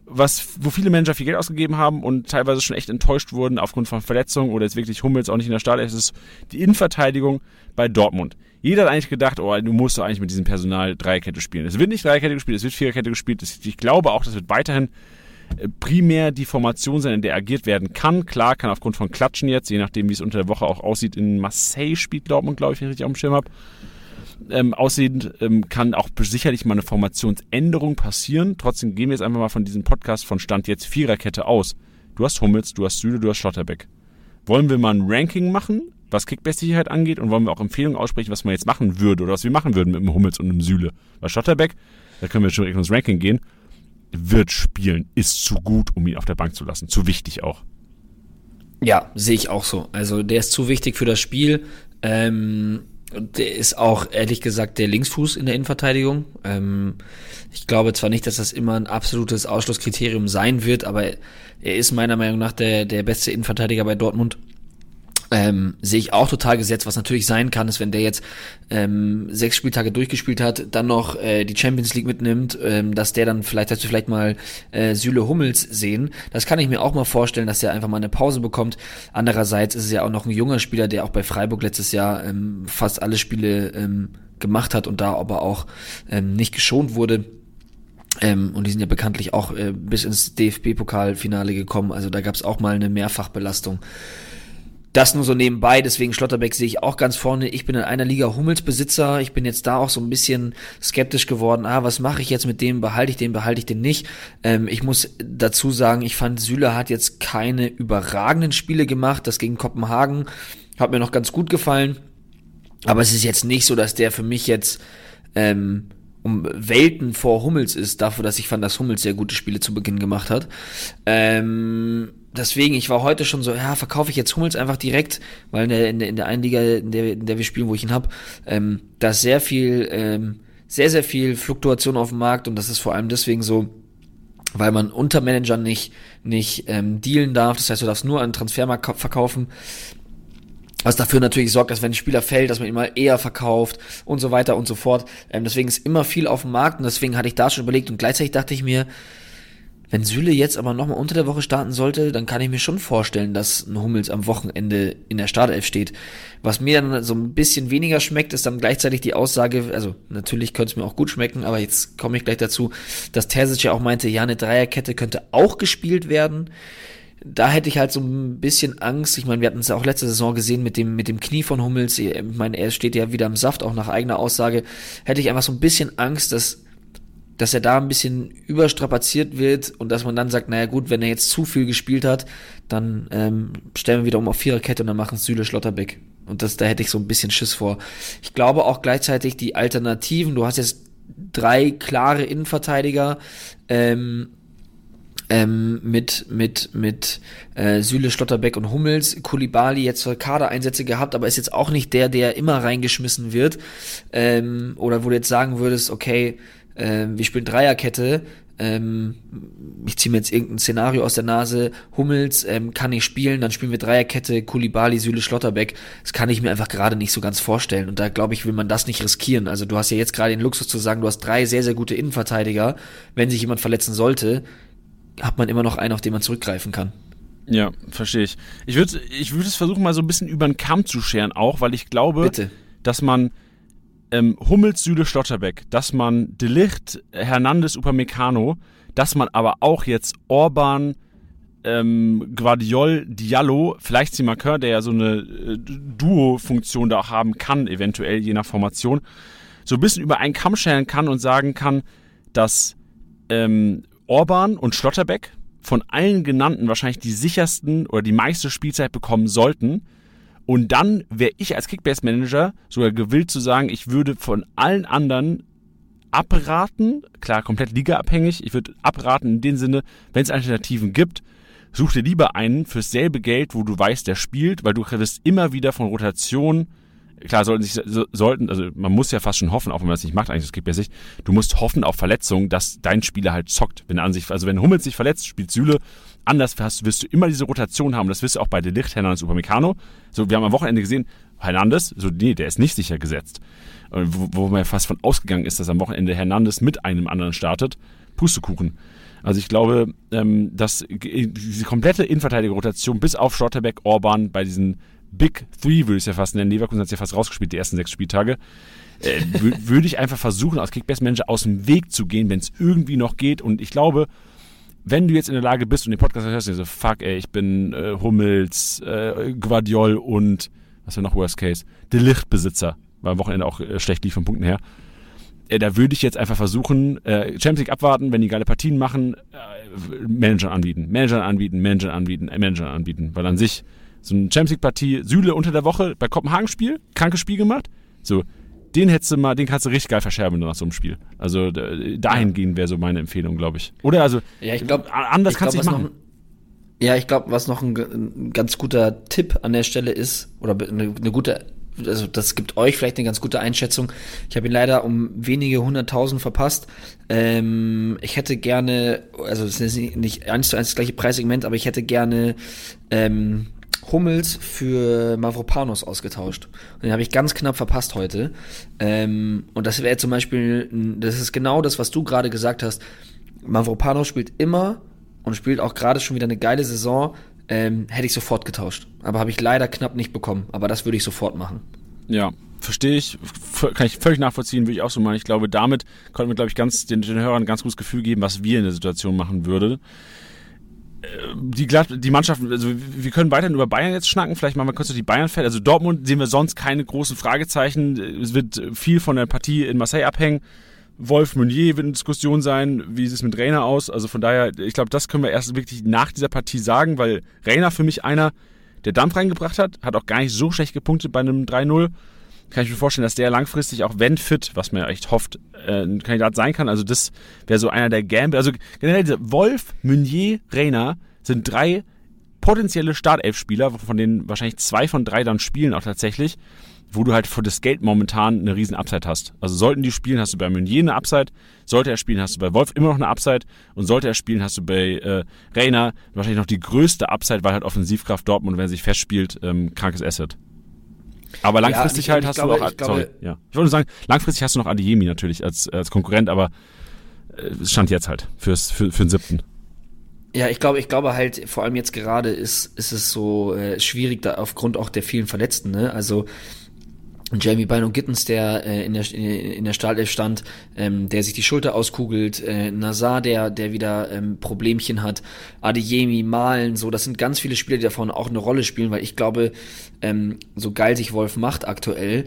was, wo viele Manager viel Geld ausgegeben haben und teilweise schon echt enttäuscht wurden aufgrund von Verletzungen oder jetzt wirklich Hummels auch nicht in der Startelf. Ist die Innenverteidigung bei Dortmund. Jeder hat eigentlich gedacht, oh, du musst doch eigentlich mit diesem Personal Dreierkette spielen. Es wird nicht Dreierkette gespielt, es wird Viererkette gespielt. Ich glaube auch, das wird weiterhin primär die Formation sein, in der agiert werden kann. Klar, kann aufgrund von Klatschen jetzt, je nachdem, wie es unter der Woche auch aussieht, in Marseille spielt Dortmund, glaube ich, wenn ich richtig auf dem Schirm habe. Ähm, aussehend ähm, kann auch sicherlich mal eine Formationsänderung passieren. Trotzdem gehen wir jetzt einfach mal von diesem Podcast von Stand jetzt Viererkette aus. Du hast Hummels, du hast Süle, du hast Schlotterbeck. Wollen wir mal ein Ranking machen, was Kickbase-Sicherheit angeht und wollen wir auch Empfehlungen aussprechen, was man jetzt machen würde oder was wir machen würden mit dem Hummels und dem Süle? Bei Schlotterbeck, da können wir schon Richtung das Ranking gehen wird spielen, ist zu gut, um ihn auf der Bank zu lassen. Zu wichtig auch. Ja, sehe ich auch so. Also der ist zu wichtig für das Spiel. Ähm, der ist auch, ehrlich gesagt, der Linksfuß in der Innenverteidigung. Ähm, ich glaube zwar nicht, dass das immer ein absolutes Ausschlusskriterium sein wird, aber er ist meiner Meinung nach der, der beste Innenverteidiger bei Dortmund. Ähm, sehe ich auch total gesetzt. Was natürlich sein kann, ist, wenn der jetzt ähm, sechs Spieltage durchgespielt hat, dann noch äh, die Champions League mitnimmt, ähm, dass der dann vielleicht, dass wir vielleicht mal äh, Süle Hummels sehen. Das kann ich mir auch mal vorstellen, dass der einfach mal eine Pause bekommt. Andererseits ist es ja auch noch ein junger Spieler, der auch bei Freiburg letztes Jahr ähm, fast alle Spiele ähm, gemacht hat und da aber auch ähm, nicht geschont wurde. Ähm, und die sind ja bekanntlich auch äh, bis ins DFB-Pokalfinale gekommen. Also da gab es auch mal eine Mehrfachbelastung. Das nur so nebenbei, deswegen Schlotterbeck sehe ich auch ganz vorne. Ich bin in einer Liga Hummelsbesitzer. Ich bin jetzt da auch so ein bisschen skeptisch geworden. Ah, was mache ich jetzt mit dem? Behalte ich den, behalte ich den nicht? Ähm, ich muss dazu sagen, ich fand, Süle hat jetzt keine überragenden Spiele gemacht. Das gegen Kopenhagen hat mir noch ganz gut gefallen. Aber es ist jetzt nicht so, dass der für mich jetzt ähm, um Welten vor Hummels ist, dafür, dass ich fand, dass Hummels sehr gute Spiele zu Beginn gemacht hat. Ähm, deswegen, ich war heute schon so, ja, verkaufe ich jetzt Hummels einfach direkt, weil in der, in der, in der einen Liga, in der, in der wir spielen, wo ich ihn hab, ähm, da ist sehr viel, ähm, sehr, sehr viel Fluktuation auf dem Markt und das ist vor allem deswegen so, weil man unter Managern nicht, nicht ähm, dealen darf. Das heißt, du darfst nur einen Transfermarkt verkaufen. Was dafür natürlich sorgt, dass wenn ein Spieler fällt, dass man ihn mal eher verkauft und so weiter und so fort. Ähm, deswegen ist immer viel auf dem Markt und deswegen hatte ich da schon überlegt und gleichzeitig dachte ich mir, wenn Süle jetzt aber nochmal unter der Woche starten sollte, dann kann ich mir schon vorstellen, dass ein Hummels am Wochenende in der Startelf steht. Was mir dann so ein bisschen weniger schmeckt, ist dann gleichzeitig die Aussage, also natürlich könnte es mir auch gut schmecken, aber jetzt komme ich gleich dazu, dass Terzic ja auch meinte, ja, eine Dreierkette könnte auch gespielt werden. Da hätte ich halt so ein bisschen Angst. Ich meine, wir hatten es ja auch letzte Saison gesehen mit dem, mit dem Knie von Hummels. Ich meine, er steht ja wieder im Saft, auch nach eigener Aussage. Hätte ich einfach so ein bisschen Angst, dass dass er da ein bisschen überstrapaziert wird und dass man dann sagt, naja gut, wenn er jetzt zu viel gespielt hat, dann ähm, stellen wir wieder um auf Viererkette und dann machen Süle Schlotterbeck. Und das, da hätte ich so ein bisschen Schiss vor. Ich glaube auch gleichzeitig die Alternativen, du hast jetzt drei klare Innenverteidiger, ähm, ähm, mit mit mit äh, Süle, Schlotterbeck und Hummels. Kulibali jetzt Kadereinsätze gehabt, aber ist jetzt auch nicht der, der immer reingeschmissen wird. Ähm, oder wo du jetzt sagen würdest, okay, äh, wir spielen Dreierkette, ähm, ich ziehe mir jetzt irgendein Szenario aus der Nase, Hummels ähm, kann nicht spielen, dann spielen wir Dreierkette, Kulibali, Süle, Schlotterbeck. Das kann ich mir einfach gerade nicht so ganz vorstellen. Und da glaube ich, will man das nicht riskieren. Also du hast ja jetzt gerade den Luxus zu sagen, du hast drei sehr, sehr gute Innenverteidiger. Wenn sich jemand verletzen sollte, hat man immer noch einen, auf den man zurückgreifen kann. Ja, verstehe ich. Ich würde ich würd es versuchen, mal so ein bisschen über den Kamm zu scheren, auch, weil ich glaube, Bitte. dass man ähm, Hummels, Süle, Schlotterbeck, dass man Delicht, Hernandez, Upamecano, dass man aber auch jetzt Orban, ähm, Guardiol, Diallo, vielleicht Simakör, der ja so eine äh, Duo-Funktion da auch haben kann, eventuell je nach Formation, so ein bisschen über einen Kamm scheren kann und sagen kann, dass ähm, Orban und Schlotterbeck von allen genannten wahrscheinlich die sichersten oder die meiste Spielzeit bekommen sollten. Und dann wäre ich als Kickbase-Manager sogar gewillt zu sagen, ich würde von allen anderen abraten, klar, komplett ligaabhängig, ich würde abraten in dem Sinne, wenn es Alternativen gibt, such dir lieber einen fürs selbe Geld, wo du weißt, der spielt, weil du wirst immer wieder von Rotation, klar, sollten sich, sollten, also man muss ja fast schon hoffen, auch wenn man es nicht macht, eigentlich, das gibt ja sich, du musst hoffen auf Verletzungen, dass dein Spieler halt zockt, wenn an sich, also wenn Hummels sich verletzt, spielt Süle, anders hast, wirst du immer diese Rotation haben, das wirst du auch bei Delicht, Hernandez, Upamecano, so, wir haben am Wochenende gesehen, Hernandez, so, nee, der ist nicht sicher gesetzt wo, wo man fast von ausgegangen ist, dass am Wochenende Hernandez mit einem anderen startet. Pustekuchen. Also ich glaube, ähm, dass diese komplette Innenverteidiger-Rotation bis auf Schlotterbeck, Orban bei diesen Big Three, würde ich es ja fast nennen, Leverkusen hat es ja fast rausgespielt, die ersten sechs Spieltage, äh, würde ich einfach versuchen, als Kickbase-Manager aus dem Weg zu gehen, wenn es irgendwie noch geht. Und ich glaube, wenn du jetzt in der Lage bist und den Podcast hörst, so, fuck, ey, ich bin äh, Hummels, äh, Guardiol und, was wäre noch Worst Case, Delicht-Besitzer weil am Wochenende auch äh, schlecht lief von Punkten her. Äh, da würde ich jetzt einfach versuchen, äh, Champions League abwarten, wenn die geile Partien machen, äh, Manager anbieten, Manager anbieten, Manager anbieten, äh, Manager anbieten. Weil an sich so eine Champions League Partie, Süle unter der Woche bei Kopenhagen Spiel, krankes Spiel gemacht. So, den hättest du mal, den kannst du richtig geil verscherben nach so einem Spiel. Also dahingehend wäre so meine Empfehlung, glaube ich. Oder also, ja, ich glaube, anders ich kannst du nicht machen. Noch, ja, ich glaube, was noch ein, ein, ganz guter Tipp an der Stelle ist, oder eine, eine gute also das gibt euch vielleicht eine ganz gute Einschätzung. Ich habe ihn leider um wenige hunderttausend verpasst. Ähm, ich hätte gerne, also es ist nicht eins zu eins das gleiche Preissegment, aber ich hätte gerne ähm, Hummels für Mavropanos ausgetauscht. Und den habe ich ganz knapp verpasst heute. Ähm, und das wäre zum Beispiel, das ist genau das, was du gerade gesagt hast. Mavropanos spielt immer und spielt auch gerade schon wieder eine geile Saison ähm, hätte ich sofort getauscht. Aber habe ich leider knapp nicht bekommen. Aber das würde ich sofort machen. Ja, verstehe ich, kann ich völlig nachvollziehen, würde ich auch so machen. Ich glaube, damit konnten wir, glaube ich, ganz den, den Hörern ein ganz gutes Gefühl geben, was wir in der Situation machen würden. Äh, die, die Mannschaften, also wir können weiterhin über Bayern jetzt schnacken, vielleicht machen wir kurz die Bayern-Feld. Also Dortmund sehen wir sonst keine großen Fragezeichen. Es wird viel von der Partie in Marseille abhängen. Wolf Meunier wird eine Diskussion sein, wie sieht es mit Rainer aus. Also von daher, ich glaube, das können wir erst wirklich nach dieser Partie sagen, weil Rainer für mich einer, der Dampf reingebracht hat, hat auch gar nicht so schlecht gepunktet bei einem 3-0. Kann ich mir vorstellen, dass der langfristig, auch wenn fit, was man ja echt hofft, äh, ein Kandidat sein kann. Also das wäre so einer der Gamble. Also generell diese Wolf, Meunier, Rainer sind drei potenzielle Startelf-Spieler, von denen wahrscheinlich zwei von drei dann spielen auch tatsächlich wo du halt für das Geld momentan eine riesen Upside hast. Also sollten die spielen, hast du bei Meunier eine Upside, sollte er spielen, hast du bei Wolf immer noch eine Upside und sollte er spielen, hast du bei äh, Reiner wahrscheinlich noch die größte Upside, weil halt Offensivkraft Dortmund, wenn er sich festspielt, ähm, krankes Asset. Aber langfristig ja, ich, halt ich hast glaube, du auch, sorry, ja. Ich wollte nur sagen, langfristig hast du noch Adiemi natürlich als, als Konkurrent, aber äh, es stand jetzt halt fürs, für, für den siebten. Ja, ich glaube, ich glaube halt, vor allem jetzt gerade ist, ist es so äh, schwierig, da aufgrund auch der vielen Verletzten, ne? Also Jamie Bino Gittens, der äh, in der in der Startelf stand, ähm, der sich die Schulter auskugelt, äh, Nazar, der der wieder ähm, Problemchen hat, Adeyemi, Malen, so, das sind ganz viele Spieler, die davon auch eine Rolle spielen, weil ich glaube, ähm, so geil sich Wolf macht aktuell,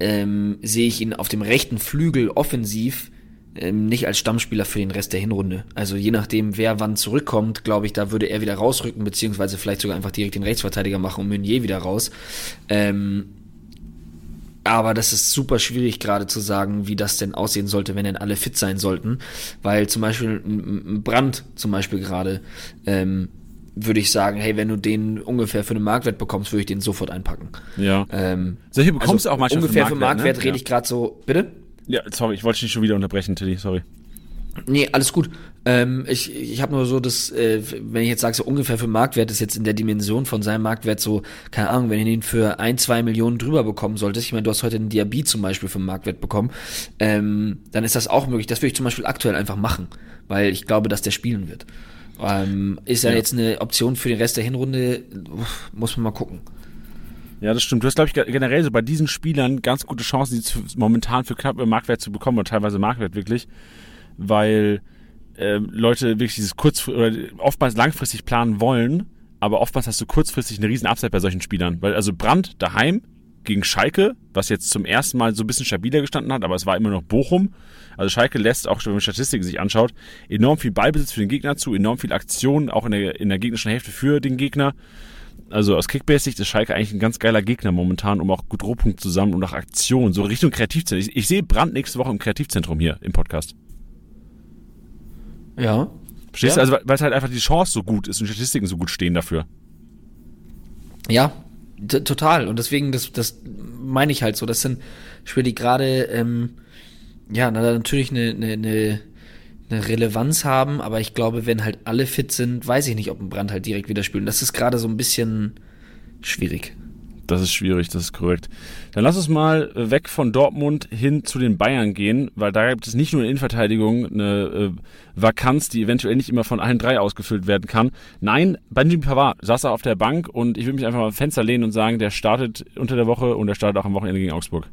ähm, sehe ich ihn auf dem rechten Flügel offensiv ähm, nicht als Stammspieler für den Rest der Hinrunde. Also je nachdem, wer wann zurückkommt, glaube ich, da würde er wieder rausrücken, beziehungsweise vielleicht sogar einfach direkt den Rechtsverteidiger machen und Meunier wieder raus. Ähm, aber das ist super schwierig gerade zu sagen, wie das denn aussehen sollte, wenn denn alle fit sein sollten. Weil zum Beispiel ein Brand zum Beispiel gerade, ähm, würde ich sagen, hey, wenn du den ungefähr für einen Marktwert bekommst, würde ich den sofort einpacken. Ja. Ähm, Solche bekommst also du auch manchmal ungefähr für für Marktwert, Marktwert, ne? rede Ja. ich gerade so, bitte? Ja, sorry, ich wollte dich schon wieder unterbrechen, Tilly, sorry. Nee, alles gut. Ähm, ich ich habe nur so das, äh, wenn ich jetzt sage, so ungefähr für Marktwert ist jetzt in der Dimension von seinem Marktwert so, keine Ahnung, wenn ihr ihn für ein, zwei Millionen drüber bekommen solltest, ich meine, du hast heute einen Diaby zum Beispiel für Marktwert bekommen, ähm, dann ist das auch möglich. Das würde ich zum Beispiel aktuell einfach machen, weil ich glaube, dass der spielen wird. Ähm, ist ja, Ja. jetzt eine Option für den Rest der Hinrunde, muss man mal gucken. Ja, das stimmt. Du hast, glaube ich, ge- generell so bei diesen Spielern ganz gute Chancen, die momentan für knappe Marktwert zu bekommen, oder teilweise Marktwert wirklich, weil ähm, Leute wirklich dieses kurz oder oftmals langfristig planen wollen, aber oftmals hast du kurzfristig eine riesen Upside bei solchen Spielern. Weil also Brand daheim gegen Schalke, was jetzt zum ersten Mal so ein bisschen stabiler gestanden hat, aber es war immer noch Bochum. Also Schalke lässt auch, wenn man Statistiken sich anschaut, enorm viel Ballbesitz für den Gegner zu, enorm viel Aktion, auch in der, in der gegnerischen Hälfte für den Gegner. Also aus Kickbase-Sicht ist Schalke eigentlich ein ganz geiler Gegner momentan, um auch gut Rohpunkt zu sammeln und auch Aktion, so Richtung Kreativzentrum. Ich, ich sehe Brand nächste Woche im Kreativzentrum hier im Podcast. Ja. Verstehst Ja. du? Also, weil es halt einfach die Chance so gut ist und Statistiken so gut stehen dafür. Ja, total. Und deswegen, das, das meine ich halt so. Das sind Spiele, die gerade, ähm, ja, na, natürlich eine, eine, eine, eine Relevanz haben, aber ich glaube, wenn halt alle fit sind, weiß ich nicht, ob ein Brand halt direkt wieder spielt. Und das ist gerade so ein bisschen schwierig. Das ist schwierig, das ist korrekt. Dann lass uns mal weg von Dortmund hin zu den Bayern gehen, weil da gibt es nicht nur in Innenverteidigung eine äh, Vakanz, die eventuell nicht immer von allen drei ausgefüllt werden kann. Nein, Benjamin Pavard saß da auf der Bank und ich will mich einfach mal am Fenster lehnen und sagen, der startet unter der Woche und der startet auch am Wochenende gegen Augsburg.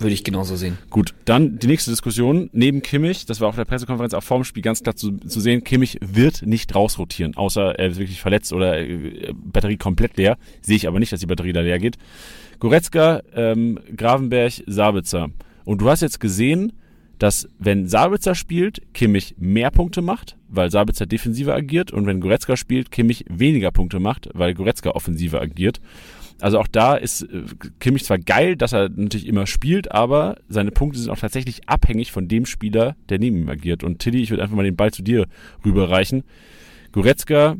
Würde ich genauso sehen. Gut, dann die nächste Diskussion. Neben Kimmich, das war auf der Pressekonferenz auch vorm Spiel ganz klar zu, zu sehen, Kimmich wird nicht rausrotieren, außer er ist wirklich verletzt oder äh, Batterie komplett leer. Sehe ich aber nicht, dass die Batterie da leer geht. Goretzka, ähm, Gravenberg, Sabitzer. Und du hast jetzt gesehen, dass wenn Sabitzer spielt, Kimmich mehr Punkte macht, weil Sabitzer defensiver agiert und wenn Goretzka spielt, Kimmich weniger Punkte macht, weil Goretzka offensiver agiert. Also auch da ist äh, Kimmich zwar geil, dass er natürlich immer spielt, aber seine Punkte sind auch tatsächlich abhängig von dem Spieler, der neben ihm agiert. Und Tilly, ich würde einfach mal den Ball zu dir rüberreichen. Goretzka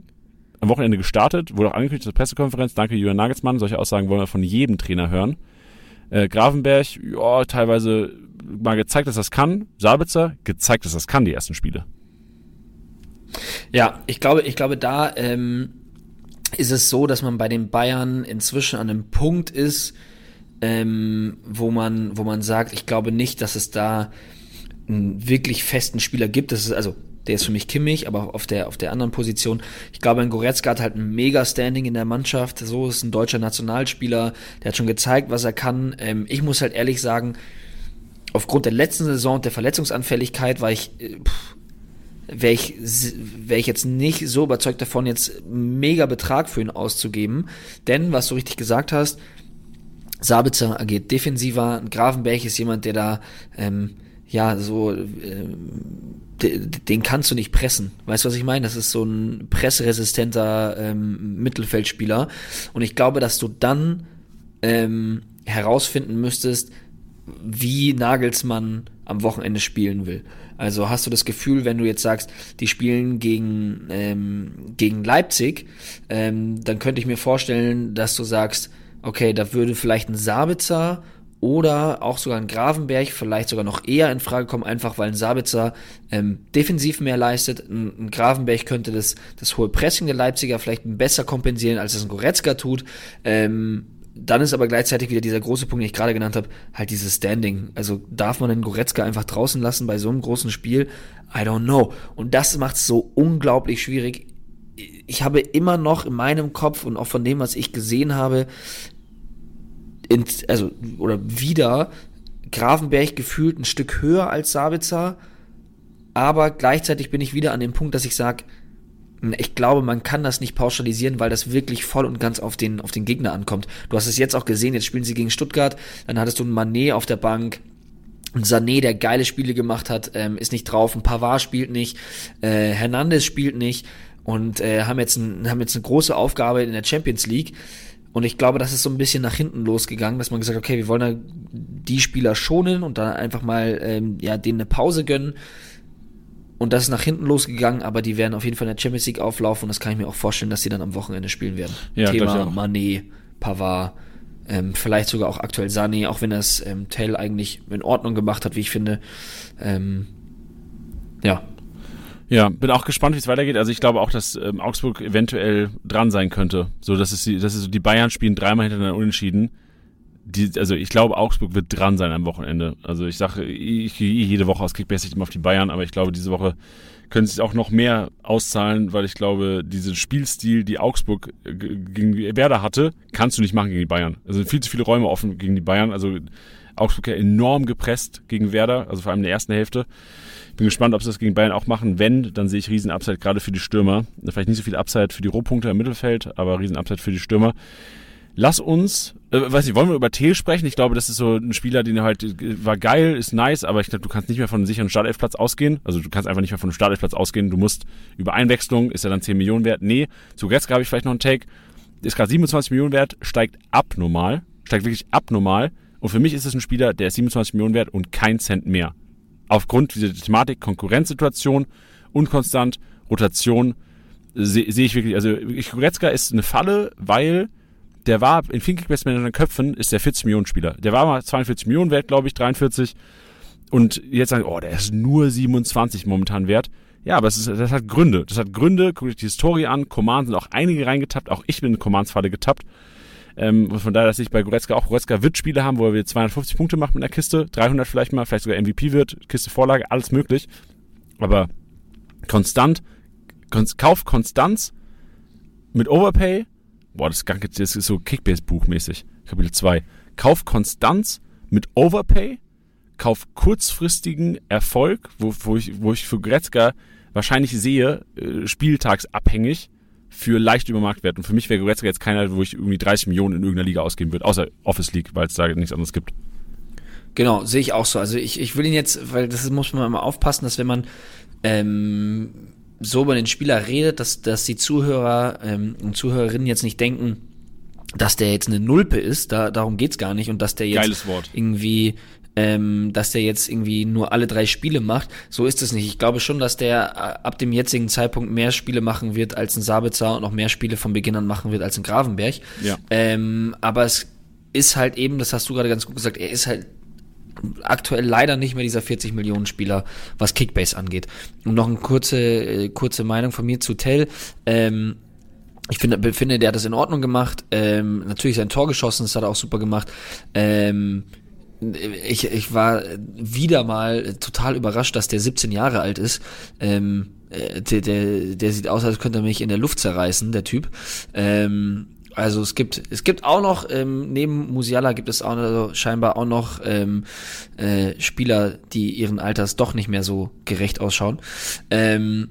am Wochenende gestartet, wurde auch angekündigt zur Pressekonferenz. Danke, Julian Nagelsmann. Solche Aussagen wollen wir von jedem Trainer hören. Äh, Gravenberg, ja, teilweise mal gezeigt, dass das kann. Sabitzer, gezeigt, dass das kann, die ersten Spiele. Ja, ich glaube, ich glaube, da ähm, ist es so, dass man bei den Bayern inzwischen an einem Punkt ist, ähm, wo man, wo man sagt, ich glaube nicht, dass es da einen wirklich festen Spieler gibt. Das ist also der ist für mich Kimmich, aber auf der auf der anderen Position. Ich glaube, ein Goretzka hat halt ein mega Standing in der Mannschaft. So ist ein deutscher Nationalspieler. Der hat schon gezeigt, was er kann. Ähm, ich muss halt ehrlich sagen, aufgrund der letzten Saison und der Verletzungsanfälligkeit war ich äh, pff, wäre ich, wär ich jetzt nicht so überzeugt davon, jetzt mega Betrag für ihn auszugeben. Denn, was du richtig gesagt hast, Sabitzer agiert defensiver, Gravenberg ist jemand, der da, ähm, ja, so, ähm, de- den kannst du nicht pressen. Weißt du, was ich meine? Das ist so ein presseresistenter ähm, Mittelfeldspieler. Und ich glaube, dass du dann ähm, herausfinden müsstest, wie Nagelsmann am Wochenende spielen will. Also hast du das Gefühl, wenn du jetzt sagst, die spielen gegen, ähm, gegen Leipzig, ähm, dann könnte ich mir vorstellen, dass du sagst, okay, da würde vielleicht ein Sabitzer oder auch sogar ein Gravenberg vielleicht sogar noch eher in Frage kommen, einfach weil ein Sabitzer ähm, defensiv mehr leistet. Ein, ein Gravenberg könnte das, das hohe Pressing der Leipziger vielleicht besser kompensieren, als es ein Goretzka tut. Ähm, dann ist aber gleichzeitig wieder dieser große Punkt, den ich gerade genannt habe, halt dieses Standing. Also darf man den Goretzka einfach draußen lassen bei so einem großen Spiel? I don't know. Und das macht es so unglaublich schwierig. Ich habe immer noch in meinem Kopf und auch von dem, was ich gesehen habe, in, also oder wieder Grafenberg gefühlt ein Stück höher als Sabitzer, aber gleichzeitig bin ich wieder an dem Punkt, dass ich sage, ich glaube, man kann das nicht pauschalisieren, weil das wirklich voll und ganz auf den, auf den Gegner ankommt. Du hast es jetzt auch gesehen, jetzt spielen sie gegen Stuttgart, dann hattest du einen Manet auf der Bank, ein Sané, der geile Spiele gemacht hat, ähm, ist nicht drauf, ein Pavard spielt nicht, äh, Hernandez spielt nicht und äh, haben, jetzt ein, haben jetzt eine große Aufgabe in der Champions League. und ich glaube, das ist so ein bisschen nach hinten losgegangen, dass man gesagt hat, okay, wir wollen da die Spieler schonen und da einfach mal ähm, ja, denen eine Pause gönnen. Und das ist nach hinten losgegangen, aber die werden auf jeden Fall in der Champions League auflaufen und das kann ich mir auch vorstellen, dass sie dann am Wochenende spielen werden. Ja, Thema Mané, Pavard, ähm, vielleicht sogar auch aktuell Sané, auch wenn das ähm, Tell eigentlich in Ordnung gemacht hat, wie ich finde. Ähm, ja, ja, bin auch gespannt, wie es weitergeht. Also ich glaube auch, dass ähm, Augsburg eventuell dran sein könnte. So, dass es die, das ist so, die Bayern spielen dreimal hintereinander unentschieden. Die, also ich glaube, Augsburg wird dran sein am Wochenende. Also ich sage, ich gehe jede Woche aus Kickbase immer auf die Bayern, aber ich glaube, diese Woche können sie es auch noch mehr auszahlen, weil ich glaube, diesen Spielstil, die Augsburg äh, gegen Werder hatte, kannst du nicht machen gegen die Bayern. Also viel zu viele Räume offen gegen die Bayern. Also Augsburg ja enorm gepresst gegen Werder, also vor allem in der ersten Hälfte. Bin gespannt, ob sie das gegen Bayern auch machen. Wenn, dann sehe ich riesen Upside gerade für die Stürmer. Vielleicht nicht so viel Upside für die Rohpunkte im Mittelfeld, aber riesen Upside für die Stürmer. Lass uns, äh, weiß nicht, wollen wir über Thiel sprechen? Ich glaube, das ist so ein Spieler, den halt war geil, ist nice, aber ich glaube, du kannst nicht mehr von einem sicheren Startelfplatz ausgehen. Also du kannst einfach nicht mehr von einem Startelfplatz ausgehen. Du musst über Einwechslung, ist er dann 10 Millionen wert? Nee. Zu Gretzka habe ich vielleicht noch einen Take. Ist gerade 27 Millionen wert, steigt abnormal, steigt wirklich abnormal. Und für mich ist es ein Spieler, der ist 27 Millionen wert und kein Cent mehr aufgrund dieser Thematik Konkurrenzsituation, unkonstant, Rotation, sehe seh ich wirklich, also Goretzka ist eine Falle, weil der war in vielen Kickbase-Managern Köpfen ist der 40 Millionen Spieler. Der war mal 42 Millionen wert, glaube ich, 43. Und jetzt sagen, oh, der ist nur 27 momentan wert. Ja, aber ist, das hat Gründe. Das hat Gründe, guckt euch die Historie an. Commands sind auch einige reingetappt. Auch ich bin in Commands-Falle getappt. Ähm, von daher, dass ich bei Goretzka auch Goretzka wird Spiele haben, wo er wieder 250 Punkte macht mit einer Kiste, 300 vielleicht mal, vielleicht sogar MVP wird, Kiste Vorlage, alles möglich. Aber konstant, Kon Kauf Konstanz mit Overpay, boah, das, ist so Kickbase-Buch-mäßig, Kapitel 2. Kauf Konstanz mit Overpay, kauf kurzfristigen Erfolg, wo, wo, ich, wo ich für Goretzka wahrscheinlich sehe, äh, spieltagsabhängig, für leicht über Marktwert. Und für mich wäre Goretzka jetzt keiner, wo ich irgendwie 30 Millionen in irgendeiner Liga ausgeben würde, außer Office League, weil es da nichts anderes gibt. Genau, sehe ich auch so. Also ich, ich will ihn jetzt, weil das muss man immer aufpassen, dass wenn man ähm, so über den Spieler redet, dass, dass die Zuhörer ähm, und Zuhörerinnen jetzt nicht denken, dass der jetzt eine Nulpe ist, da, darum geht's gar nicht und dass der jetzt irgendwie ähm, dass der jetzt irgendwie nur alle drei Spiele macht. So ist es nicht. Ich glaube schon, dass der äh, ab dem jetzigen Zeitpunkt mehr Spiele machen wird als ein Sabitzer und auch mehr Spiele von Beginn an machen wird als ein Gravenberg. Ja. Ähm, aber es ist halt eben, das hast du gerade ganz gut gesagt, er ist halt aktuell leider nicht mehr dieser 40 Millionen Spieler, was Kickbase angeht. Und noch eine kurze, äh, kurze Meinung von mir zu Tell. Ähm, ich finde, finde, der hat das in Ordnung gemacht. Ähm, natürlich sein Tor geschossen, das hat er auch super gemacht. Ähm, ich, ich war wieder mal total überrascht, dass der 17 Jahre alt ist. Ähm, äh, der, der, der sieht aus, als könnte er mich in der Luft zerreißen, der Typ. Ähm, also es gibt es gibt auch noch ähm, neben Musiala gibt es auch also scheinbar auch noch ähm, äh, Spieler, die ihren Alters doch nicht mehr so gerecht ausschauen. Ähm,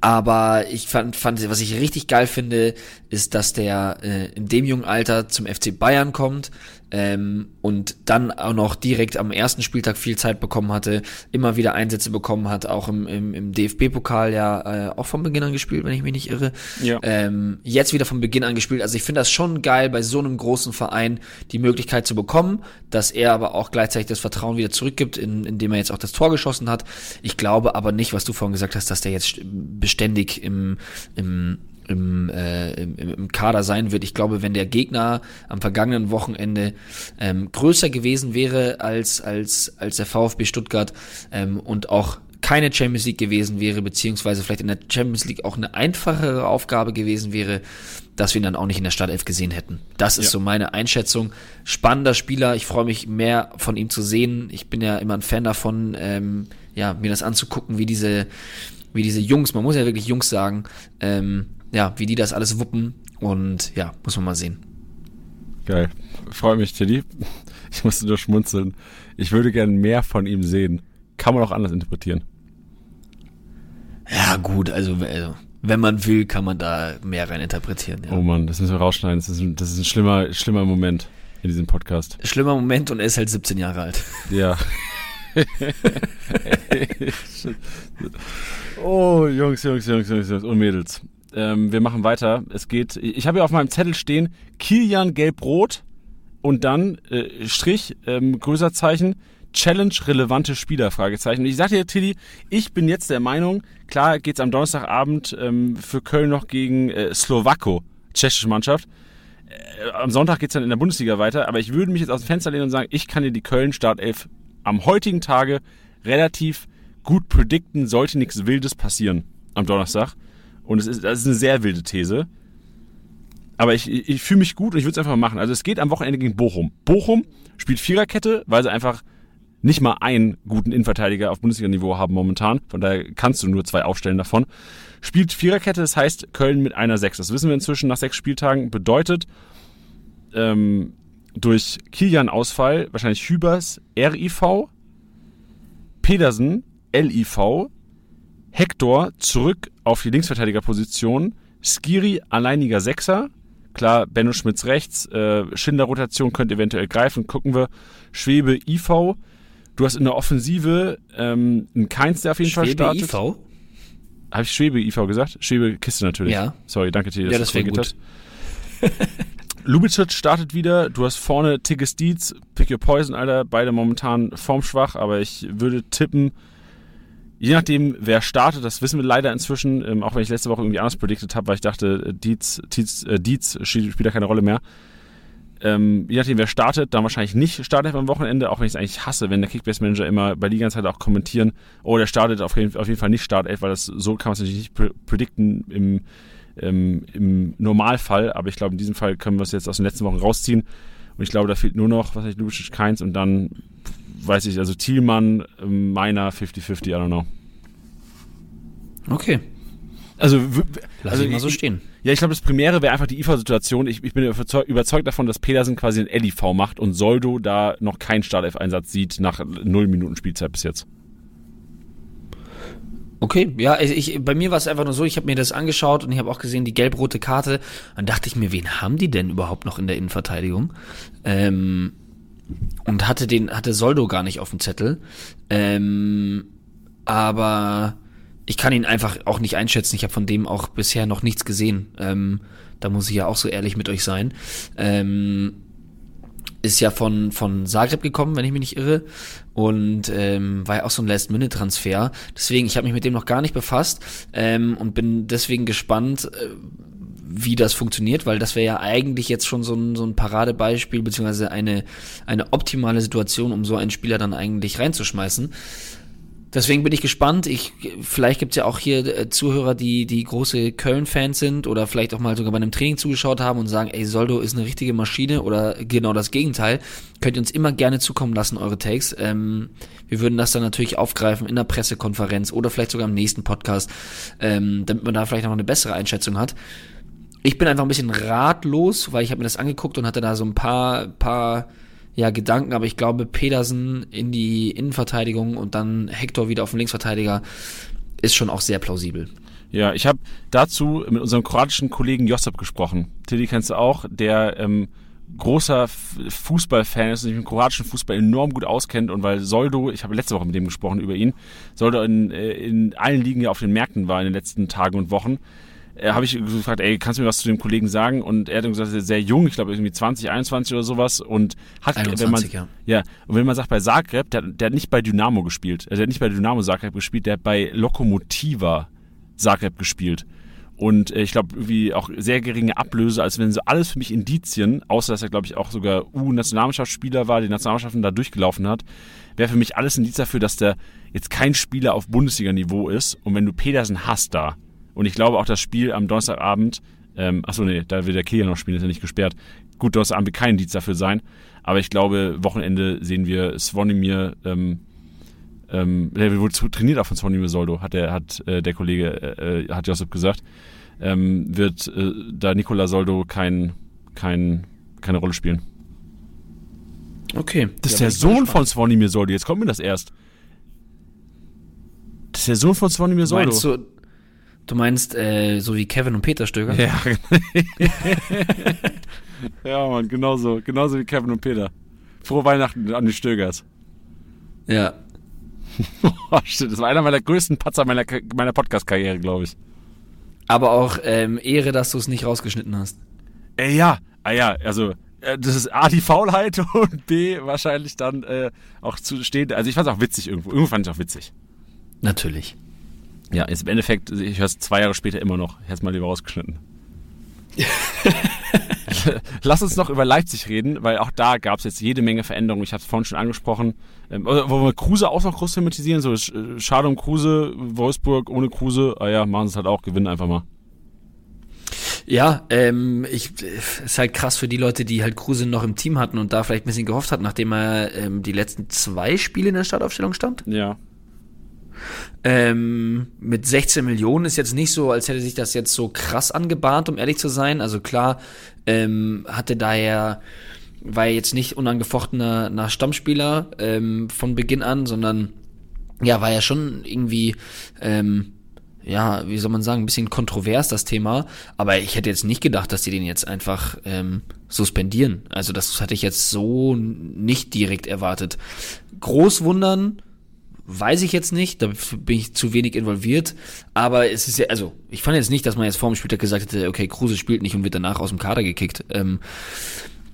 aber ich fand, fand, was ich richtig geil finde, ist, dass der äh, in dem jungen Alter zum FC Bayern kommt, ähm, und dann auch noch direkt am ersten Spieltag viel Zeit bekommen hatte, immer wieder Einsätze bekommen hat, auch im, im, im DFB-Pokal ja äh, auch von Beginn an gespielt, wenn ich mich nicht irre. Ja. Ähm, jetzt wieder von Beginn an gespielt. Also ich finde das schon geil, bei so einem großen Verein die Möglichkeit zu bekommen, dass er aber auch gleichzeitig das Vertrauen wieder zurückgibt, in, indem er jetzt auch das Tor geschossen hat. Ich glaube aber nicht, was du vorhin gesagt hast, dass der jetzt beständig im, im im, äh, im, im Kader sein wird. Ich glaube, wenn der Gegner am vergangenen Wochenende ähm, größer gewesen wäre als, als, als der VfB Stuttgart ähm, und auch keine Champions League gewesen wäre, beziehungsweise vielleicht in der Champions League auch eine einfachere Aufgabe gewesen wäre, dass wir ihn dann auch nicht in der Startelf gesehen hätten. Das ist ja. so meine Einschätzung. Spannender Spieler, ich freue mich mehr von ihm zu sehen. Ich bin ja immer ein Fan davon, ähm, ja, mir das anzugucken, wie diese, wie diese Jungs, man muss ja wirklich Jungs sagen, ähm, ja, wie die das alles wuppen. Und ja, muss man mal sehen. Geil. Freue mich, Teddy. Ich musste nur schmunzeln. Ich würde gerne mehr von ihm sehen. Kann man auch anders interpretieren. Ja, gut, also, also wenn man will, kann man da mehr rein interpretieren. Ja. Oh Mann, das müssen wir rausschneiden. Das ist, ein, das ist ein schlimmer, schlimmer Moment in diesem Podcast. Schlimmer Moment und er ist halt 17 Jahre alt. Ja. oh, Jungs, Jungs, Jungs, Jungs, Jungs und Mädels. Ähm, wir machen weiter. Es geht, ich habe ja auf meinem Zettel stehen, Kilian Gelb-Rot und dann äh, Strich, ähm, größer Zeichen, Challenge-relevante Spieler, Fragezeichen. Ich sage dir, Tilly, ich bin jetzt der Meinung, klar geht's am Donnerstagabend ähm, für Köln noch gegen äh, Slowako, tschechische Mannschaft. Äh, am Sonntag geht's dann in der Bundesliga weiter, aber ich würde mich jetzt aus dem Fenster lehnen und sagen, ich kann dir die Köln-Startelf am heutigen Tage relativ gut predikten, sollte nichts Wildes passieren am Donnerstag. Und es ist, das ist eine sehr wilde These. Aber ich, ich, fühle mich gut und ich würde es einfach machen. Also es geht am Wochenende gegen Bochum. Bochum spielt Viererkette, weil sie einfach nicht mal einen guten Innenverteidiger auf Bundesliga-Niveau haben momentan. Von daher kannst du nur zwei aufstellen davon. Spielt Viererkette, das heißt Köln mit einer Sechs. Das wissen wir inzwischen nach sechs Spieltagen. Bedeutet, ähm, durch Kilian-Ausfall wahrscheinlich Hübers RIV, Pedersen LIV, Hector zurück auf die Linksverteidigerposition, Skiri alleiniger Sechser, klar, Benno Schmitz rechts, äh, Schindler-Rotation könnte eventuell greifen, gucken wir, Schwebe IV, du hast in der Offensive ähm, einen Keins, der auf jeden Schwebe Fall startet. IV? Habe ich Schwebe IV gesagt? Schwebe Kiste natürlich. Ja. Sorry, danke dir, dass ja, das du gut. hast. Lubicic startet wieder. Du hast vorne Tigges Dietz, Pick Your Poison, Alter. Beide momentan formschwach, aber ich würde tippen, je nachdem, wer startet, das wissen wir leider inzwischen, ähm, auch wenn ich letzte Woche irgendwie anders prediktet habe, weil ich dachte, äh, Dietz, Dietz, äh, Dietz spielt da keine Rolle mehr. Ähm, je nachdem, wer startet, dann wahrscheinlich nicht startet am Wochenende, auch wenn ich es eigentlich hasse, wenn der Kickbase-Manager immer bei Liga-Zeit auch kommentieren, oh, der startet auf jeden, auf jeden Fall nicht Startelf, weil das so kann man es natürlich nicht predikten im ähm, im Normalfall, aber ich glaube, in diesem Fall können wir es jetzt aus den letzten Wochen rausziehen. Und ich glaube, da fehlt nur noch, was heißt Lubicic Keins und dann weiß ich, also Thielmann, ähm, meiner 50-50, I don't know. Okay. Also, Lass also ich mal so stehen. Ja, ich glaube, das Primäre wäre einfach die IFA-Situation. Ich, ich, bin überzeugt davon, dass Pedersen quasi ein LIV macht und Soldo da noch keinen Startelf-Einsatz sieht nach null Minuten Spielzeit bis jetzt. Okay, ja, ich, bei mir war es einfach nur so, ich habe mir das angeschaut und ich habe auch gesehen, die gelb-rote Karte. Dann dachte ich mir, wen haben die denn überhaupt noch in der Innenverteidigung? Ähm, und hatte den, hatte Soldo gar nicht auf dem Zettel. Ähm, aber ich kann ihn einfach auch nicht einschätzen. Ich habe von dem auch bisher noch nichts gesehen. Ähm, da muss ich ja auch so ehrlich mit euch sein. Ähm, ist ja von, von Zagreb gekommen, wenn ich mich nicht irre. Und ähm, war ja auch so ein Last-Minute-Transfer. Deswegen, ich habe mich mit dem noch gar nicht befasst ähm, und bin deswegen gespannt, äh, wie das funktioniert, weil das wäre ja eigentlich jetzt schon so ein, so ein Paradebeispiel, beziehungsweise eine, eine optimale Situation, um so einen Spieler dann eigentlich reinzuschmeißen. Deswegen bin ich gespannt. Ich, vielleicht gibt's ja auch hier äh, Zuhörer, die, die große Köln-Fans sind oder vielleicht auch mal sogar bei einem Training zugeschaut haben und sagen, ey, Soldo ist eine richtige Maschine oder genau das Gegenteil. Könnt ihr uns immer gerne zukommen lassen, eure Takes. Ähm, wir würden das dann natürlich aufgreifen in der Pressekonferenz oder vielleicht sogar im nächsten Podcast, ähm, damit man da vielleicht noch eine bessere Einschätzung hat. Ich bin einfach ein bisschen ratlos, weil ich habe mir das angeguckt und hatte da so ein paar, paar ja, Gedanken, aber ich glaube, Pedersen in die Innenverteidigung und dann Hector wieder auf den Linksverteidiger ist schon auch sehr plausibel. Ja, ich habe dazu mit unserem kroatischen Kollegen Josip gesprochen. Tilly kennst du auch, der ähm, großer Fußballfan ist und sich mit dem kroatischen Fußball enorm gut auskennt und weil Soldo, ich habe letzte Woche mit dem gesprochen über ihn, Soldo in, äh, in allen Ligen ja auf den Märkten war in den letzten Tagen und Wochen habe ich gefragt, ey, kannst du mir was zu dem Kollegen sagen? Und er hat gesagt, er ist sehr jung, ich glaube irgendwie 20, 21 oder sowas und hat, 21, wenn man, ja. ja, und wenn man sagt bei Zagreb, der, der hat nicht bei Dynamo gespielt, also der hat nicht bei Dynamo Zagreb gespielt, der hat bei Lokomotiva Zagreb gespielt. Und äh, ich glaube, irgendwie auch sehr geringe Ablöse, als wenn so alles für mich Indizien, außer dass er, glaube ich, auch sogar U-Nationalmannschaftsspieler war, die Nationalmannschaften da durchgelaufen hat, wäre für mich alles Indiz dafür, dass der jetzt kein Spieler auf Bundesliga-Niveau ist. Und wenn du Pedersen hast da, und ich glaube auch das Spiel am Donnerstagabend, ähm, achso, nee, da wird der Kiel noch spielen, ist ja nicht gesperrt. Gut, Donnerstagabend wird kein Dienst dafür sein. Aber ich glaube, Wochenende sehen wir Svonimir, ähm, ähm, der wurde trainiert auch von Svonimir Soldo, hat der, hat äh, der Kollege, äh, hat Josip gesagt, ähm, wird äh, da Nicola Soldo kein, kein, keine Rolle spielen. Okay. Das ist der Sohn von Svonimir Soldo, jetzt kommt mir das erst. Das ist der Sohn von Svonimir Soldo. Meinst du, Du meinst äh, so wie Kevin und Peter Stöger? Ja. ja, Mann, genauso. Genauso wie Kevin und Peter. Frohe Weihnachten an die Stögers. Ja. oh, shit, das war einer meiner größten Patzer meiner, meiner Podcast-Karriere, glaube ich. Aber auch ähm, Ehre, dass du es nicht rausgeschnitten hast. Äh, ja, ah ja, also äh, das ist A, die Faulheit und B, wahrscheinlich dann äh, auch zu stehen. Also ich fand es auch witzig irgendwo. Irgendwo fand ich auch witzig. Natürlich. Ja, jetzt im Endeffekt, ich höre es zwei Jahre später immer noch. Ich hätte es mal lieber rausgeschnitten. Lass uns noch über Leipzig reden, weil auch da gab es jetzt jede Menge Veränderungen. Ich habe es vorhin schon angesprochen. Ähm, wollen wir Kruse auch noch groß thematisieren? So, schade um Kruse, Wolfsburg ohne Kruse. Ah ja, machen sie es halt auch, gewinnen einfach mal. Ja, ähm, ich ist halt krass für die Leute, die halt Kruse noch im Team hatten und da vielleicht ein bisschen gehofft hat, nachdem er ähm, die letzten zwei Spiele in der Startaufstellung stand. Ja. Ähm, mit 16 Millionen ist jetzt nicht so, als hätte sich das jetzt so krass angebahnt, um ehrlich zu sein. Also klar, ähm, hatte daher war er jetzt nicht unangefochtener nach Stammspieler ähm, von Beginn an, sondern ja, war ja schon irgendwie ähm, ja, wie soll man sagen, ein bisschen kontrovers das Thema, aber ich hätte jetzt nicht gedacht, dass die den jetzt einfach ähm, suspendieren. Also das hatte ich jetzt so nicht direkt erwartet. Groß wundern, weiß ich jetzt nicht, da bin ich zu wenig involviert, aber es ist ja, also ich fand jetzt nicht, dass man jetzt vor dem Spieltag gesagt hätte, okay, Kruse spielt nicht und wird danach aus dem Kader gekickt. Ähm,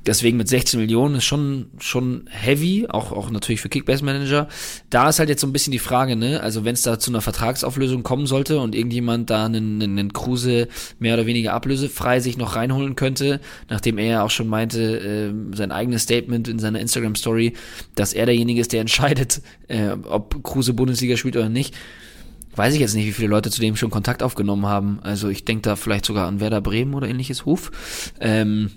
Deswegen mit 16 Millionen ist schon, schon heavy, auch, auch natürlich für Kickbase Manager. Da ist halt jetzt so ein bisschen die Frage, ne, also wenn es da zu einer Vertragsauflösung kommen sollte und irgendjemand da einen, einen Kruse mehr oder weniger ablösefrei sich noch reinholen könnte, nachdem er ja auch schon meinte, äh, sein eigenes Statement in seiner Instagram Story, dass er derjenige ist, der entscheidet, äh, ob Kruse Bundesliga spielt oder nicht weiß ich jetzt nicht, wie viele Leute zu dem schon Kontakt aufgenommen haben. Also ich denke da vielleicht sogar an Werder Bremen oder ähnliches Huf. Ähm,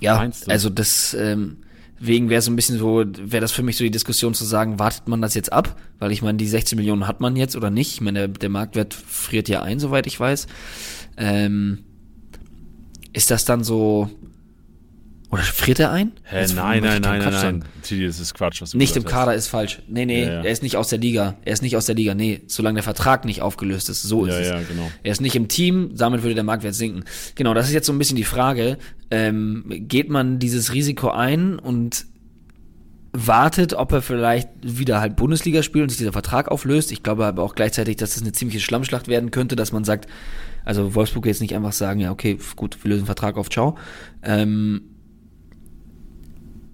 ja, also das ähm, wegen wäre so ein bisschen so, wäre das für mich so die Diskussion zu sagen, wartet man das jetzt ab? Weil ich meine, die 16 Millionen hat man jetzt oder nicht? Ich meine, der, der Marktwert friert ja ein, soweit ich weiß. Ähm, ist das dann so, oder friert er ein? Hä, nein, nein, nein, nein, nein. Tidi, das ist Quatsch. Was du nicht im Kader ist falsch. Nee, nee, ja, ja. er ist nicht aus der Liga. Er ist nicht aus der Liga. Nee, solange der Vertrag nicht aufgelöst ist. So ist ja, es. Ja, genau. Er ist nicht im Team, damit würde der Marktwert sinken. Genau, das ist jetzt so ein bisschen die Frage. Ähm, geht man dieses Risiko ein und wartet, ob er vielleicht wieder halt Bundesliga spielt und sich dieser Vertrag auflöst. Ich glaube aber auch gleichzeitig, dass das eine ziemliche Schlammschlacht werden könnte, dass man sagt, also Wolfsburg jetzt nicht einfach sagen, ja, okay, gut, wir lösen den Vertrag auf, ciao. Ähm,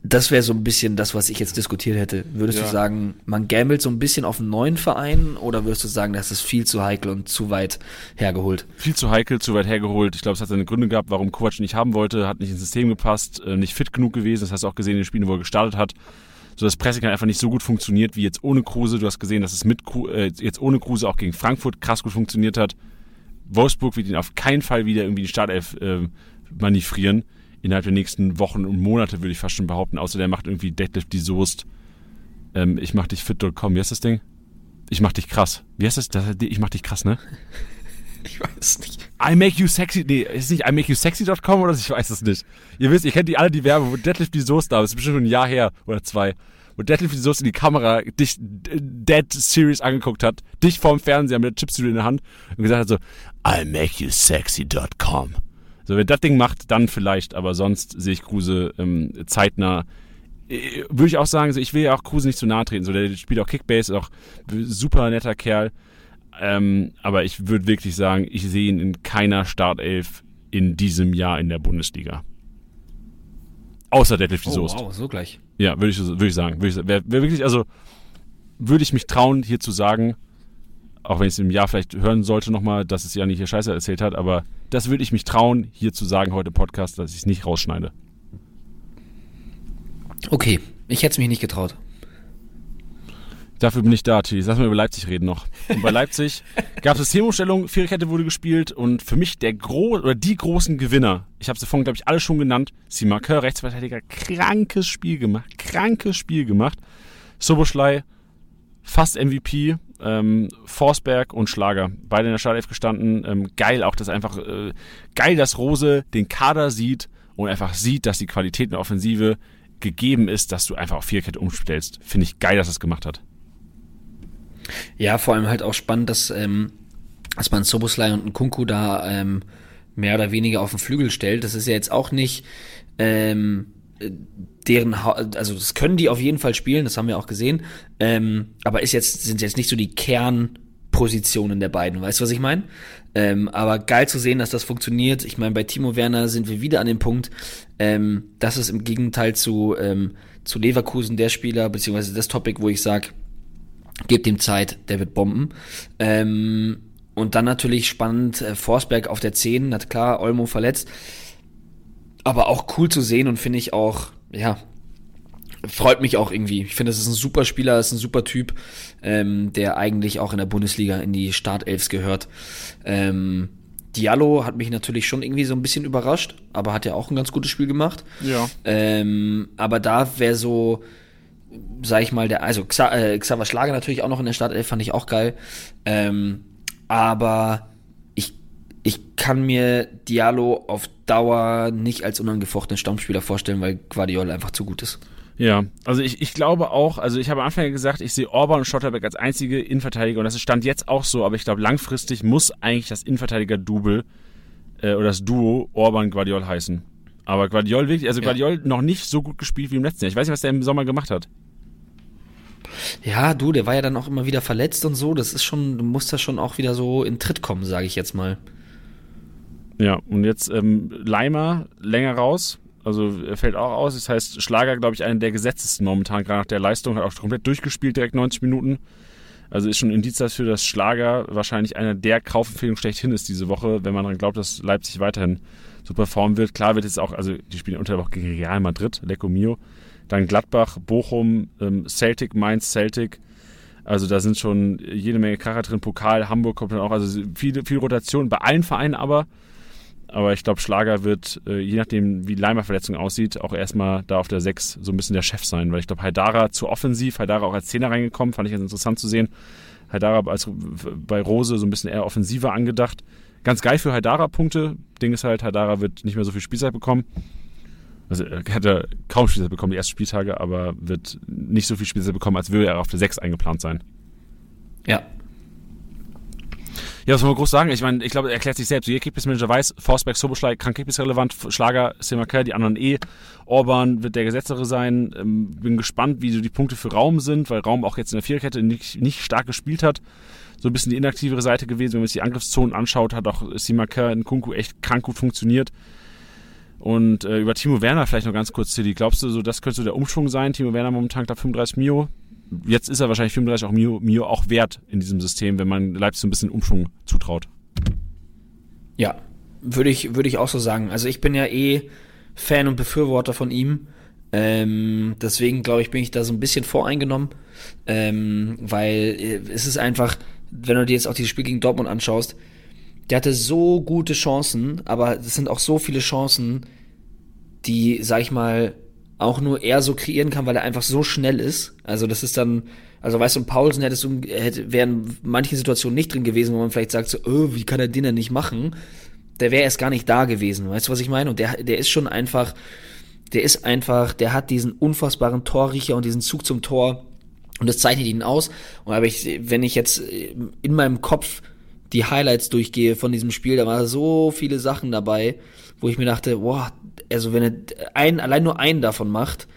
das wäre so ein bisschen das, was ich jetzt diskutiert hätte. Würdest ja. du sagen, man gambelt so ein bisschen auf einen neuen Verein oder würdest du sagen, das ist viel zu heikel und zu weit hergeholt? Viel zu heikel, zu weit hergeholt. Ich glaube, es hat seine Gründe gehabt, warum Kovac nicht haben wollte, hat nicht ins System gepasst, äh, nicht fit genug gewesen. Das hast du auch gesehen in den Spielen, wo er gestartet hat. So das Pressing hat einfach nicht so gut funktioniert wie jetzt ohne Kruse. Du hast gesehen, dass es mit äh, jetzt ohne Kruse auch gegen Frankfurt krass gut funktioniert hat. Wolfsburg wird ihn auf keinen Fall wieder irgendwie die Startelf äh, manövrieren innerhalb der nächsten Wochen und Monate, würde ich fast schon behaupten. Außer der macht irgendwie Deadlift die Soest. Ähm, ich mach dich fit.com. Wie heißt das Ding? Ich mach dich krass. Wie heißt das? das ich mach dich krass, ne? Ich weiß es nicht. I make you sexy. Nee, ist nicht I make you sexy.com oder ich weiß es nicht. Ihr wisst, ihr kennt die alle die Werbung, wo Deadlift die Soest da ist. Das ist bestimmt schon ein Jahr her oder zwei. Wo Deadlift die Soest in die Kamera dich Dead Series angeguckt hat, dich vorm Fernseher mit der Chipstüte in der Hand und gesagt hat so, I make you sexy.com. So, wenn das Ding macht, dann vielleicht, aber sonst sehe ich Kruse ähm, zeitnah. Äh, würde ich auch sagen, so, ich will ja auch Kruse nicht zu nahe treten. So, der spielt auch Kickbase, ist auch super netter Kerl. Ähm, aber ich würde wirklich sagen, ich sehe ihn in keiner Startelf in diesem Jahr in der Bundesliga. Außer Deadlift oh, Soest. Wow, so gleich. Ja, würde ich, würd ich sagen. Würd ich, wär, wär wirklich, also würde ich mich trauen, hier zu sagen, auch wenn ich es im Jahr vielleicht hören sollte nochmal, dass es ja nicht hier Scheiße erzählt hat, aber das würde ich mich trauen, hier zu sagen heute im Podcast, dass ich es nicht rausschneide. Okay, ich hätte es mich nicht getraut. Dafür bin ich da, Tilly. Lass mal über Leipzig reden noch. Und bei Leipzig gab es Systemumstellung, Viererkette wurde gespielt und für mich der gro oder die großen Gewinner, ich habe sie vorhin, glaube ich, alle schon genannt, Simakör, Rechtsverteidiger, krankes Spiel gemacht, krankes Spiel gemacht. Soboschlei, fast MVP, ähm, Forsberg und Schlager, beide in der Startelf gestanden. Ähm, geil auch, dass einfach äh, geil, dass Rose den Kader sieht und einfach sieht, dass die Qualität in der Offensive gegeben ist, dass du einfach auf Vierkette umstellst. Finde ich geil, dass es gemacht hat. Ja, vor allem halt auch spannend, dass, ähm, dass man Soboslai und Kunku da ähm, mehr oder weniger auf den Flügel stellt. Das ist ja jetzt auch nicht ähm, deren, also das können die auf jeden Fall spielen, das haben wir auch gesehen, ähm, aber ist jetzt, sind jetzt nicht so die Kern Positionen der beiden. Weißt du, was ich meine? Ähm, aber geil zu sehen, dass das funktioniert. Ich meine, bei Timo Werner sind wir wieder an dem Punkt, ähm, das ist im Gegenteil zu, ähm, zu Leverkusen der Spieler, beziehungsweise das Topic, wo ich sage, gebt ihm Zeit, der wird bomben. Ähm, und dann natürlich spannend, äh, Forsberg auf der 10, hat klar, Olmo verletzt. Aber auch cool zu sehen und finde ich auch, ja, freut mich auch irgendwie. Ich finde, das ist ein super Spieler, ist ein super Typ, ähm, der eigentlich auch in der Bundesliga in die Startelfs gehört. Ähm, Diallo hat mich natürlich schon irgendwie so ein bisschen überrascht, aber hat ja auch ein ganz gutes Spiel gemacht. Ja. Ähm, aber da wäre so, sag ich mal, der, also Xa, äh, Xaver Schlager natürlich auch noch in der Startelf, fand ich auch geil. Ähm, aber ich, kann mir Diallo auf Dauer nicht als unangefochtenen Stammspieler vorstellen, weil Guardiola einfach zu gut ist. Ja, also ich, ich glaube auch, also ich habe am Anfang gesagt, ich sehe Orban und Schotterbeck als einzige Innenverteidiger und das Stand jetzt auch so, aber ich glaube langfristig muss eigentlich das Innenverteidiger-Double äh, oder das Duo Orban-Guardiol heißen. Aber Guardiol wirklich, also Guardiol noch nicht so gut gespielt wie im letzten Jahr. Ich weiß nicht, was der im Sommer gemacht hat. Ja, du, der war ja dann auch immer wieder verletzt und so. Das ist schon, du musst da schon auch wieder so in Tritt kommen, sage ich jetzt mal. Ja, und jetzt ähm, Leimer länger raus. Also er fällt auch aus. Das heißt, Schlager, glaube ich, einer der gesetztesten momentan, gerade nach der Leistung, hat auch komplett durchgespielt, direkt 90 Minuten. Also ist schon ein Indiz dafür, dass Schlager wahrscheinlich einer der Kaufempfehlungen schlechthin ist diese Woche, wenn man dann glaubt, dass Leipzig weiterhin so performen wird. Klar wird es auch, also die spielen unter der Woche gegen Real Madrid, Lecco Mio. Dann Gladbach, Bochum, ähm, Celtic, Mainz, Celtic. Also da sind schon jede Menge Kracher drin. Pokal, Hamburg kommt dann auch. Also viele, viel Rotation bei allen Vereinen aber. Aber ich glaube, Schlager wird, äh, je nachdem, wie Leimer Verletzung aussieht, auch erstmal da auf der 6 so ein bisschen der Chef sein. Weil ich glaube, Haidara zu offensiv, Haidara auch als Zehner reingekommen, fand ich ganz interessant zu sehen. Haidara als bei Rose so ein bisschen eher offensiver angedacht. Ganz geil für Haidara Punkte. Ding ist halt, Haidara wird nicht mehr so viel Spielzeit bekommen. Also er hätte kaum Spielzeit bekommen die ersten Spieltage, aber wird nicht so viel Spielzeit bekommen, als würde er auf der 6 eingeplant sein. Ja, ja, was soll man groß sagen? Ich meine, ich glaube, er erklärt sich selbst. Jeder Kickbase-Manager weiß, Forsberg, Soboschlei, kann Kickbase-relevant, Schlager, Semaker, die anderen eh. Orban wird der Gesetztere sein. Ähm, bin gespannt, wie so die Punkte für Raum sind, weil Raum auch jetzt in der Viererkette nicht, nicht stark gespielt hat. So ein bisschen die inaktivere Seite gewesen. Wenn man sich die Angriffszonen anschaut, hat auch Simaker in Kunku echt krank gut funktioniert. Und äh, über Timo Werner vielleicht noch ganz kurz, Tilly. Glaubst du, so das könnte so der Umschwung sein? Timo Werner momentan knapp 35 Mio jetzt ist er wahrscheinlich 35 auch Mio, Mio auch wert in diesem System, wenn man Leipzig so ein bisschen Umschwung zutraut. Ja, würde ich, würde ich auch so sagen. Also ich bin ja eh Fan und Befürworter von ihm. Ähm, deswegen glaube ich, bin ich da so ein bisschen voreingenommen, ähm, weil äh, es ist einfach, wenn du dir jetzt auch dieses Spiel gegen Dortmund anschaust, der hatte so gute Chancen, aber es sind auch so viele Chancen, die, sag ich mal, auch nur er so kreieren kann, weil er einfach so schnell ist. Also das ist dann, also weißt du, Paulsen hättest du, hätte, wären manche Situationen nicht drin gewesen, wo man vielleicht sagt so, oh, wie kann er den denn nicht machen? Der wäre erst gar nicht da gewesen. Weißt du, was ich meine? Und der, der ist schon einfach, der ist einfach, der hat diesen unfassbaren Torriecher und diesen Zug zum Tor. Und das zeichnet ihn aus. Und aber ich, wenn ich jetzt in meinem Kopf die Highlights durchgehe von diesem Spiel, da waren so viele Sachen dabei, wo ich mir dachte, boah, also wenn er ein, allein nur einen davon macht,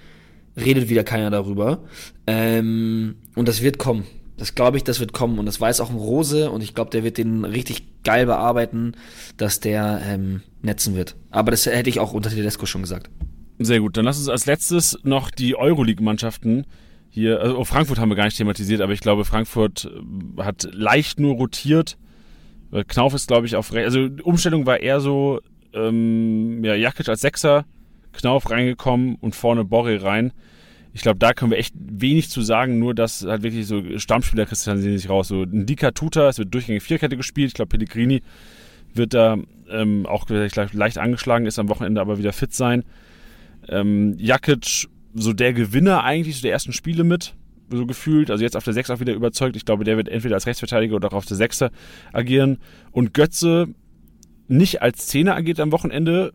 redet wieder keiner darüber. Ähm, und das wird kommen. Das glaube ich, das wird kommen. Und das weiß auch ein Rose und ich glaube, der wird den richtig geil bearbeiten, dass der ähm, netzen wird. Aber das hätte ich auch unter Tedesco schon gesagt. Sehr gut. Dann lass uns als letztes noch die Euroleague-Mannschaften hier, also Frankfurt haben wir gar nicht thematisiert, aber ich glaube, Frankfurt äh, hat leicht nur rotiert. Knauf ist, glaube ich, auf, also Umstellung war eher so, ähm, ja, Jakic als Sechser, Knauf reingekommen und vorne Borre rein. Ich glaube, da können wir echt wenig zu sagen, nur dass halt wirklich so Stammspieler kristallisieren sich raus. So ein Dika Tuta, es wird durchgängig Vierkette gespielt. Ich glaube, Pellegrini wird da ähm, auch leicht angeschlagen, ist am Wochenende aber wieder fit sein. Ähm, Jakic, so der Gewinner eigentlich so der ersten Spiele mit, so gefühlt. Also jetzt auf der 6 auch wieder überzeugt. Ich glaube, der wird entweder als Rechtsverteidiger oder auch auf der 6 agieren. Und Götze, nicht als Zehner agiert am Wochenende,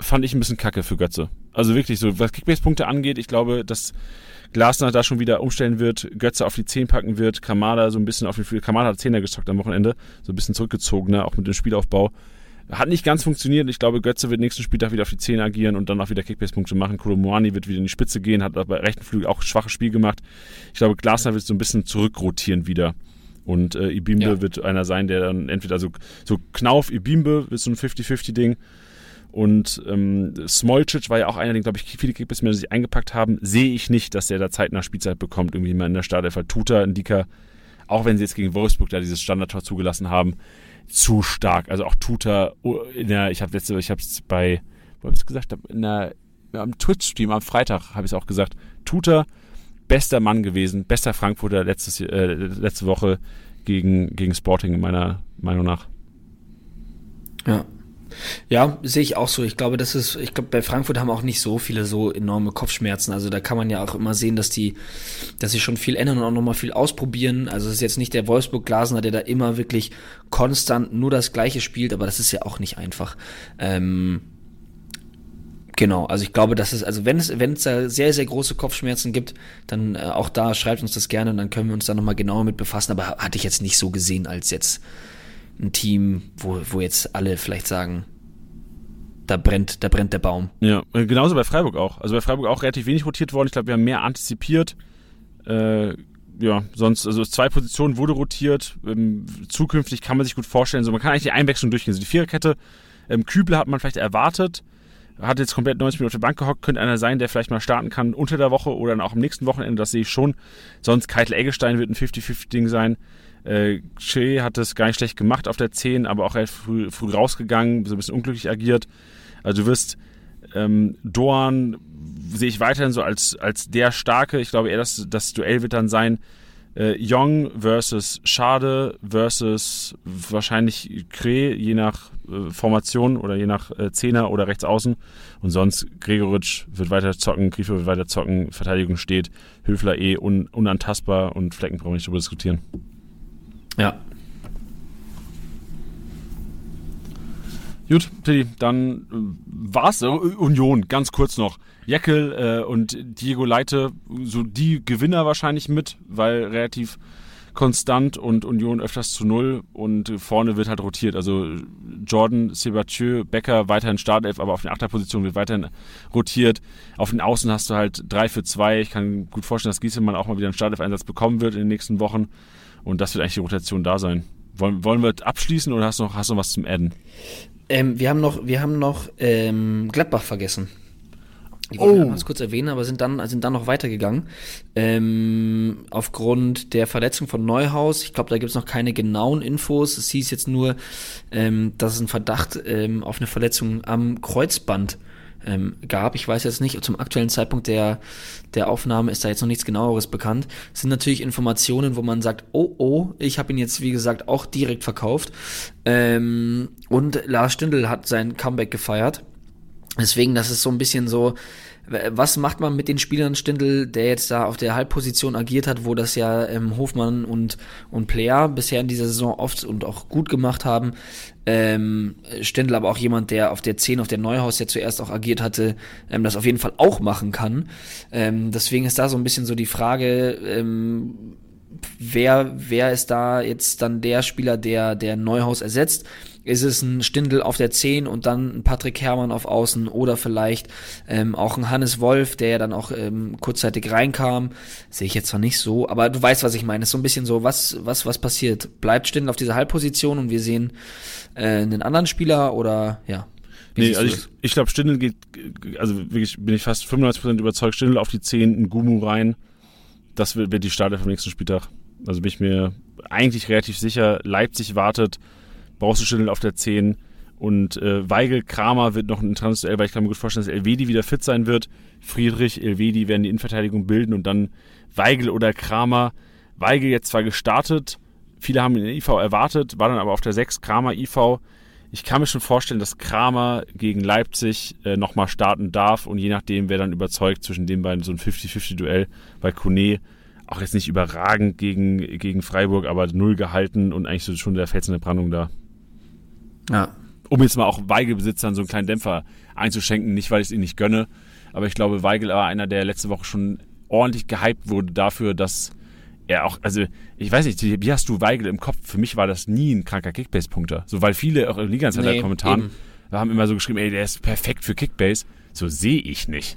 fand ich ein bisschen kacke für Götze. Also wirklich so, was Kickbase-Punkte angeht, ich glaube, dass Glasner da schon wieder umstellen wird, Götze auf die 10 packen wird, Kamada so ein bisschen auf den. Kamada hat Zehner gestockt am Wochenende, so ein bisschen zurückgezogener, auch mit dem Spielaufbau. Hat nicht ganz funktioniert. Ich glaube, Götze wird nächsten Spieltag wieder auf die 10 agieren und dann auch wieder Kickbase-Punkte machen. Kolomoani wird wieder in die Spitze gehen, hat aber rechten Flügel auch schwaches Spiel gemacht. Ich glaube, Glasner wird so ein bisschen zurückrotieren wieder Und äh, Ibimbe Ja. wird einer sein, der dann entweder also so Knauf, Ibimbe ist so ein 50-50-Ding. Und ähm, Smolcic war ja auch einer, den, glaube ich, viele Kickbase sich eingepackt haben. Sehe ich nicht, dass der da zeitnah Spielzeit bekommt, irgendwie mal in der Startelf. Tuta, Ndika, auch wenn sie jetzt gegen Wolfsburg da dieses Standardtor zugelassen haben, zu stark. Also auch Tuta, oh, in der, ich habe letzte, ich habe es bei, wo habe ich es gesagt, in der, am Twitch-Stream am Freitag habe ich es auch gesagt. Tuta, bester Mann gewesen, bester Frankfurter letztes, äh, letzte Woche gegen, gegen Sporting, meiner Meinung nach. Ja. Ja, sehe ich auch so. Ich glaube, das ist, ich glaube, bei Frankfurt haben auch nicht so viele so enorme Kopfschmerzen. Also da kann man ja auch immer sehen, dass die, dass sie schon viel ändern und auch nochmal viel ausprobieren. Also es ist jetzt nicht der Wolfsburg Glasner, der da immer wirklich konstant nur das Gleiche spielt, aber das ist ja auch nicht einfach. Ähm, Genau, also ich glaube, dass es, also wenn es, wenn es da sehr, sehr große Kopfschmerzen gibt, dann äh, auch da schreibt uns das gerne und dann können wir uns da nochmal genauer mit befassen, aber hatte ich jetzt nicht so gesehen als jetzt ein Team, wo, wo jetzt alle vielleicht sagen, da brennt, da brennt der Baum. Ja, äh, genauso bei Freiburg auch. Also bei Freiburg auch relativ wenig rotiert worden. Ich glaube, wir haben mehr antizipiert. Äh, ja, sonst, also zwei Positionen wurde rotiert. Ähm, zukünftig kann man sich gut vorstellen, so man kann eigentlich die Einwechslung durchgehen. Also die Viererkette, ähm, Kübler hat man vielleicht erwartet, hat jetzt komplett 90 Minuten auf der Bank gehockt, könnte einer sein, der vielleicht mal starten kann unter der Woche oder dann auch am nächsten Wochenende, das sehe ich schon. Sonst Keitel Eggestein wird ein 50-50-Ding sein. Äh, Che hat es gar nicht schlecht gemacht auf der 10, aber auch relativ früh, früh rausgegangen, so ein bisschen unglücklich agiert. Also du wirst ähm, Doan sehe ich weiterhin so als, als der Starke. Ich glaube eher, dass das Duell wird dann sein äh, Young versus Schade versus wahrscheinlich Kre, je nach äh, Formation oder je nach äh, Zehner oder Rechtsaußen. Und sonst Gregoritsch wird weiter zocken, Grifo wird weiter zocken, Verteidigung steht, Höfler eh un, unantastbar und Flecken brauchen wir nicht drüber diskutieren. Ja. Gut, Tilly, dann äh, war's. Äh, Union, ganz kurz noch. Jeckel äh, und Diego Leite, so die Gewinner wahrscheinlich mit, weil relativ konstant und Union öfters zu null und vorne wird halt rotiert. Also Jordan, Sebatieu, Becker weiterhin Startelf, aber auf den Achterposition wird weiterhin rotiert. Auf den Außen hast du halt drei für zwei. Ich kann gut vorstellen, dass Giesemann auch mal wieder einen Startelf-Einsatz bekommen wird in den nächsten Wochen und das wird eigentlich die Rotation da sein. Wollen, wollen wir abschließen oder hast du noch, hast du noch was zum Adden? Ähm, wir haben noch, wir haben noch ähm, Gladbach vergessen. Die Oh. wollte ich ganz kurz erwähnen, aber sind dann, sind dann noch weitergegangen. Ähm, aufgrund der Verletzung von Neuhaus. Ich glaube, da gibt es noch keine genauen Infos. Es hieß jetzt nur, ähm, dass es einen Verdacht ähm, auf eine Verletzung am Kreuzband ähm, gab. Ich weiß jetzt nicht, zum aktuellen Zeitpunkt der, der Aufnahme ist da jetzt noch nichts genaueres bekannt. Es sind natürlich Informationen, wo man sagt, oh oh, ich habe ihn jetzt, wie gesagt, auch direkt verkauft. Ähm, und Lars Stindl hat sein Comeback gefeiert. Deswegen, das ist so ein bisschen so, was macht man mit den Spielern Stindl, der jetzt da auf der Halbposition agiert hat, wo das ja ähm, Hofmann und, und Player bisher in dieser Saison oft und auch gut gemacht haben. Ähm, Stindl aber auch jemand, der auf der 10, auf der Neuhaus ja zuerst auch agiert hatte, ähm, das auf jeden Fall auch machen kann. Ähm, deswegen ist da so ein bisschen so die Frage, ähm, wer, wer ist da jetzt dann der Spieler, der, der Neuhaus ersetzt? Ist es ein Stindel auf der 10 und dann ein Patrick Herrmann auf Außen oder vielleicht ähm, auch ein Hannes Wolf, der ja dann auch ähm, kurzzeitig reinkam? Sehe ich jetzt zwar nicht so, aber du weißt, was ich meine. Es ist so ein bisschen so, was, was, was passiert? Bleibt Stindel auf dieser Halbposition und wir sehen äh, einen anderen Spieler oder ja? Wie Nee, also ich, ich glaube, Stindl geht, also wirklich bin ich fast 95% überzeugt, Stindl auf die 10, ein Gumu rein. Das wird, wird die Startelf vom nächsten Spieltag. Also bin ich mir eigentlich relativ sicher. Leipzig wartet, Stindl auf der 10. Und äh, Weigel, Kramer wird noch ein interessantes Duell, weil ich kann mir gut vorstellen, dass Elvedi wieder fit sein wird. Friedrich, Elvedi werden die Innenverteidigung bilden und dann Weigel oder Kramer. Weigel jetzt zwar gestartet, viele haben ihn in IV erwartet, war dann aber auf der 6, Kramer IV. Ich kann mir schon vorstellen, dass Kramer gegen Leipzig äh, nochmal starten darf und je nachdem, wer dann überzeugt zwischen den beiden, so ein 50-50-Duell bei Kone, auch jetzt nicht überragend gegen, gegen Freiburg, aber null gehalten und eigentlich so schon der Fels in der Brandung da. Ja. Um jetzt mal auch Weigel-Besitzern so einen kleinen Dämpfer einzuschenken, nicht weil ich es ihnen nicht gönne, aber ich glaube, Weigel war einer, der letzte Woche schon ordentlich gehypt wurde dafür, dass er auch, also ich weiß nicht, wie hast du Weigel im Kopf? Für mich war das nie ein kranker Kickbase-Punkter. So, weil viele auch in liga Nee, haben immer so geschrieben, ey, der ist perfekt für Kickbase. So sehe ich nicht.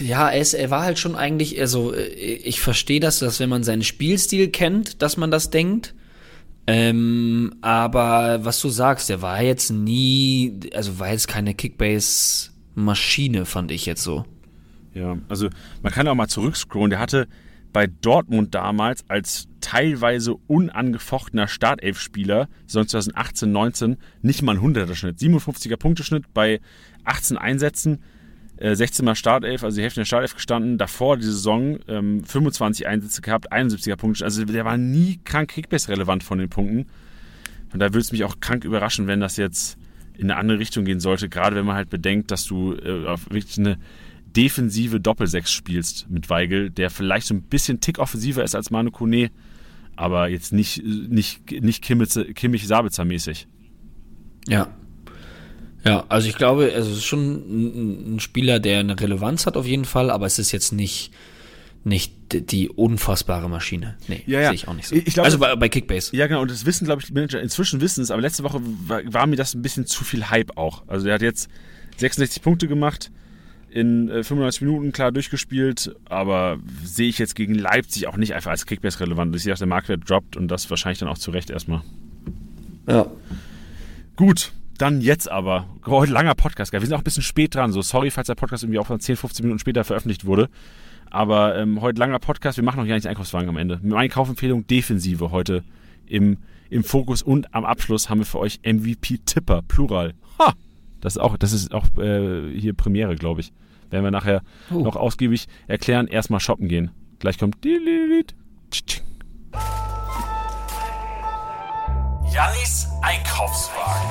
Ja, er, ist, er war halt schon eigentlich, also äh, ich verstehe das, dass wenn man seinen Spielstil kennt, dass man das denkt. Ähm, aber was du sagst, der war jetzt nie, also war jetzt keine Kickbase-Maschine, fand ich jetzt so. Ja, also man kann auch mal zurückscrollen. Der hatte bei Dortmund damals als teilweise unangefochtener Startelf-Spieler, 2018, 19, nicht mal ein 100er Schnitt. 57er Punkteschnitt bei 18 Einsätzen, äh, 16 mal Startelf, also die Hälfte der Startelf gestanden. Davor die Saison ähm, 25 Einsätze gehabt, 71er Punkte. Also der war nie krank Kickbase-relevant von den Punkten. Und da würde es mich auch krank überraschen, wenn das jetzt in eine andere Richtung gehen sollte, gerade wenn man halt bedenkt, dass du äh, auf wirklich eine defensive Doppelsechs spielst mit Weigel, der vielleicht so ein bisschen tick offensiver ist als Manu Kone, aber jetzt nicht, nicht, nicht Kimmich-Sabitzer-mäßig. Ja. Ja, also ich glaube, es ist schon ein, Spieler, der eine Relevanz hat auf jeden Fall, aber es ist jetzt nicht nicht die unfassbare Maschine. Nee, ja, ja. sehe ich auch nicht so. Ich glaub, also bei, bei Kickbase. Ja, genau. Und das wissen, glaube ich, die Manager inzwischen wissen es, aber letzte Woche war, war, mir das ein bisschen zu viel Hype auch. Also er hat jetzt 66 Punkte gemacht, in 95 äh, Minuten klar durchgespielt, aber sehe ich jetzt gegen Leipzig auch nicht einfach als Kickbase relevant. Ich sehe, dass der Marktwert droppt und das wahrscheinlich dann auch zu Recht erstmal. Ja. Gut, dann jetzt aber. Heute langer Podcast, wir sind auch ein bisschen spät dran. So, sorry, falls der Podcast irgendwie auch 10, 15 Minuten später veröffentlicht wurde. Aber ähm, heute langer Podcast, wir machen noch gar nicht Einkaufswagen am Ende. Meine Kaufempfehlung Defensive heute im, im Fokus und am Abschluss haben wir für euch MVP-Tipper, Plural. Ha! Das ist auch, das ist auch äh, hier Premiere, glaube ich. Werden wir nachher oh. noch ausgiebig erklären. Erstmal shoppen gehen. Gleich kommt. Jannis Einkaufswagen.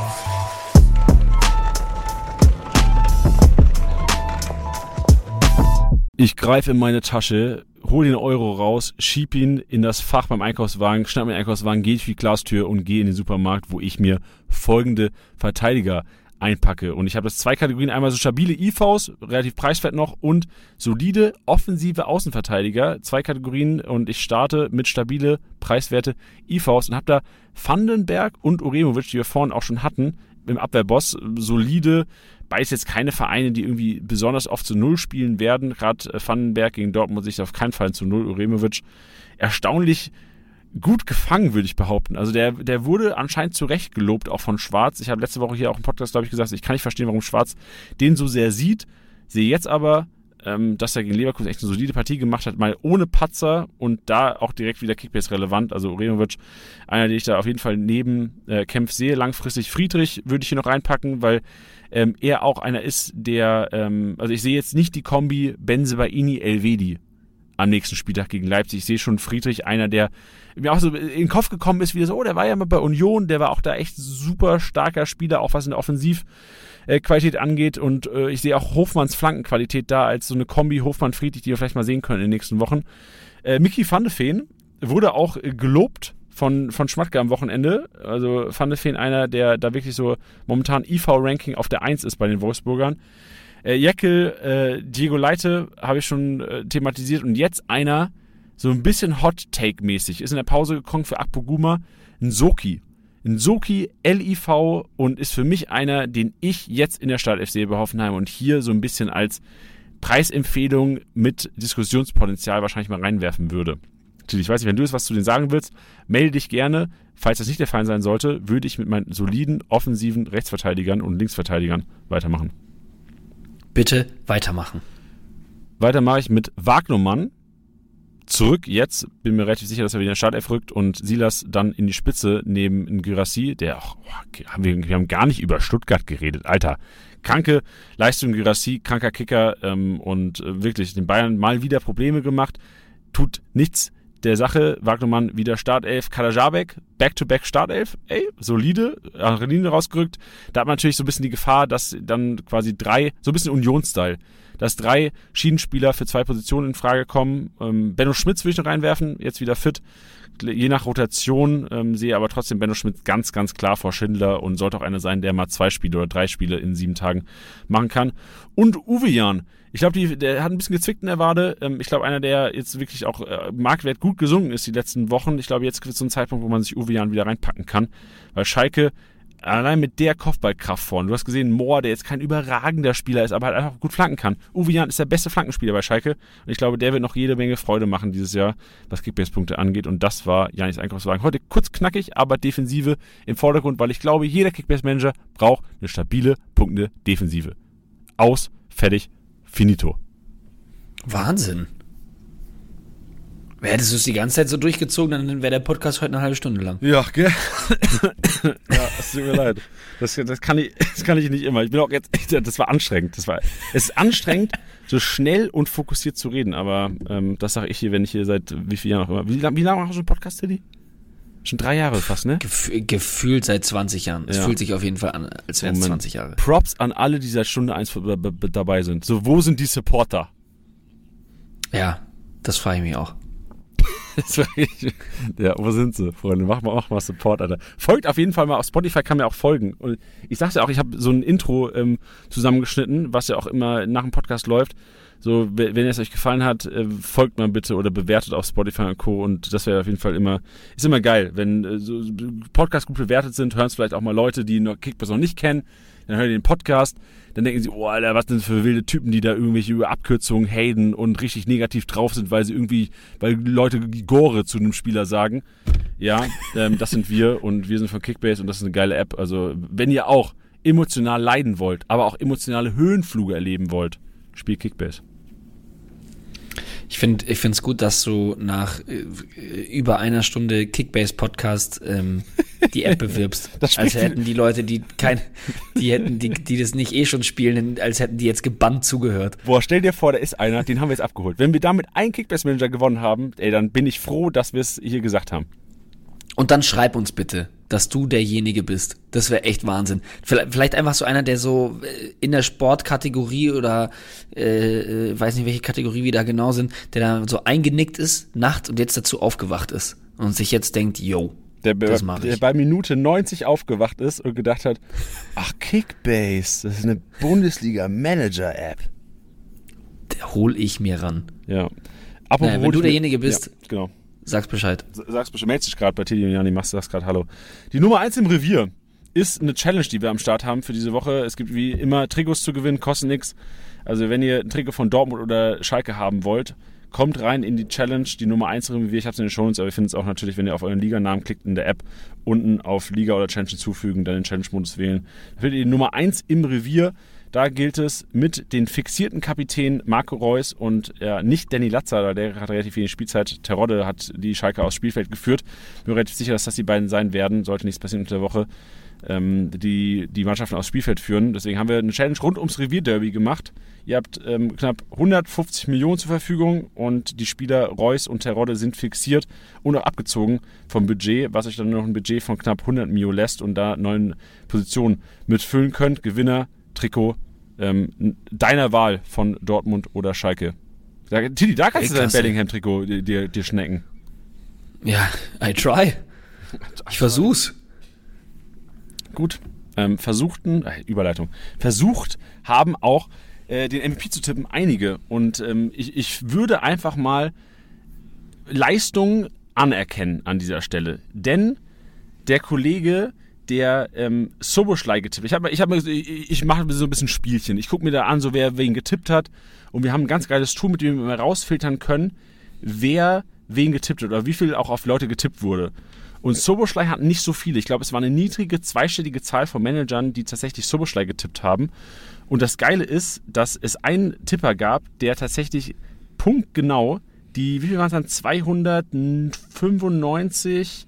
Ich greife in meine Tasche, hole den Euro raus, schieb ihn in das Fach beim Einkaufswagen, schnapp mir den Einkaufswagen, gehe durch die Glastür und gehe in den Supermarkt, wo ich mir folgende Verteidiger einpacke. Und ich habe das zwei Kategorien, einmal so stabile IVs, relativ preiswert noch, und solide offensive Außenverteidiger, zwei Kategorien und ich starte mit stabile, preiswerte IVs und habe da Vandenberg und Uremovic, die wir vorhin auch schon hatten, im Abwehrboss, solide, beides jetzt keine Vereine, die irgendwie besonders oft zu Null spielen werden, gerade Vandenberg gegen Dortmund sich auf keinen Fall zu Null, Uremovic erstaunlich gut gefangen, würde ich behaupten. Also der, der wurde anscheinend zu Recht gelobt, auch von Schwarz. Ich habe letzte Woche hier auch im Podcast, glaube ich, gesagt, ich kann nicht verstehen, warum Schwarz den so sehr sieht. Sehe jetzt aber, ähm, dass er gegen Leverkusen echt eine solide Partie gemacht hat, mal ohne Patzer und da auch direkt wieder Kickbase relevant. Also Uremovic, einer, den ich da auf jeden Fall neben äh, Kempf sehe. Langfristig Friedrich würde ich hier noch reinpacken, weil ähm, er auch einer ist, der, ähm, also ich sehe jetzt nicht die Kombi Benzebaini Elvedi am nächsten Spieltag gegen Leipzig. Ich sehe schon Friedrich, einer, der mir auch so in den Kopf gekommen ist, wie so, oh, der war ja mal bei Union, der war auch da echt super starker Spieler, auch was in der Offensivqualität angeht. Und äh, ich sehe auch Hofmanns Flankenqualität da als so eine Kombi Hofmann-Friedrich, die wir vielleicht mal sehen können in den nächsten Wochen. Äh, Mickey van de Feen wurde auch äh, gelobt von, von Schmatke am Wochenende. Also Van de Feen einer, der da wirklich so momentan IV-Ranking auf der 1 ist bei den Wolfsburgern. Äh, Jekyll, äh, Diego Leite habe ich schon äh, thematisiert und jetzt einer, so ein bisschen Hot-Take-mäßig, ist in der Pause gekommen für Akpoguma, ein Soki. Ein Soki LIV und ist für mich einer, den ich jetzt in der Stadt FC bei Hoffenheim und hier so ein bisschen als Preisempfehlung mit Diskussionspotenzial wahrscheinlich mal reinwerfen würde. Ich weiß nicht, wenn du es was zu denen sagen willst, melde dich gerne. Falls das nicht der Fall sein sollte, würde ich mit meinen soliden offensiven Rechtsverteidigern und Linksverteidigern weitermachen. Bitte weitermachen. Weiter mache ich mit Wagnumann. Zurück jetzt, bin mir relativ sicher, dass er wieder in den Startelf rückt und Silas dann in die Spitze neben Gyrassi, der auch, oh, wir, wir haben gar nicht über Stuttgart geredet, Alter. Kranke Leistung Gyrassi, kranker Kicker ähm, und äh, wirklich den Bayern mal wieder Probleme gemacht, tut nichts der Sache. Wagnermann wieder Startelf. Kalajabek, Back-to-Back Startelf. Ey, solide. Linie rausgerückt. Da hat man natürlich so ein bisschen die Gefahr, dass dann quasi drei, so ein bisschen Union-Style, dass drei Schienenspieler für zwei Positionen in Frage kommen. Ähm, Benno Schmitz will ich noch reinwerfen, jetzt wieder fit. Je nach Rotation ähm, sehe aber trotzdem Benno Schmitz ganz, ganz klar vor Schindler und sollte auch einer sein, der mal zwei Spiele oder drei Spiele in sieben Tagen machen kann. Und Uwe Jan, ich glaube, der hat ein bisschen gezwickt in der Wade. Ähm, ich glaube, einer, der jetzt wirklich auch äh, Marktwert gut gesungen ist die letzten Wochen. Ich glaube, jetzt wird so ein Zeitpunkt, wo man sich Uwe Jan wieder reinpacken kann. Weil Schalke allein mit der Kopfballkraft vorne. Du hast gesehen, Mohr, der jetzt kein überragender Spieler ist, aber halt einfach gut flanken kann. Uwe Jan ist der beste Flankenspieler bei Schalke. Und ich glaube, der wird noch jede Menge Freude machen dieses Jahr, was Kickbase-Punkte angeht. Und das war Janis Einkaufswagen. Heute kurz knackig, aber Defensive im Vordergrund, weil ich glaube, jeder Kickbase-Manager braucht eine stabile Punkte Defensive. Aus, fertig, finito. Wahnsinn. Hättest du es die ganze Zeit so durchgezogen, dann wäre der Podcast heute eine halbe Stunde lang. Ja, gell? ja, es tut mir leid. Das, das, kann ich, das kann ich nicht immer. Ich bin auch jetzt, das war anstrengend. Das war, es ist anstrengend, so schnell und fokussiert zu reden, aber ähm, das sage ich hier, wenn ich hier seit wie vielen Jahren auch immer. Wie, wie lange machst du einen Podcast, Teddy? Schon drei Jahre fast, ne? Gef gefühlt seit 20 Jahren. Es Ja. fühlt sich auf jeden Fall an, als wären es Moment. 20 Jahre. Props an alle, die seit Stunde eins dabei sind. So, wo sind die Supporter? Ja, das frage ich mich auch. Ja, wo sind sie, Freunde? Mach mal, mach mal Support, Alter. Folgt auf jeden Fall mal auf Spotify, kann mir auch folgen. Und ich sag's ja auch, ich habe so ein Intro ähm, zusammengeschnitten, was ja auch immer nach dem Podcast läuft. So, we- wenn es euch gefallen hat, äh, folgt mal bitte oder bewertet auf Spotify und Co. Und das wäre auf jeden Fall immer, ist immer geil. Wenn äh, so Podcasts gut bewertet sind, hören es vielleicht auch mal Leute, die noch Kickbass noch nicht kennen. Dann hören die den Podcast, dann denken sie, oh Alter, was denn für wilde Typen, die da irgendwelche Abkürzungen haten und richtig negativ drauf sind, weil sie irgendwie, weil Leute Gore zu einem Spieler sagen. Ja, ähm, das sind wir und wir sind von Kickbase und das ist eine geile App. Also, wenn ihr auch emotional leiden wollt, aber auch emotionale Höhenfluge erleben wollt, spielt Kickbase. Ich finde ich finde es gut, dass du nach äh, über einer Stunde Kickbase-Podcast ähm, die App bewirbst. Das als hätten die Leute, die kein, die hätten, die, die das nicht eh schon spielen, als hätten die jetzt gebannt zugehört. Boah, stell dir vor, da ist einer, den haben wir jetzt abgeholt. Wenn wir damit einen Kickbase-Manager gewonnen haben, ey, dann bin ich froh, dass wir es hier gesagt haben. Und dann schreib uns bitte, dass du derjenige bist. Das wäre echt Wahnsinn. Vielleicht, vielleicht einfach so einer, der so äh, in der Sportkategorie oder äh, äh, weiß nicht, welche Kategorie wir da genau sind, der da so eingenickt ist, nachts und jetzt dazu aufgewacht ist und sich jetzt denkt, yo, Der, Das mach der ich. bei Minute 90 aufgewacht ist und gedacht hat, ach, Kickbase, das ist eine Bundesliga-Manager-App. der hol ich mir ran. Ja. Apropos Naja, wenn du derjenige bist- Ja, genau. Sag's Bescheid. sagst bestimmt, meldest dich gerade bei Teddy und Jani, machst das gerade Hallo. Die Nummer 1 im Revier ist eine Challenge, die wir am Start haben für diese Woche. Es gibt wie immer Trikots zu gewinnen, kosten nix. Also wenn ihr ein Trikot von Dortmund oder Schalke haben wollt, kommt rein in die Challenge, die Nummer 1 im Revier. Ich habe es in den Shownotes, aber ihr findet es auch natürlich, wenn ihr auf euren Liganamen klickt in der App, unten auf Liga oder Challenge hinzufügen, dann den Challenge-Modus wählen. Da findet ihr die Nummer 1 im Revier. Da gilt es mit den fixierten Kapitän Marco Reus und ja, nicht Danny Latzer, der hat relativ wenig Spielzeit. Terodde hat die Schalke aufs Spielfeld geführt. Bin mir relativ sicher, dass das die beiden sein werden. Sollte nichts passieren unter der Woche. Ähm, die die Mannschaften aufs Spielfeld führen. Deswegen haben wir eine Challenge rund ums Revierderby gemacht. Ihr habt ähm, knapp 150 Millionen zur Verfügung und die Spieler Reus und Terodde sind fixiert und auch abgezogen vom Budget, was euch dann noch ein Budget von knapp 100 Mio lässt und da neun Positionen mitfüllen könnt. Gewinner, Trikot, ähm, deiner Wahl von Dortmund oder Schalke. Da, Titi, da kannst Ey, du dein. Bellingham-Trikot dir, dir, schnecken. Ja, I try. Ich versuch's. Gut. Ähm, versuchten, äh, Überleitung, versucht haben auch äh, den MVP zu tippen einige. Und ähm, ich, ich würde einfach mal Leistung anerkennen an dieser Stelle. Denn der Kollege, der ähm, Soboschlei getippt ich ich ich, mache so ein bisschen Spielchen. Ich gucke mir da an, so wer wen getippt hat. Und wir haben ein ganz geiles Tool, mit dem wir rausfiltern können, wer wen getippt hat oder wie viel auch auf Leute getippt wurde. Und Soboschlei hat nicht so viele. Ich glaube, es war eine niedrige, zweistellige Zahl von Managern, die tatsächlich Soboschlei getippt haben. Und das Geile ist, dass es einen Tipper gab, der tatsächlich punktgenau die, wie viel waren es dann? 295,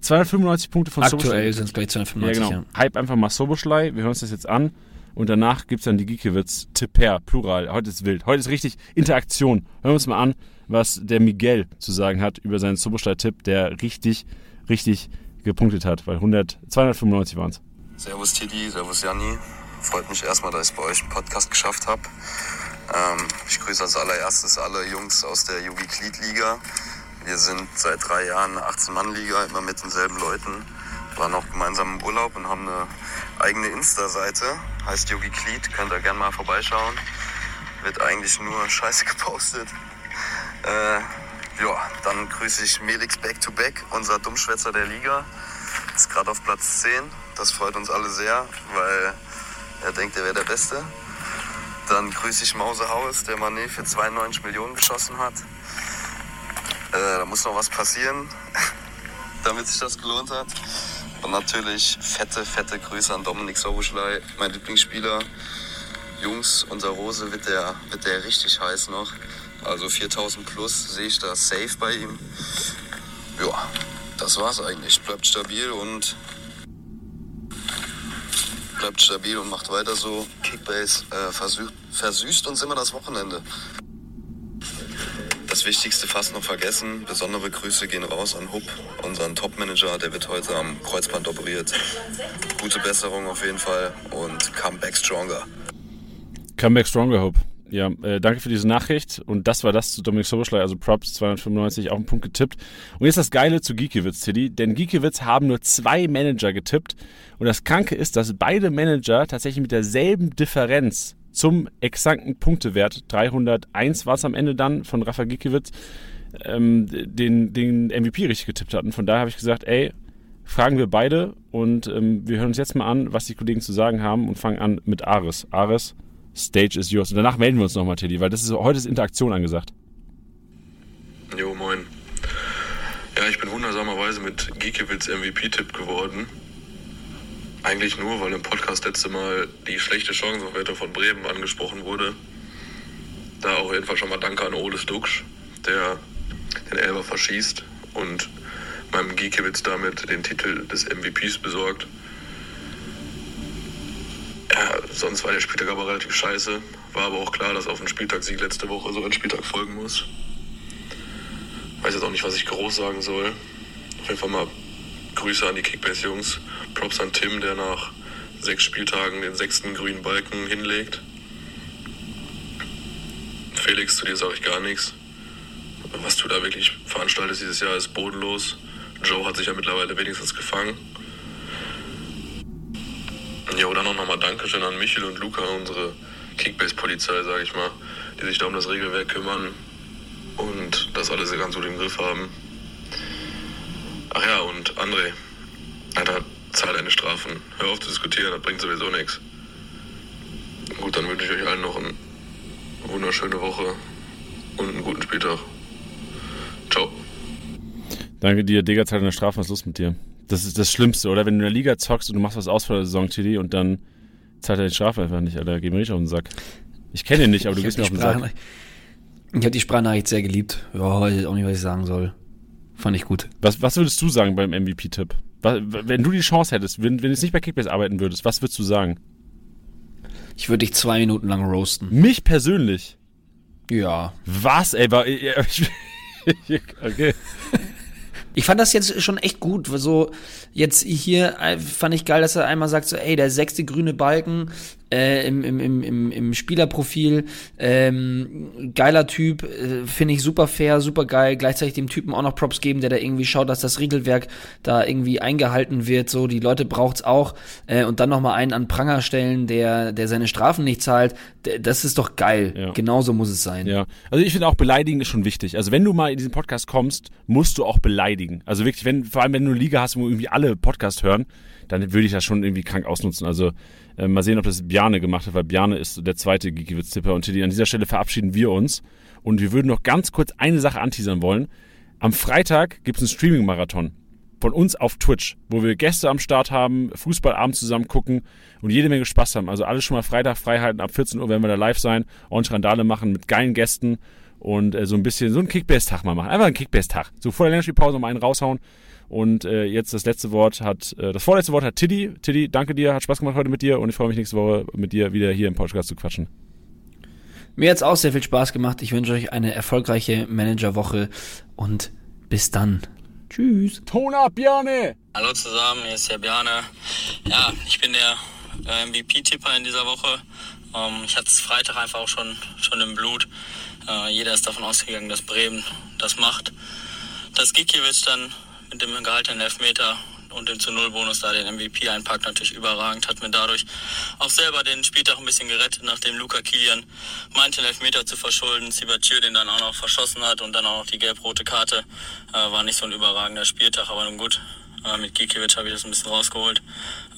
295 Punkte von Aktuell sind es gleich Ja, 295, genau. ja. Hype einfach mal Soboschlei. Wir hören uns das jetzt an. Und danach gibt es dann die Giekewitz Tipper, Plural. Heute ist wild. Heute ist richtig Interaktion. Hören wir uns mal an, was der Miguel zu sagen hat über seinen Soboschlei-Tipp, der richtig, richtig gepunktet hat. Weil 100, 295 waren es. Servus Tidi, Servus Janni. Freut mich erstmal, dass ich bei euch einen Podcast geschafft habe. Ähm, ich grüße als allererstes alle Jungs aus der Yugi Cleat Liga. Wir sind seit drei Jahren eine 18-Mann-Liga, immer mit denselben Leuten. Waren auch gemeinsam im Urlaub und haben eine eigene Insta-Seite, heißt Yugi Cleat, könnt ihr gerne mal vorbeischauen. Wird eigentlich nur Scheiße gepostet. Äh, ja, dann grüße ich Melix Back to Back, unser Dummschwätzer der Liga. ist gerade auf Platz 10. Das freut uns alle sehr, weil er denkt, er wäre der Beste. Dann grüße ich Mausehaus, der Manet für 92 Millionen geschossen hat. Äh, da muss noch was passieren, damit sich das gelohnt hat. Und natürlich fette, fette Grüße an Dominik Soboschlei, mein Lieblingsspieler. Jungs, unser Rose wird der, wird der richtig heiß noch. Also 4000 plus sehe ich da safe bei ihm. Ja, das war's eigentlich. Bleibt stabil und bleibt stabil und macht weiter so. Kickbase äh, versüßt, versüßt uns immer das Wochenende. Das Wichtigste fast noch vergessen. Besondere Grüße gehen raus an Hupp, unseren Topmanager. Der wird heute am Kreuzband operiert. Gute Besserung auf jeden Fall und come back stronger. Come back stronger, Hope. Ja, äh, danke für diese Nachricht. Und das war das zu Dominik Soboschlei, also Props 295 auf den Punkt getippt. Und jetzt das Geile zu Giekewitz, Tiddy. Denn Giekewitz haben nur zwei Manager getippt. Und das Kranke ist, dass beide Manager tatsächlich mit derselben Differenz zum exakten Punktewert, 301 war es am Ende dann von Rafa Giekewitz, ähm, den, den MVP richtig getippt hatten. Von daher habe ich gesagt, ey, fragen wir beide und ähm, wir hören uns jetzt mal an, was die Kollegen zu sagen haben und fangen an mit Ares. Ares, Stage is yours. Und danach melden wir uns nochmal, Teddy, weil das ist heute ist Interaktion angesagt. Jo, moin. Ja, ich bin wundersamerweise mit Giekewitz MVP-Tipp geworden. Eigentlich nur, weil im Podcast letzte Mal die schlechte Chancenwerte von Bremen angesprochen wurde. Da auf jeden Fall schon mal Danke an Ole Duxch, der den Elber verschießt und meinem Giekewitz damit den Titel des MVPs besorgt. Ja, sonst war der Spieltag aber relativ scheiße. War aber auch klar, dass auf den Spieltagssieg letzte Woche so ein Spieltag folgen muss. Weiß jetzt auch nicht, was ich groß sagen soll. Auf jeden Fall mal Grüße an die Kickbase-Jungs. Props an Tim, der nach sechs Spieltagen den sechsten grünen Balken hinlegt. Felix, zu dir sage ich gar nichts. Was du da wirklich veranstaltest dieses Jahr ist bodenlos. Joe hat sich ja mittlerweile wenigstens gefangen. Ja, dann auch nochmal Dankeschön an Michel und Luca, unsere Kickbase-Polizei, sage ich mal, die sich da um das Regelwerk kümmern und das alles ganz gut im Griff haben. Ach ja, und André, Alter, zahl deine Strafen. Hör auf zu diskutieren, das bringt sowieso nichts. Gut, dann wünsche ich euch allen noch eine wunderschöne Woche und einen guten Spieltag. Ciao. Danke dir, Digga, zahl deine Strafen, was ist los mit dir? Das ist das Schlimmste, oder? Wenn du in der Liga zockst und du machst was aus vor der Saison, TD, und dann zahlt er die Strafe einfach nicht, Alter. Geh mir richtig auf den Sack. Ich kenne ihn nicht, aber du gehst mir auf den Sack. Ich habe die Sprachnachricht sehr geliebt. Ja, weiß auch nicht, was ich sagen soll. Fand ich gut. Was, was würdest du sagen beim MVP-Tipp? Wenn du die Chance hättest, wenn, wenn du jetzt nicht bei Kickbase arbeiten würdest, was würdest du sagen? Ich würde dich zwei Minuten lang roasten. Mich persönlich? Ja. Was, ey? War, okay. Ich fand das jetzt schon echt gut. So, jetzt hier fand ich geil, dass er einmal sagt, so, ey, der sechste grüne Balken äh, im, im, im, im Spielerprofil, ähm, geiler Typ, äh, finde ich super fair, super geil. Gleichzeitig dem Typen auch noch Props geben, der da irgendwie schaut, dass das Regelwerk da irgendwie eingehalten wird. So, die Leute braucht's auch. Äh, und dann nochmal einen an Pranger stellen, der, der seine Strafen nicht zahlt. Das ist doch geil. Ja. Genauso muss es sein. Ja. Also ich finde auch beleidigen ist schon wichtig. Also wenn du mal in diesen Podcast kommst, musst du auch beleidigen. Also wirklich, wenn, vor allem wenn du eine Liga hast, wo irgendwie alle Podcast hören, dann würde ich das schon irgendwie krank ausnutzen. Also äh, mal sehen, ob das Bjarne gemacht hat, weil Bjarne ist der zweite Geekiewitz-Tipper. Und Tilly, an dieser Stelle verabschieden wir uns. Und wir würden noch ganz kurz eine Sache anteasern wollen. Am Freitag gibt es einen Streaming-Marathon von uns auf Twitch, wo wir Gäste am Start haben, Fußballabend zusammen gucken und jede Menge Spaß haben. Also alles schon mal Freitag freihalten. Ab 14 Uhr werden wir da live sein, ordentlich Randale machen mit geilen Gästen und äh, so ein bisschen so einen Kickbase-Tag mal machen. Einfach einen Kickbase-Tag. So vor der Länderspielpause mal einen raushauen. Und äh, jetzt das letzte Wort hat, äh, das vorletzte Wort hat Tiddy. Tiddy, danke dir, hat Spaß gemacht heute mit dir und ich freue mich nächste Woche mit dir wieder hier im Podcast zu quatschen. Mir hat's auch sehr viel Spaß gemacht. Ich wünsche euch eine erfolgreiche Managerwoche und bis dann. Tschüss. Ton ab, Bjarne! Hallo zusammen, hier ist der Bjarne. Ja, ich bin der äh, MVP-Tipper in dieser Woche. Ähm, ich hatte es Freitag einfach auch schon, schon im Blut. Äh, jeder ist davon ausgegangen, dass Bremen das macht. Dass Gikiewicz dann mit dem gehaltenen Elfmeter und dem zu Null Bonus da den MVP einpackt, natürlich überragend. Hat mir dadurch auch selber den Spieltag ein bisschen gerettet, nachdem Luca Kilian meinte, den Elfmeter zu verschulden. Sibachir den dann auch noch verschossen hat und dann auch noch die gelb-rote Karte. Äh, war nicht so ein überragender Spieltag, aber nun gut. Äh, mit Gikiewicz habe ich das ein bisschen rausgeholt.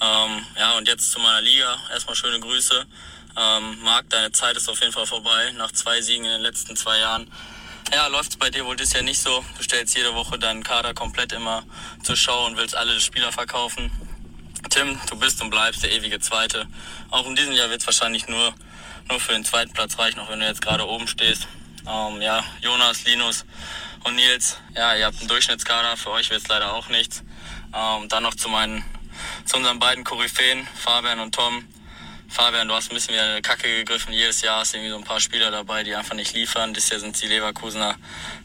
Ähm, ja, und jetzt zu meiner Liga. Erstmal schöne Grüße. Ähm, Marc, deine Zeit ist auf jeden Fall vorbei. Nach zwei Siegen in den letzten zwei Jahren. Ja, läuft bei dir wohl das Jahr nicht so. Du stellst jede Woche deinen Kader komplett immer zur Schau und willst alle Spieler verkaufen. Tim, du bist und bleibst der ewige Zweite. Auch in diesem Jahr wird es wahrscheinlich nur, nur für den zweiten Platz reichen, auch wenn du jetzt gerade oben stehst. Ähm, ja, Jonas, Linus und Nils, ja, ihr habt einen Durchschnittskader, für euch wird es leider auch nichts. Ähm, dann noch zu meinen, zu unseren beiden Koryphäen, Fabian und Tom. Fabian, du hast ein bisschen wieder eine Kacke gegriffen. Jedes Jahr hast du irgendwie so ein paar Spieler dabei, die einfach nicht liefern. Dieses Jahr sind die Leverkusener.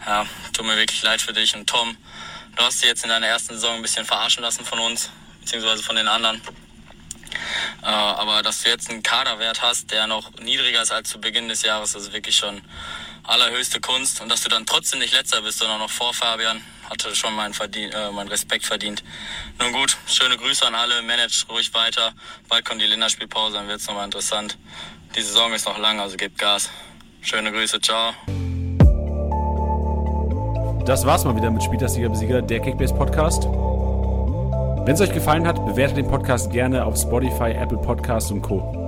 Ja, tut mir wirklich leid für dich. Und Tom, du hast dich jetzt in deiner ersten Saison ein bisschen verarschen lassen von uns, beziehungsweise von den anderen. Äh, aber dass du jetzt einen Kaderwert hast, der noch niedriger ist als zu Beginn des Jahres, ist wirklich schon allerhöchste Kunst. Und dass du dann trotzdem nicht letzter bist, sondern noch vor Fabian, hatte schon meinen, Verdien äh, meinen Respekt verdient. Nun gut, schöne Grüße an alle, managt ruhig weiter. Bald kommt die Länderspielpause, dann wird es nochmal interessant. Die Saison ist noch lang, also gebt Gas. Schöne Grüße, ciao. Das war's mal wieder mit Spieltagssieger Besieger, der Kickbase Podcast. Wenn es euch gefallen hat, bewertet den Podcast gerne auf Spotify, Apple Podcasts und Co.